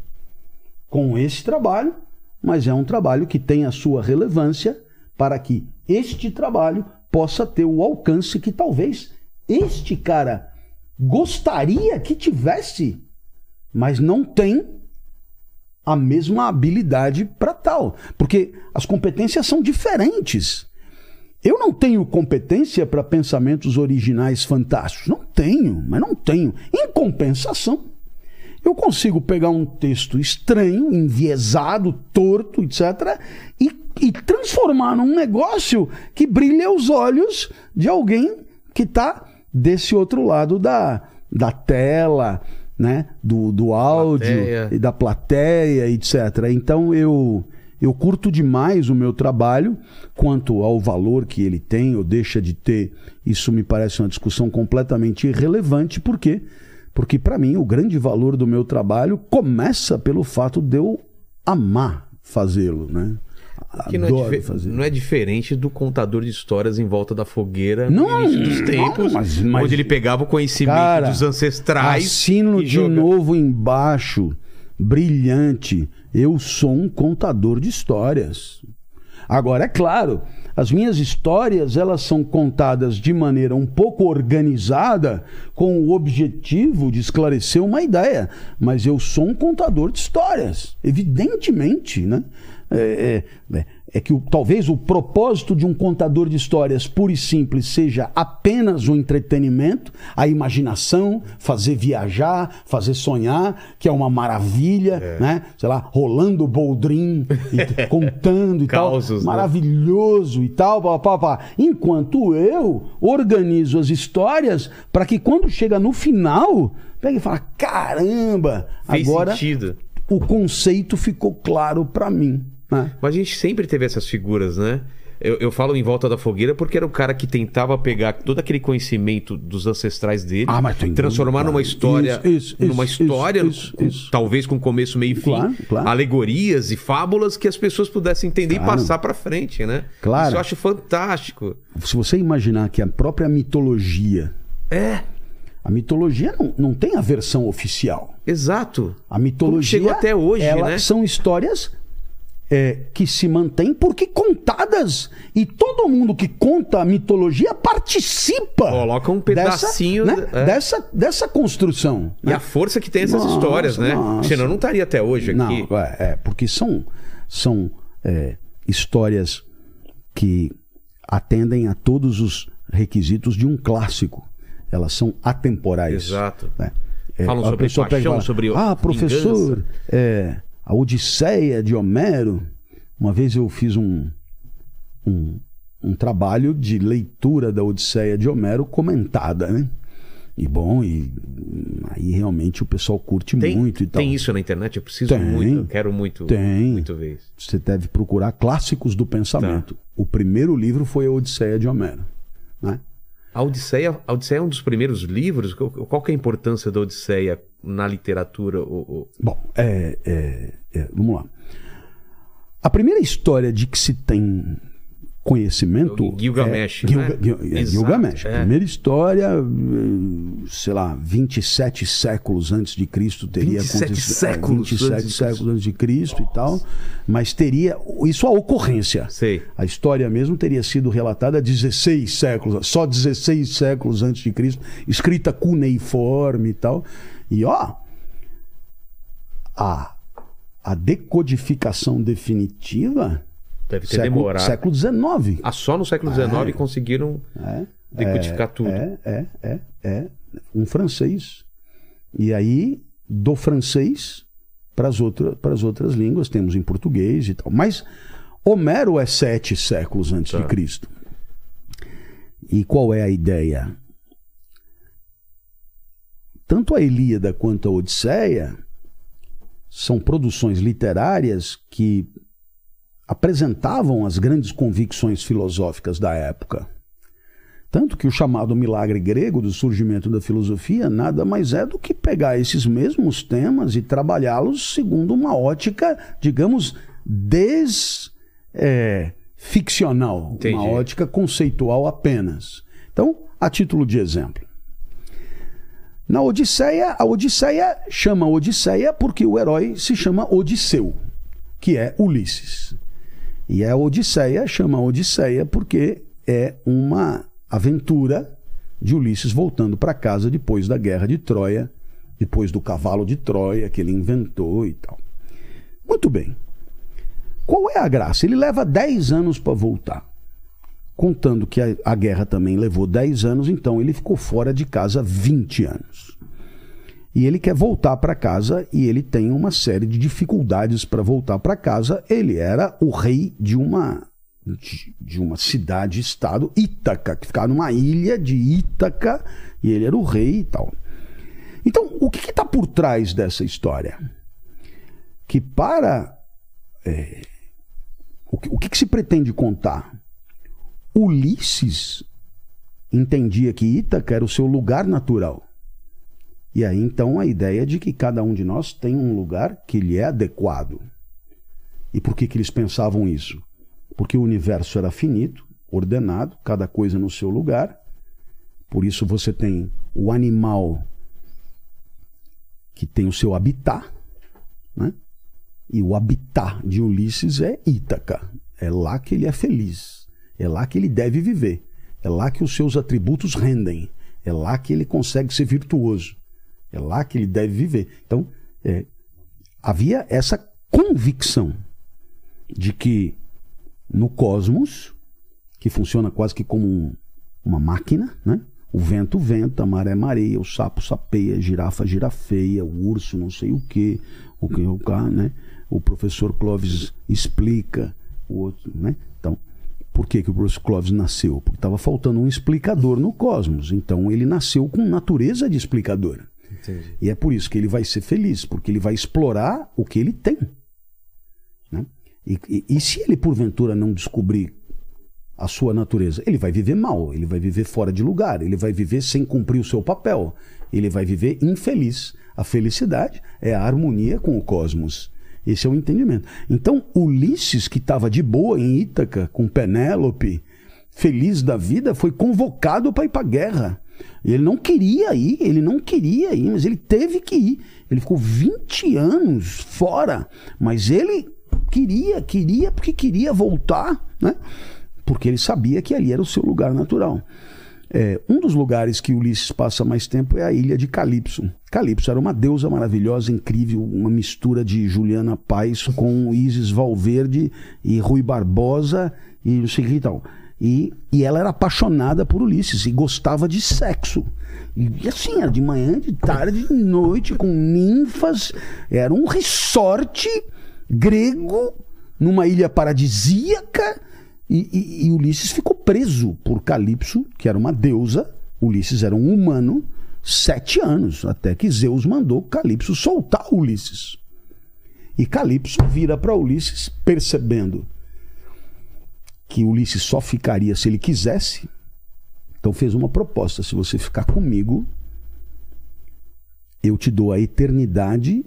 S3: com esse trabalho, mas é um trabalho que tem a sua relevância para que este trabalho possa ter o alcance que talvez este cara gostaria que tivesse, mas não tem a mesma habilidade para tal, porque as competências são diferentes. Eu não tenho competência para pensamentos originais fantásticos. Não tenho, mas não tenho. Em compensação, eu consigo pegar um texto estranho, enviesado, torto, etc., e, e transformar num negócio que brilha os olhos de alguém que está desse outro lado da, da tela, né? do, do áudio
S1: Plateia.
S3: e da plateia, etc. Então eu. Eu curto demais o meu trabalho, quanto ao valor que ele tem ou deixa de ter. Isso me parece uma discussão completamente irrelevante, por quê? Porque para mim o grande valor do meu trabalho começa pelo fato de eu amar fazê-lo, né?
S1: Que não é,
S3: fazer.
S1: não é diferente do contador de histórias em volta da fogueira
S3: Não,
S1: no início dos
S3: não,
S1: tempos,
S3: mas- mas-
S1: onde ele pegava o conhecimento
S3: Cara,
S1: dos ancestrais.
S3: Assino de
S1: joga-
S3: novo embaixo, brilhante. Eu sou um contador de histórias. Agora, é claro, as minhas histórias elas são contadas de maneira um pouco organizada, com o objetivo de esclarecer uma ideia. Mas eu sou um contador de histórias, evidentemente, né? É, é- é- é que o- talvez o propósito de um contador de histórias puro e simples seja apenas o entretenimento, a imaginação, fazer viajar, fazer sonhar, que é uma maravilha, né? Sei lá, rolando o boldrin, e contando e
S1: Causos,
S3: tal.
S1: né?
S3: Maravilhoso e tal, pá, pá, pá. Enquanto eu organizo as histórias para que quando chega no final, pegue e fala: caramba,
S1: Fez
S3: agora
S1: sentido.
S3: o conceito ficou claro para mim. Né?
S1: Mas a gente sempre teve essas figuras, né? Eu, eu falo em volta da fogueira porque era o cara que tentava pegar todo aquele conhecimento dos ancestrais dele,
S3: Ah, mas
S1: transformar numa história,
S3: Isso, isso,
S1: numa
S3: isso,
S1: história, talvez com começo, meio e fim,
S3: Claro, claro.
S1: alegorias e fábulas que as pessoas pudessem entender
S3: Claro.
S1: e passar pra frente, né?
S3: Claro.
S1: Isso eu acho fantástico.
S3: Se você imaginar que a própria mitologia,
S1: É,
S3: a mitologia não, não tem a versão oficial.
S1: exato.
S3: A mitologia
S1: chegou até hoje,
S3: ela
S1: né?
S3: são histórias é, que se mantêm porque contadas e todo mundo que conta a mitologia participa.
S1: Coloca um pedacinho,
S3: dessa, né,
S1: é.
S3: dessa, dessa construção.
S1: E
S3: né?
S1: a força que tem essas
S3: Nossa,
S1: histórias, né?
S3: nossa.
S1: Senão não estaria até hoje
S3: Não,
S1: aqui.
S3: é, é, porque são, são é, histórias que atendem a todos os requisitos de um clássico. Elas são atemporais.
S1: Exato.
S3: né? É,
S1: Falam sobre
S3: pega
S1: paixão,
S3: fala,
S1: sobre
S3: Ah, professor,
S1: vingança."
S3: é, a Odisseia de Homero. Uma vez eu fiz um, um, um trabalho de leitura da Odisseia de Homero comentada, né? E bom, e aí realmente o pessoal curte
S1: Tem,
S3: muito e tal.
S1: tem isso na internet? Eu preciso
S3: Tem.
S1: muito, eu quero muito,
S3: Tem.
S1: muito ver isso.
S3: Você deve procurar clássicos do pensamento. O primeiro livro foi a Odisseia de Homero.
S1: A Odisseia, a Odisseia é um dos primeiros livros? Qual, que é a importância da Odisseia na literatura?
S3: Bom, é, é, é, vamos lá. A primeira história de que se tem conhecimento.
S1: O Gilgamesh,
S3: é,
S1: né?
S3: Gil- é, Gilgamesh.
S1: é.
S3: Primeira história, eh, sei lá, 27 séculos antes de Cristo teria
S1: 27
S3: acontecido.
S1: séculos
S3: é, 27
S1: antes
S3: séculos antes de Cristo e tal. Mas teria. Isso a ocorrência.
S1: Sei.
S3: A história mesmo teria sido relatada 16 séculos, só 16 séculos antes de Cristo, escrita cuneiforme e tal. E ó, a, a decodificação definitiva,
S1: Deve ter
S3: século,
S1: demorado.
S3: século XIX.
S1: Ah, só no século XIX conseguiram
S3: É,
S1: decodificar tudo.
S3: É, é, é, é. Um francês. E aí, do francês para as outra, outras línguas, temos em português e tal. Mas Homero é sete séculos antes
S1: Tá.
S3: de Cristo. E qual é a ideia? Tanto a Ilíada quanto a Odisseia são produções literárias que apresentavam as grandes convicções filosóficas da época. Tanto que o chamado milagre grego do surgimento da filosofia nada mais é do que pegar esses mesmos temas e trabalhá-los segundo uma ótica, digamos, desficcional,
S1: Entendi.
S3: uma ótica conceitual apenas. Então, a título de exemplo. Na Odisseia, a Odisseia chama Odisseia porque o herói se chama Odisseu, que é Ulisses. E a Odisseia chama Odisseia porque é uma aventura de Ulisses voltando para casa depois da guerra de Troia, depois do cavalo de Troia que ele inventou e tal. Muito bem. Qual é a graça? Ele leva 10 anos para voltar. Contando que a, a guerra também levou 10 anos, então ele ficou fora de casa 20 anos. E ele quer voltar para casa e ele tem uma série de dificuldades para voltar para casa. Ele era o rei de uma de, uma cidade-estado, Ítaca, que ficava numa ilha de Ítaca, e ele era o rei e tal. Então, o que está por trás dessa história? Que para. é, o que, o que que se pretende contar? Ulisses entendia que Ítaca era o seu lugar natural. E aí então a ideia de que cada um de nós tem um lugar que lhe é adequado. E por que, que eles pensavam isso? Porque o universo era finito, ordenado, cada coisa no seu lugar. Por isso você tem o animal que tem o seu habitat, né? E o habitat de Ulisses é Ítaca. É lá que ele é feliz. É lá que ele deve viver. É lá que os seus atributos rendem. É lá que ele consegue ser virtuoso. É lá que ele deve viver. Então, é, havia essa convicção de que no cosmos, que funciona quase que como um- uma máquina, né? O vento venta, a maré mareia, o sapo sapeia, a girafa girafeia, o urso não sei o que, o que o cá, né? O professor Clóvis explica, o outro, né? Então, por que, que o professor Clóvis nasceu? Porque estava faltando um explicador no cosmos. Então ele nasceu com natureza de explicador.
S1: Entendi.
S3: E é por isso que ele vai ser feliz, porque ele vai explorar o que ele tem. né? E, e- e se ele, porventura, não descobrir a sua natureza, ele vai viver mal, ele vai viver fora de lugar, ele vai viver sem cumprir o seu papel, ele vai viver infeliz. A felicidade é a harmonia com o cosmos. Esse é o entendimento. Então, Ulisses, que estava de boa em Ítaca, com Penélope, feliz da vida, foi convocado para ir para a guerra. Ele não queria ir, ele não queria ir, mas ele teve que ir. Ele ficou 20 anos fora, mas ele queria, queria, porque queria voltar, né? Porque ele sabia que ali era o seu lugar natural. É, um dos lugares que Ulisses passa mais tempo é a ilha de Calipso. Calipso era uma deusa maravilhosa, incrível, uma mistura de Juliana Paz com Isis Valverde e Rui Barbosa e não sei o que e tal. E, e ela era apaixonada por Ulisses e gostava de sexo. E assim, era de manhã, de tarde, de noite, com ninfas. Era um resort grego numa ilha paradisíaca. E, e- e Ulisses ficou preso por Calipso, que era uma deusa. Ulisses era um humano, sete anos, até que Zeus mandou Calipso soltar Ulisses. E Calipso vira para Ulisses, percebendo que Ulisses só ficaria se ele quisesse. Então fez uma proposta: se você ficar comigo, eu te dou a eternidade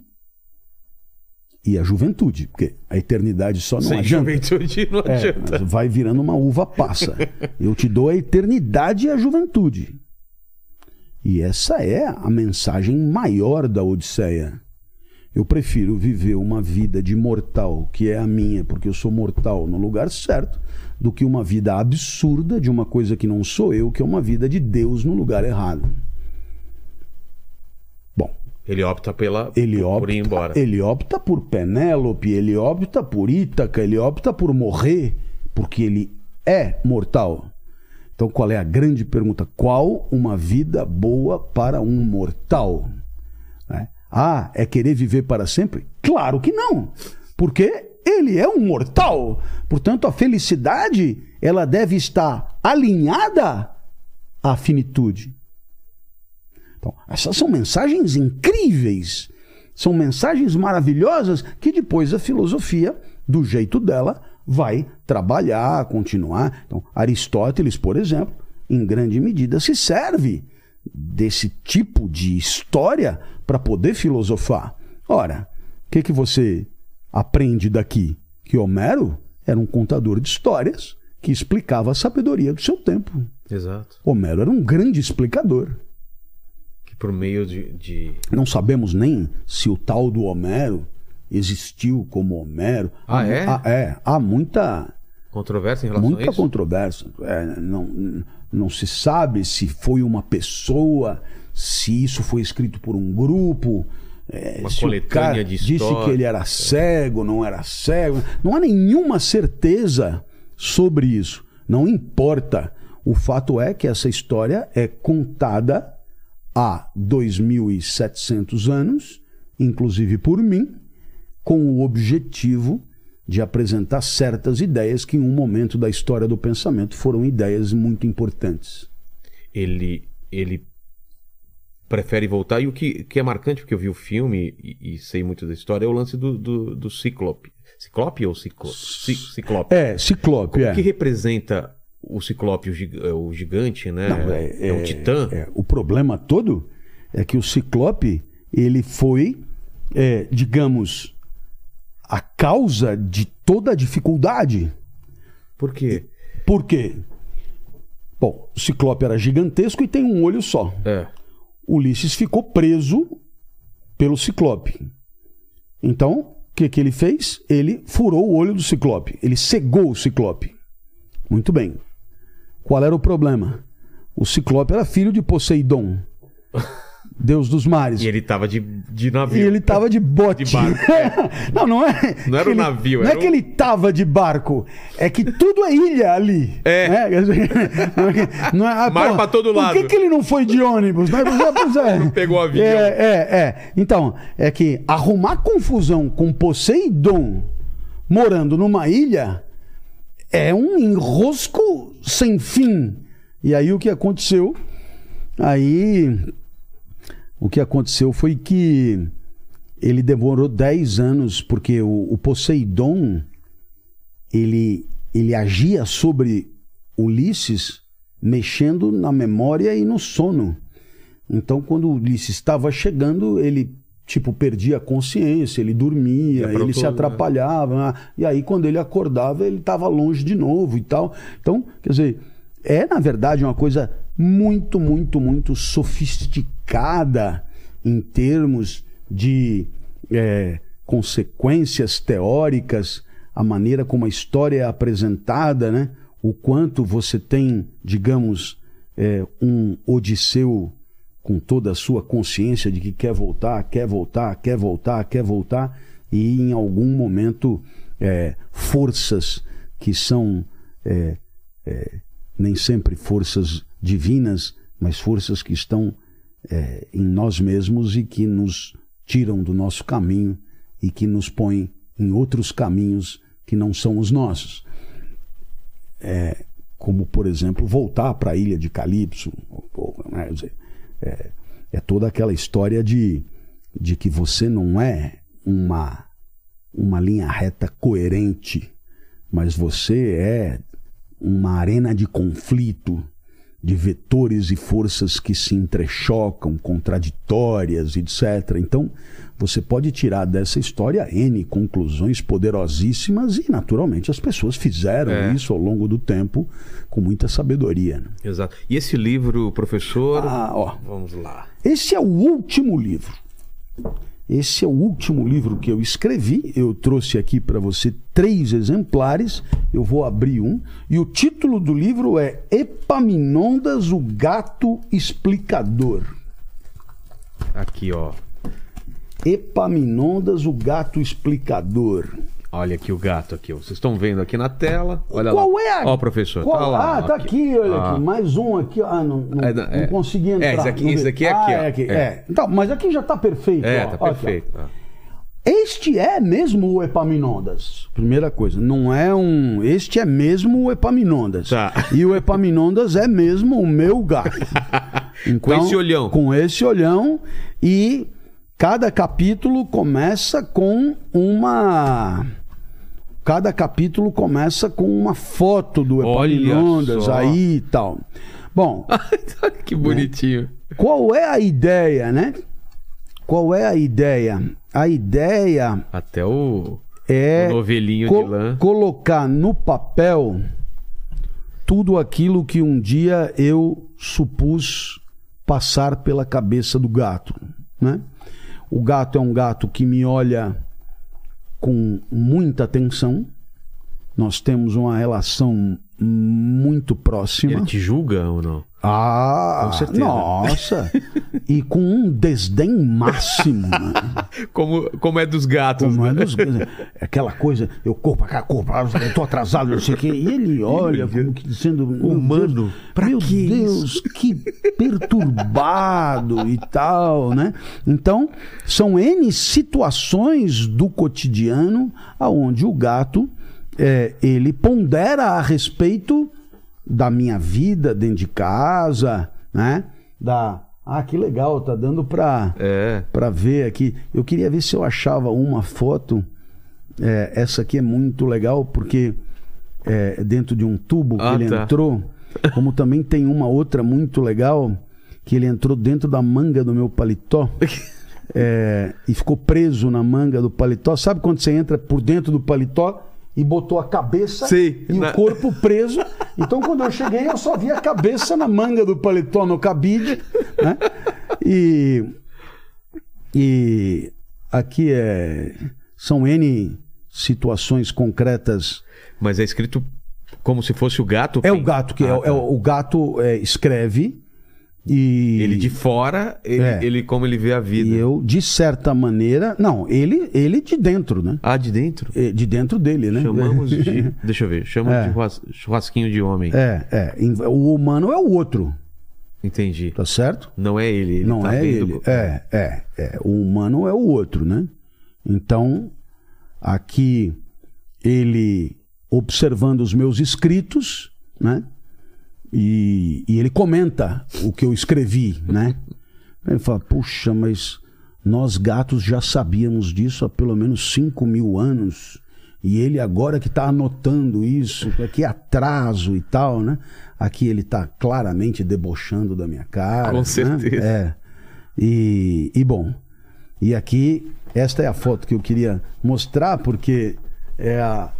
S3: e a juventude, porque a eternidade só não
S1: Sem
S3: adianta.
S1: juventude não
S3: É,
S1: adianta.
S3: vai virando uma uva passa. Eu te dou a eternidade e a juventude. E essa é a mensagem maior da Odisseia. Eu prefiro viver uma vida de mortal, que é a minha, porque eu sou mortal no lugar certo, do que uma vida absurda de uma coisa que não sou eu, que é uma vida de Deus no lugar errado. Bom,
S1: Ele opta pela,
S3: ele
S1: por
S3: opta,
S1: ir embora.
S3: ele opta por Penélope, ele opta por Ítaca, ele opta por morrer, porque ele é mortal. Então, qual é a grande pergunta? Qual uma vida boa para um mortal? Ah, é querer viver para sempre? Claro que não, porque ele é um mortal. Portanto, a felicidade ela deve estar alinhada à finitude. Então, essas são mensagens incríveis, são mensagens maravilhosas que depois a filosofia, do jeito dela, vai trabalhar, continuar. Então, Aristóteles, por exemplo, em grande medida se serve desse tipo de história para poder filosofar. Ora, o que, que você aprende daqui? Que Homero era um contador de histórias que explicava a sabedoria do seu tempo.
S1: Exato.
S3: Homero era um grande explicador.
S1: Que por meio de. de-
S3: Não sabemos nem se o tal do Homero existiu como Homero.
S1: Ah, é?
S3: há- é, há muita,
S1: Controvérsia em relação a
S3: muita
S1: isso?
S3: controvérsia. É, não, não se sabe se foi uma pessoa, se isso foi escrito por um grupo. é,
S1: Uma coletânea de
S3: disse
S1: história.
S3: que ele era cego, não era cego. Não há nenhuma certeza sobre isso. Não importa. O fato é que essa história é contada há 2.700 anos, inclusive por mim, com o objetivo de apresentar certas ideias que em um momento da história do pensamento foram ideias muito importantes.
S1: Ele, ele prefere voltar. E o que, que é marcante, porque eu vi o filme e, e sei muito da história, é o lance do, do, do Ciclope. Ciclope ou Ciclo... Ci- Ciclope?
S3: É, Ciclope, é.
S1: O que representa o Ciclope, o, gig- o gigante, né?
S3: Não,
S1: é, um titã.
S3: é, o problema todo é que o Ciclope, ele foi, é, digamos, a causa de toda a dificuldade.
S1: Por quê?
S3: Por quê? Bom, o Ciclope era gigantesco e tem um olho só.
S1: É.
S3: Ulisses ficou preso pelo Ciclope. Então, o que, que ele fez? Ele furou o olho do Ciclope. Ele cegou o Ciclope. Muito bem. Qual era o problema? O Ciclope era filho de Poseidon, deus dos mares.
S1: E ele tava de, de
S3: E
S1: navio.
S3: ele tava de bote.
S1: De barco,
S3: não, não é.
S1: Não era
S3: que
S1: um
S3: ele-
S1: navio,
S3: Não
S1: era
S3: é que
S1: um-
S3: ele tava de barco. É que tudo é ilha ali.
S1: É.
S3: né? Não é, que- não é, ah,
S1: Mar
S3: pô,
S1: pra todo
S3: Por
S1: lado.
S3: que, que ele não foi de ônibus? É.
S1: Não pegou avião.
S3: É, é, é. Então, é que arrumar confusão com Poseidon morando numa ilha é um enrosco sem fim. E aí o que aconteceu? Aí o que aconteceu foi que ele demorou 10 anos, porque o, o Poseidon ele, ele agia sobre Ulisses mexendo na memória e no sono. Então, quando Ulisses estava chegando, ele tipo perdia a consciência, ele dormia, ele se atrapalhava. né? E aí, quando ele acordava, ele estava longe de novo e tal. Então, quer dizer, é na verdade uma coisa muito, muito, muito sofisticada em termos de é, consequências teóricas, a maneira como a história é apresentada, né? O quanto você tem, digamos, é, um Odisseu com toda a sua consciência de que quer voltar, quer voltar, quer voltar, quer voltar, e em algum momento é, forças que são é, é, nem sempre forças divinas, mas forças que estão é, em nós mesmos e que nos tiram do nosso caminho e que nos põem em outros caminhos que não são os nossos. É, como, por exemplo, voltar para a ilha de Calipso. né, É, é toda aquela história de, de que você não é uma, uma linha reta coerente, mas você é uma arena de conflito, de vetores e forças que se entrechocam, contraditórias, etc. Então, você pode tirar dessa história N conclusões poderosíssimas e, naturalmente, as pessoas fizeram
S1: É.
S3: isso ao longo do tempo com muita sabedoria. né?
S1: Exato. E esse livro, professor?
S3: Ah, ó.
S1: Vamos lá.
S3: Esse é o último livro. Esse é o último livro que eu escrevi. Eu trouxe aqui para você três exemplares. Eu vou abrir um. E o título do livro é Epaminondas, o Gato Explicador.
S1: Aqui, ó.
S3: Epaminondas, o Gato Explicador.
S1: Olha aqui o gato aqui, ó. Vocês estão vendo aqui na tela. Olha
S3: Qual
S1: lá.
S3: é a.
S1: Ó, professor.
S3: Qual-
S1: Tá lá.
S3: ah, tá aqui, olha
S1: Ah.
S3: aqui. Mais um aqui. Ah, não, não,
S1: É, não,
S3: não
S1: é.
S3: consegui
S1: É,
S3: entrar.
S1: esse aqui-
S3: Não
S1: esse aqui é
S3: Ah,
S1: aqui, ó.
S3: é aqui.
S1: É.
S3: É. Então, mas aqui já tá perfeito.
S1: É,
S3: ó.
S1: tá
S3: Aqui,
S1: perfeito. Ah.
S3: Este é mesmo o Epaminondas. Primeira coisa, não é um. Este é mesmo o Epaminondas.
S1: Tá.
S3: E o Epaminondas é mesmo o meu gato. Então,
S1: Com esse olhão.
S3: Com esse olhão. E cada capítulo começa com uma. Cada capítulo começa com uma foto do Epaminondas aí e tal. Bom,
S1: que bonitinho.
S3: qual é a ideia, né? Qual é a ideia? A ideia
S1: Até o,
S3: é
S1: o novelinho
S3: co-
S1: de lã.
S3: colocar no papel tudo aquilo que um dia eu supus passar pela cabeça do gato, né? O gato é um gato que me olha com muita atenção. Nós temos uma relação muito próxima.
S1: Ele te julga ou não?
S3: Ah,
S1: Com certeza.
S3: nossa! e com um desdém máximo. né?
S1: Como, como é dos gatos,
S3: Como é
S1: né?
S3: dos- aquela coisa, eu corro pra cá, corro pra lá, eu tô atrasado, não sei o quê. E ele olha como que dizendo. meu
S1: Humano,
S3: Deus,
S1: pra
S3: meu
S1: que
S3: Deus, que perturbado e tal, né? Então, são N situações do cotidiano aonde o gato é, ele pondera a respeito da minha vida dentro de casa, né? Da. Ah, que legal, tá dando pra
S1: É.
S3: para ver aqui. Eu queria ver se eu achava uma foto. É, essa aqui é muito legal porque é dentro de um tubo que
S1: Ah,
S3: ele
S1: tá.
S3: entrou. Como também tem uma outra muito legal que ele entrou dentro da manga do meu paletó. é, e ficou preso na manga do paletó. Sabe quando você entra por dentro do paletó e botou a cabeça
S1: Sei,
S3: e
S1: na-
S3: o corpo preso? Então, quando eu cheguei, eu só vi a cabeça na manga do paletó no cabide. Né? E, e aqui é, são N situações concretas.
S1: Mas é escrito como se fosse o gato?
S3: É o gato que é,
S1: Ah,
S3: é
S1: tá.
S3: o, o gato é, escreve e
S1: Ele de fora, ele,
S3: É.
S1: ele como ele vê a vida.
S3: e eu de certa maneira, não, ele ele de dentro, né?
S1: Ah, de dentro?
S3: É, De dentro dele, né?
S1: Chamamos de. Deixa eu ver. Chamamos
S3: É.
S1: de churras- churrasquinho de homem.
S3: É, é. O humano é o outro,
S1: Entendi.
S3: tá certo?
S1: Não é ele. ele
S3: não
S1: tá
S3: é
S1: vendo-
S3: ele. É, é, é. O humano é o outro, né? Então, aqui ele observando os meus escritos, né? E, e ele comenta o que eu escrevi, né? Ele fala, puxa, mas nós gatos já sabíamos disso há pelo menos 5 mil anos. E ele agora que está anotando isso, que atraso e tal, né? Aqui ele está claramente debochando da minha cara.
S1: Com
S3: né?
S1: certeza.
S3: É. E, e bom, e aqui, esta é a foto que eu queria mostrar, porque é a,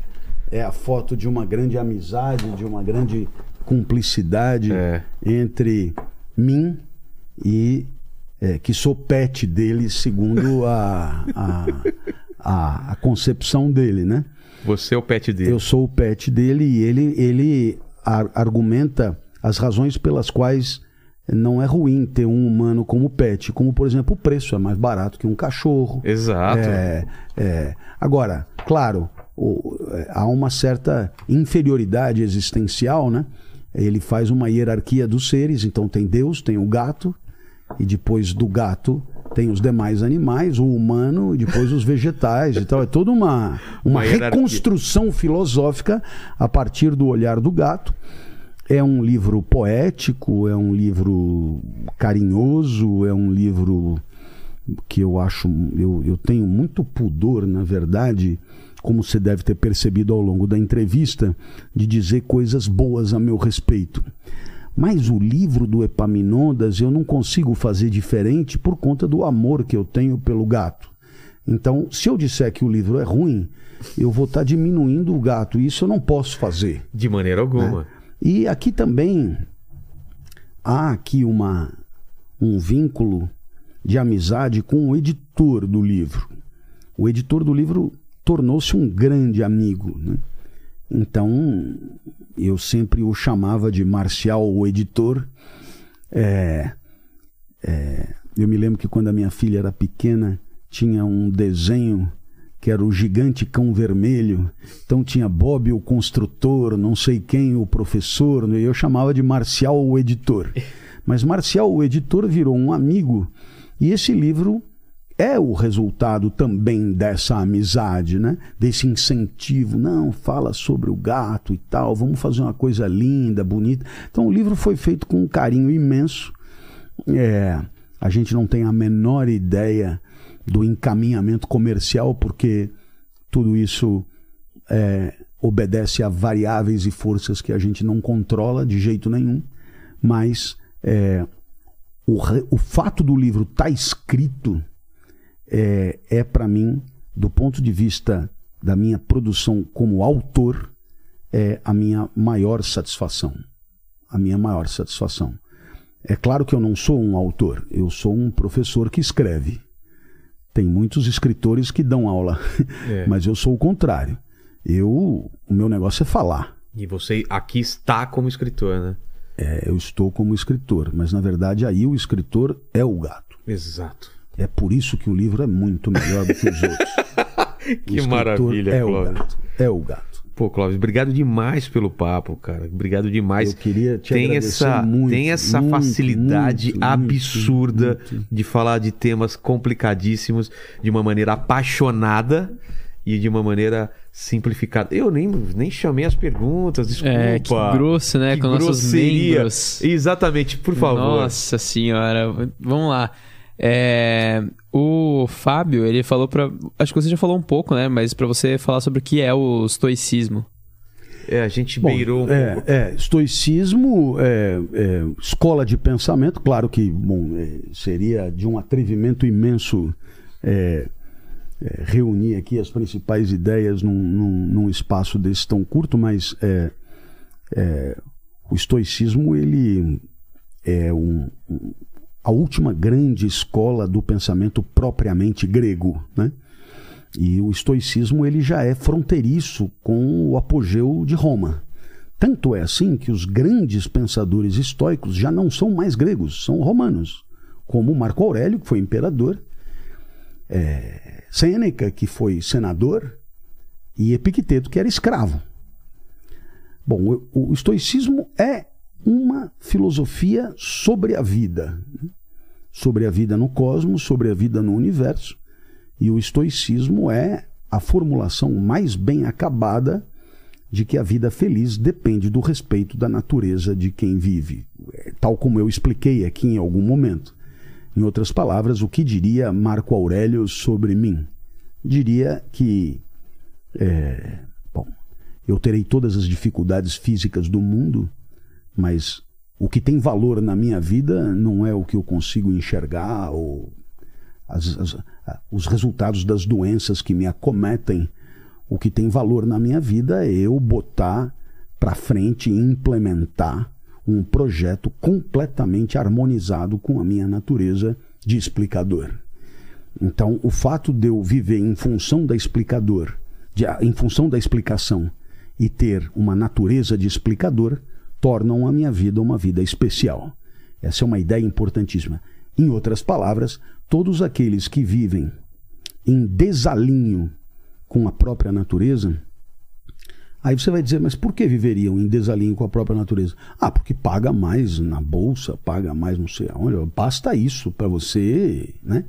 S3: é a foto de uma grande amizade, de uma grande cumplicidade
S1: É.
S3: entre mim e é, que sou pet dele, segundo a, a, a, a concepção dele, né?
S1: Você é o pet dele.
S3: Eu sou o pet dele e ele, ele ar- argumenta as razões pelas quais não é ruim ter um humano como pet, como por exemplo o preço é mais barato que um cachorro.
S1: Exato.
S3: É, é. Agora, claro, é, há uma certa inferioridade existencial, né? Ele faz uma hierarquia dos seres, então tem Deus, tem o gato, e depois do gato tem os demais animais, o humano e depois os vegetais e tal. É toda uma, uma,
S1: Uma
S3: reconstrução filosófica a partir do olhar do gato. É um livro poético, é um livro carinhoso, é um livro que eu acho. Eu, eu tenho muito pudor, na verdade, como você deve ter percebido ao longo da entrevista, de dizer coisas boas a meu respeito. Mas o livro do Epaminondas eu não consigo fazer diferente por conta do amor que eu tenho pelo gato. Então, se eu disser que o livro é ruim, eu vou estar diminuindo o gato. E isso eu não posso fazer.
S1: De maneira alguma.
S3: E aqui também há aqui uma, um vínculo de amizade com o editor do livro. O editor do livro tornou-se um grande amigo. né? Então, eu sempre o chamava de Marcial, o editor. É, é, eu me lembro que quando a minha filha era pequena, tinha um desenho que era o gigante cão vermelho. Então tinha Bob o construtor, não sei quem o professor, né? e eu chamava de Marcial o editor. Mas Marcial o editor virou um amigo, e esse livro é o resultado também dessa amizade, né? Desse incentivo. Não, fala sobre o gato e tal, vamos fazer uma coisa linda, bonita. Então o livro foi feito com um carinho imenso. É, a gente não tem a menor ideia do encaminhamento comercial, porque tudo isso é, obedece a variáveis e forças que a gente não controla de jeito nenhum. Mas é, o, o fato do livro estar escrito é, é para mim, do ponto de vista da minha produção como autor, é a minha maior satisfação. A minha maior satisfação. É claro que eu não sou um autor, eu sou um professor que escreve. Tem muitos escritores que dão aula,
S1: É.
S3: mas eu sou o contrário. Eu, o meu negócio é falar.
S1: E você aqui está como escritor, né?
S3: É, eu estou como escritor, mas na verdade aí o escritor é o gato.
S1: Exato.
S3: É por isso que o livro é muito melhor do que os outros. O
S1: Que maravilha,
S3: é o
S1: Clóvis.
S3: gato. É o gato.
S1: Pô, Clóvis, obrigado demais pelo papo, cara. Obrigado demais.
S3: Eu queria te
S1: tem
S3: agradecer
S1: essa,
S3: muito,
S1: tem essa
S3: muito,
S1: facilidade
S3: muito,
S1: absurda
S3: muito,
S1: de falar de temas complicadíssimos de uma maneira apaixonada e de uma maneira simplificada. Eu nem, nem chamei as perguntas, desculpa.
S2: É, que grosso, né?
S1: Que
S2: Com nossos
S1: grosseria.
S2: membros.
S1: Exatamente, por favor.
S2: Nossa senhora, vamos lá. É, o Fábio, ele falou pra. Acho que você já falou um pouco, né? Mas pra você falar sobre o que é o estoicismo.
S1: É, a gente
S3: Bom,
S1: beirou um
S3: é,
S1: pouco.
S3: é, estoicismo é, é, escola de pensamento, claro que bom, é, seria de um atrevimento imenso é, é, reunir aqui as principais ideias num, num- num espaço desse tão curto, mas é, é, o estoicismo ele é um- um- a última grande escola do pensamento propriamente grego, né? E o estoicismo ele já é fronteiriço com o apogeu de Roma. Tanto é assim que os grandes pensadores estoicos já não são mais gregos, são romanos, como Marco Aurélio, que foi imperador, é, Sêneca, que foi senador, e Epicteto, que era escravo. Bom, o, o estoicismo é uma filosofia sobre a vida, sobre a vida no cosmos, sobre a vida no universo. E o estoicismo é a formulação mais bem acabada de que a vida feliz depende do respeito da natureza de quem vive, É, tal como eu expliquei aqui em algum momento. Em outras palavras, o que diria Marco Aurélio sobre mim? Diria que, é, bom, eu terei todas as dificuldades físicas do mundo, mas o que tem valor na minha vida não é o que eu consigo enxergar ou as- as- os resultados das doenças que me acometem. O que tem valor na minha vida é eu botar para frente e implementar um projeto completamente harmonizado com a minha natureza de explicador. Então, o fato de eu viver em função da explicador, de- em função da explicação e ter uma natureza de explicador, tornam a minha vida uma vida especial. Essa é uma ideia importantíssima. Em outras palavras, todos aqueles que vivem em desalinho com a própria natureza, aí você vai dizer, mas por que viveriam em desalinho com a própria natureza? Ah, porque paga mais na bolsa, paga mais não sei aonde, basta isso para você, né?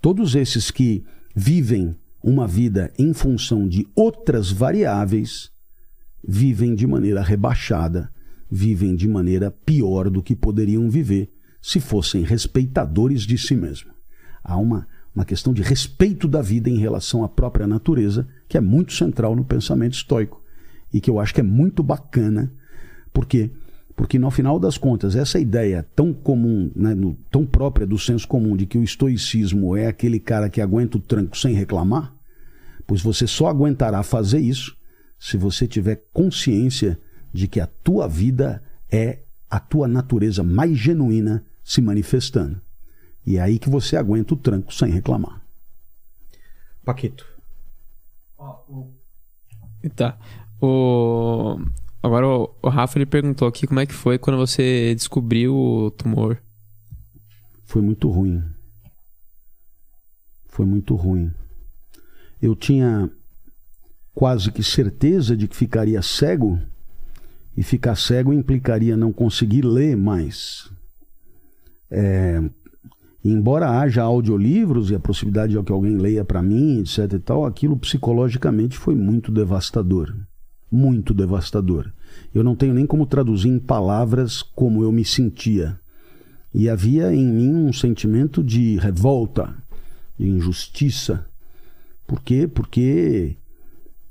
S3: Todos esses que vivem uma vida em função de outras variáveis vivem de maneira rebaixada, vivem de maneira pior do que poderiam viver se fossem respeitadores de si mesmo. Há uma, uma questão de respeito da vida em relação à própria natureza, que é muito central no pensamento estoico e que eu acho que é muito bacana, porque porque no final das contas essa ideia tão comum, né, no, tão própria do senso comum de que o estoicismo é aquele cara que aguenta o tranco sem reclamar, pois você só aguentará fazer isso se você tiver consciência de que a tua vida é a tua natureza mais genuína se manifestando. E é aí que você aguenta o tranco sem reclamar.
S1: Paquito.
S2: Tá. O... Agora o, o Rafa ele perguntou aqui como é que foi quando você descobriu o tumor.
S3: Foi muito ruim. Foi muito ruim. Eu tinha quase que certeza de que ficaria cego, e ficar cego implicaria não conseguir ler mais. É, embora haja audiolivros e a possibilidade de que alguém leia para mim, etc e tal, aquilo psicologicamente foi muito devastador. Muito devastador. Eu não tenho nem como traduzir em palavras como eu me sentia. E havia em mim um sentimento de revolta, de injustiça. Por quê? Porque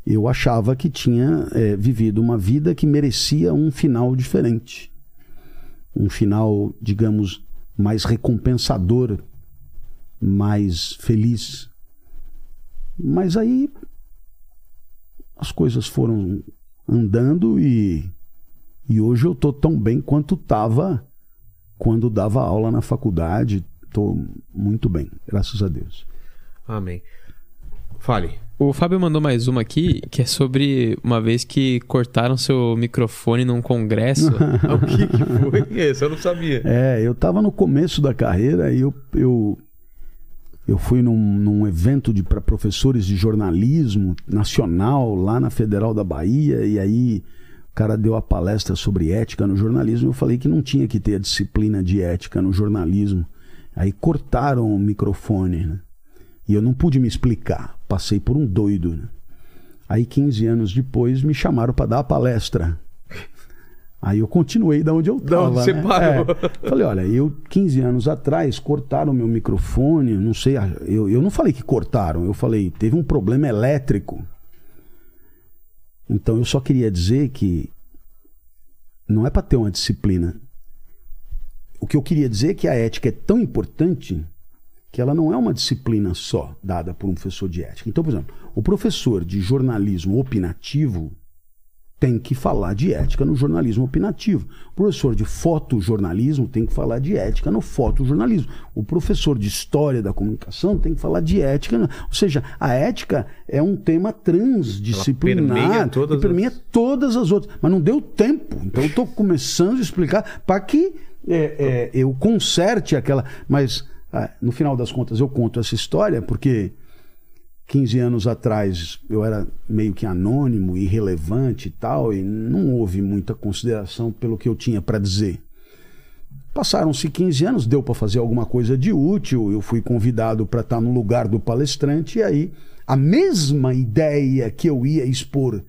S3: eu achava que tinha é, vivido uma vida que merecia um final diferente. Um final, digamos, mais recompensador, mais feliz. Mas aí as coisas foram andando e, e hoje eu estou tão bem quanto estava quando dava aula na faculdade. Estou muito bem, graças a Deus.
S1: Amém. Fale.
S2: O Fábio mandou mais uma aqui, que é sobre uma vez que cortaram seu microfone num congresso.
S1: o que, que foi esse? Eu não sabia.
S3: É, eu estava no começo da carreira e eu, eu, eu fui num, num evento para professores de jornalismo nacional lá na Federal da Bahia e aí o cara deu a palestra sobre ética no jornalismo. Eu falei que não tinha que ter a disciplina de ética no jornalismo. Aí cortaram o microfone, né? E eu não pude me explicar. Passei por um doido. Né? Aí, 15 anos depois, me chamaram para dar a palestra. Aí eu continuei da onde eu estava.
S1: você
S3: né?
S1: parou.
S3: É. Falei, olha, eu 15 anos atrás cortaram meu microfone, não sei, eu, eu não falei que cortaram, eu falei, teve um problema elétrico. Então eu só queria dizer que não é para ter uma disciplina. O que eu queria dizer é que a ética é tão importante que ela não é uma disciplina só dada por um professor de ética. Então, por exemplo, o professor de jornalismo opinativo tem que falar de ética no jornalismo opinativo. O professor de fotojornalismo tem que falar de ética no fotojornalismo. O professor de história da comunicação tem que falar de ética. Ou seja, a ética é um tema transdisciplinar.
S1: Ela permeia todas,
S3: permeia as... todas as outras. Mas não deu tempo. Então eu estou começando a explicar para que é, é, eu conserte aquela. Mas no final das contas, eu conto essa história porque 15 anos atrás eu era meio que anônimo, irrelevante e tal, e não houve muita consideração pelo que eu tinha para dizer. Passaram-se 15 anos, deu para fazer alguma coisa de útil, eu fui convidado para estar no lugar do palestrante, e aí a mesma ideia que eu ia expor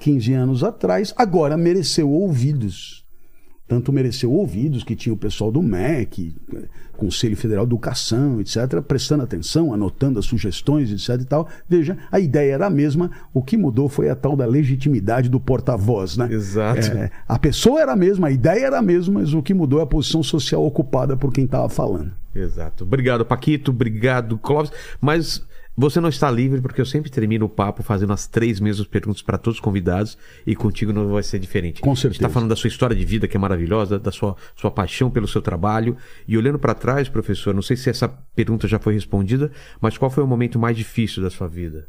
S3: 15 anos atrás, agora mereceu ouvidos tanto mereceu ouvidos que tinha o pessoal do MEC, Conselho Federal de Educação, etc., prestando atenção, anotando as sugestões, etc. e tal. Veja, a ideia era a mesma, o que mudou foi a tal da legitimidade do porta-voz, né?
S1: Exato.
S3: É, a pessoa era a mesma, a ideia era a mesma, mas o que mudou é a posição social ocupada por quem estava falando.
S1: Exato. Obrigado, Paquito. Obrigado, Clóvis. Mas você não está livre porque eu sempre termino o papo fazendo as três mesmas perguntas para todos os convidados e contigo não vai ser diferente.
S3: Com
S1: A gente está
S3: certeza.
S1: falando da sua história de vida que é maravilhosa, da sua, sua paixão pelo seu trabalho e olhando para trás, professor, não sei se essa pergunta já foi respondida, mas qual foi o momento mais difícil da sua vida?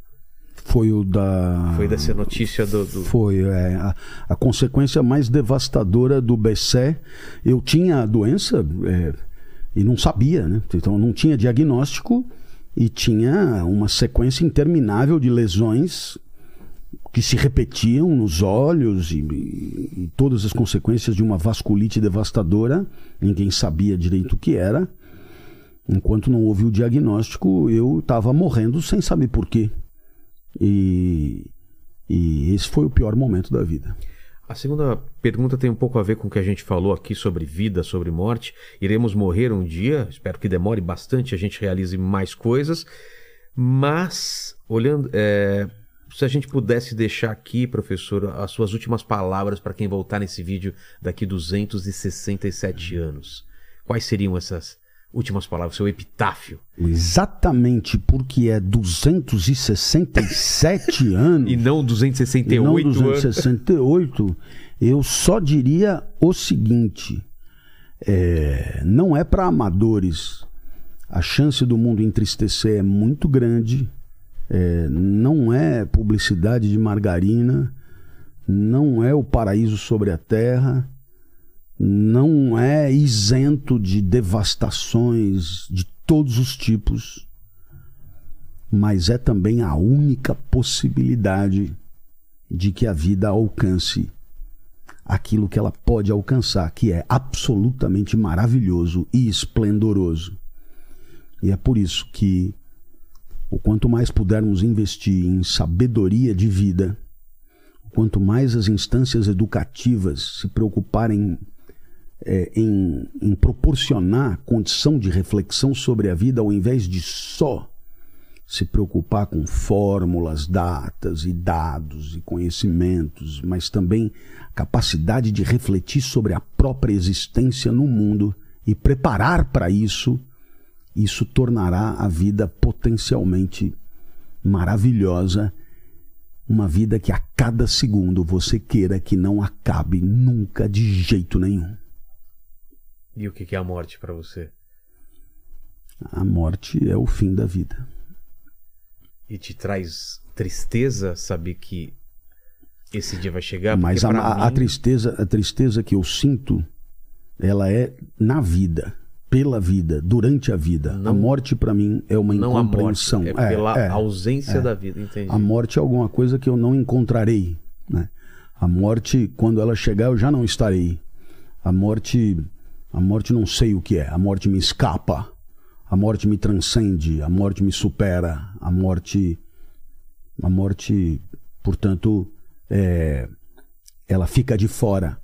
S3: Foi o da.
S1: Foi dessa notícia do. do-
S3: Foi é, a, a consequência mais devastadora do BC. Eu tinha a doença é, e não sabia, né? Então não tinha diagnóstico e tinha uma sequência interminável de lesões que se repetiam nos olhos e, e- e todas as consequências de uma vasculite devastadora. Ninguém sabia direito o que era. Enquanto não houve o diagnóstico, eu estava morrendo sem saber por quê. E, e esse foi o pior momento da vida.
S1: A segunda pergunta tem um pouco a ver com o que a gente falou aqui sobre vida, sobre morte. Iremos morrer um dia, espero que demore bastante, a gente realize mais coisas. Mas, olhando, é, se a gente pudesse deixar aqui, professor, as suas últimas palavras para quem voltar nesse vídeo daqui 267 anos. Quais seriam essas últimas palavras, seu epitáfio?
S3: Exatamente porque é 267 anos.
S1: E não
S3: e
S1: 268
S3: não
S1: anos.
S3: 268, eu só diria o seguinte: é, não é para amadores. A chance do mundo entristecer é muito grande. é, não é publicidade de margarina. Não é o paraíso sobre a terra. Não é isento de devastações de todos os tipos mas é também a única possibilidade de que a vida alcance aquilo que ela pode alcançar, que é absolutamente maravilhoso e esplendoroso. E é por isso que o quanto mais pudermos investir em sabedoria de vida, quanto mais as instâncias educativas se preocuparem é, em, em proporcionar condição de reflexão sobre a vida, ao invés de só se preocupar com fórmulas, datas e dados e conhecimentos, mas também capacidade de refletir sobre a própria existência no mundo e preparar para isso, isso tornará a vida potencialmente maravilhosa, uma vida que a cada segundo você queira que não acabe nunca de jeito nenhum.
S1: E o que é a morte para você?
S3: A morte é o fim da vida.
S1: E te traz tristeza saber que esse dia vai chegar?
S3: Mas a,
S1: pra
S3: a-
S1: mim-
S3: tristeza, a tristeza que eu sinto, ela é na vida, pela vida, durante a vida.
S1: Não-
S3: a morte para mim é uma
S1: não a morte,
S3: incompreensão.
S1: é pela
S3: é.
S1: ausência da vida, entendi.
S3: A morte é alguma coisa que eu não encontrarei. Né? A morte, quando ela chegar, eu já não estarei. A morte, a morte não sei o que é. A morte me escapa. A morte me transcende. A morte me supera. A morte, a morte, portanto, é, ela fica de fora.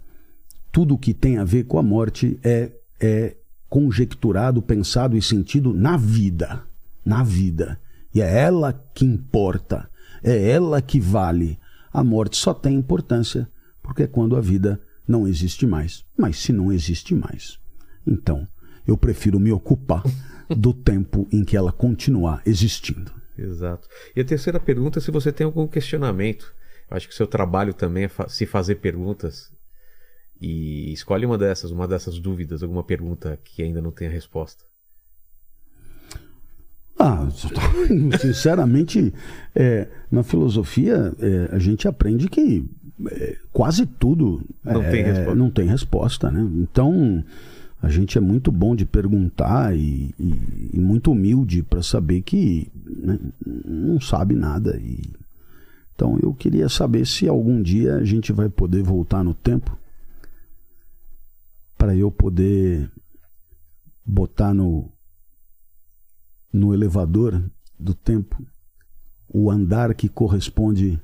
S3: Tudo que tem a ver com a morte é, é conjecturado, pensado e sentido na vida. Na vida. E é ela que importa. É ela que vale. A morte só tem importância porque é quando a vida não existe mais. Mas se não existe mais, então eu prefiro me ocupar do tempo em que ela continuar existindo.
S1: Exato. E a terceira pergunta é se você tem algum questionamento. Eu acho que o seu trabalho também é fa- se fazer perguntas. E escolhe uma dessas, uma dessas dúvidas, alguma pergunta que ainda não tenha resposta.
S3: Ah, sinceramente, é, na filosofia é, a gente aprende que é, quase tudo
S1: Não
S3: é,
S1: tem resposta.
S3: não tem resposta, né? Então a gente é muito bom de perguntar e, e- e muito humilde para saber que né, não sabe nada. E, então eu queria saber se algum dia a gente vai poder voltar no tempo para eu poder botar no no elevador do tempo o andar que corresponde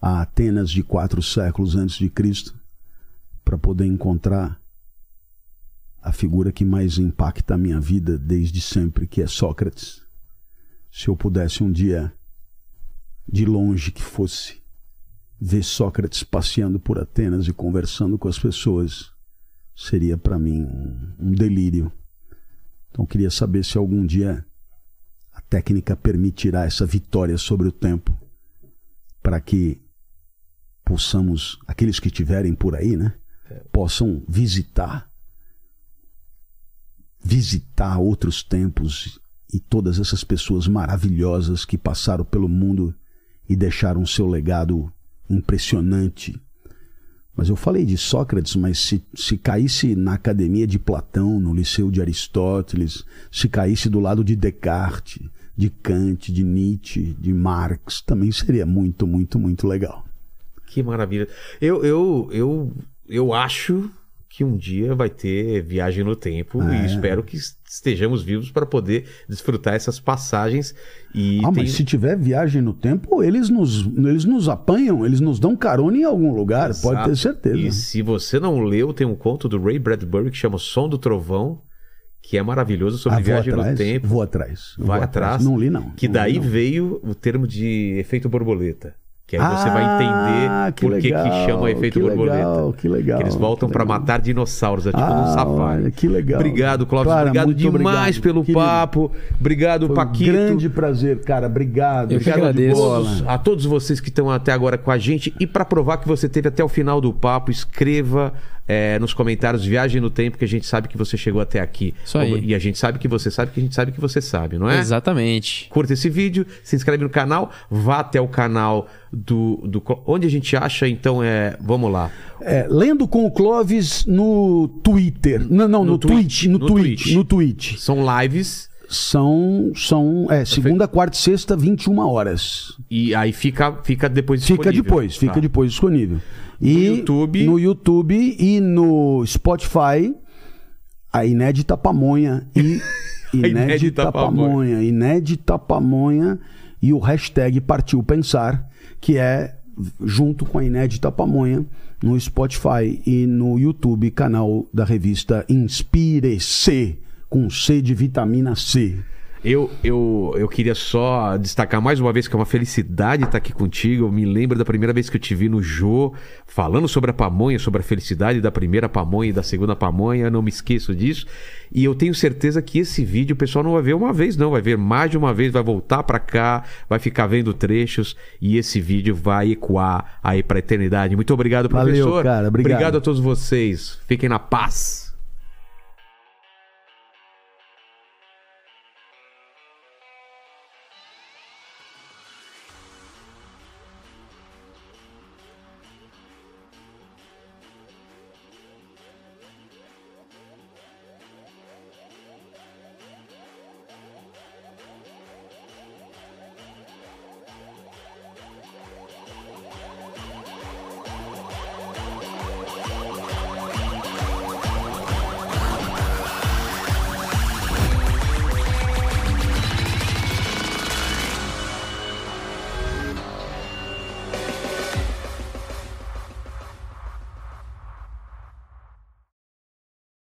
S3: a Atenas de quatro séculos antes de Cristo para poder encontrar a figura que mais impacta a minha vida desde sempre, que é Sócrates. Se eu pudesse um dia, de longe que fosse, ver Sócrates passeando por Atenas e conversando com as pessoas, seria para mim um, delírio. Então queria saber se algum dia a técnica permitirá essa vitória sobre o tempo para que possamos, aqueles que estiverem por aí, né, possam visitar visitar outros tempos e todas essas pessoas maravilhosas que passaram pelo mundo e deixaram seu legado impressionante. Mas eu falei de Sócrates, mas se, se caísse na academia de Platão, no liceu de Aristóteles, se caísse do lado de Descartes, de Kant, de Nietzsche, de Marx, também seria muito, muito, muito legal.
S1: Que maravilha. Eu, eu, eu, eu acho que um dia vai ter viagem no tempo
S3: É.
S1: e espero que estejamos vivos para poder desfrutar essas passagens. E
S3: ah,
S1: tem-
S3: mas se tiver viagem no tempo, eles nos, eles nos apanham, eles nos dão carona em algum lugar, pode ter
S1: Exato.
S3: certeza.
S1: E se você não leu, tem um conto do Ray Bradbury que chama O Som do Trovão, que é maravilhoso sobre
S3: Ah,
S1: viagem no
S3: atrás,
S1: tempo.
S3: Vou atrás.
S1: Vai
S3: vou
S1: atrás.
S3: Não li, não.
S1: Que
S3: Não
S1: daí
S3: li, não.
S1: veio o termo de efeito borboleta. Que aí você vai
S3: Ah,
S1: entender
S3: que
S1: por que, que
S3: legal,
S1: chama efeito
S3: que
S1: borboleta.
S3: legal, que legal,
S1: Que eles voltam
S3: que
S1: para
S3: legal.
S1: matar dinossauros, é tipo
S3: Ah,
S1: um safari.
S3: olha, que legal.
S1: Obrigado.
S3: Clara,
S1: obrigado demais
S3: obrigado,
S1: pelo
S3: querido.
S1: papo. Obrigado,
S3: Foi um
S1: Paquito.
S3: grande prazer, cara. Obrigado.
S2: Eu que
S3: de
S2: agradeço.
S3: bola.
S1: A todos vocês que estão até agora com a gente. E para provar que você teve até o final do papo, escreva é, nos comentários Viagem no Tempo, que a gente sabe que você chegou até aqui.
S2: Isso aí.
S1: E a gente sabe que você sabe que a gente sabe que você sabe, não é?
S2: Exatamente.
S1: Curta esse vídeo, se inscreve no canal, vá até o canal do. do onde a gente acha, então é. Vamos lá.
S3: É, lendo com o Clóvis no Twitter. Não, não, no,
S1: No
S3: Twitch.
S1: Twitch,
S3: No,
S1: no
S3: Twitch.
S1: Twitch.
S3: No Twitch.
S1: São lives
S3: São, são é, segunda, quarta e sexta, 21 horas.
S1: e aí fica, fica depois
S3: Fica
S1: disponível.
S3: depois, fica
S1: Tá.
S3: depois disponível. E
S1: YouTube.
S3: No YouTube e no Spotify, a Inédita Pamonha e
S1: Inédita
S3: Inédita Pamonha, Inédita Pamonha e o hashtag Partiu Pensar, que é junto com a Inédita Pamonha no Spotify e no YouTube, canal da revista Inspire-se, com C de vitamina C.
S1: Eu, eu, eu queria só destacar mais uma vez que é uma felicidade estar aqui contigo. Eu me lembro da primeira vez que eu te vi no Jô, falando sobre a pamonha, sobre a felicidade da primeira pamonha e da segunda pamonha. Eu não me esqueço disso. E eu tenho certeza que esse vídeo o pessoal não vai ver uma vez, não. Vai ver mais de uma vez, vai voltar para cá, vai ficar vendo trechos e esse vídeo vai ecoar aí para a eternidade. Muito obrigado,
S3: Valeu,
S1: professor.
S3: cara. Obrigado.
S1: obrigado a todos vocês. Fiquem na paz.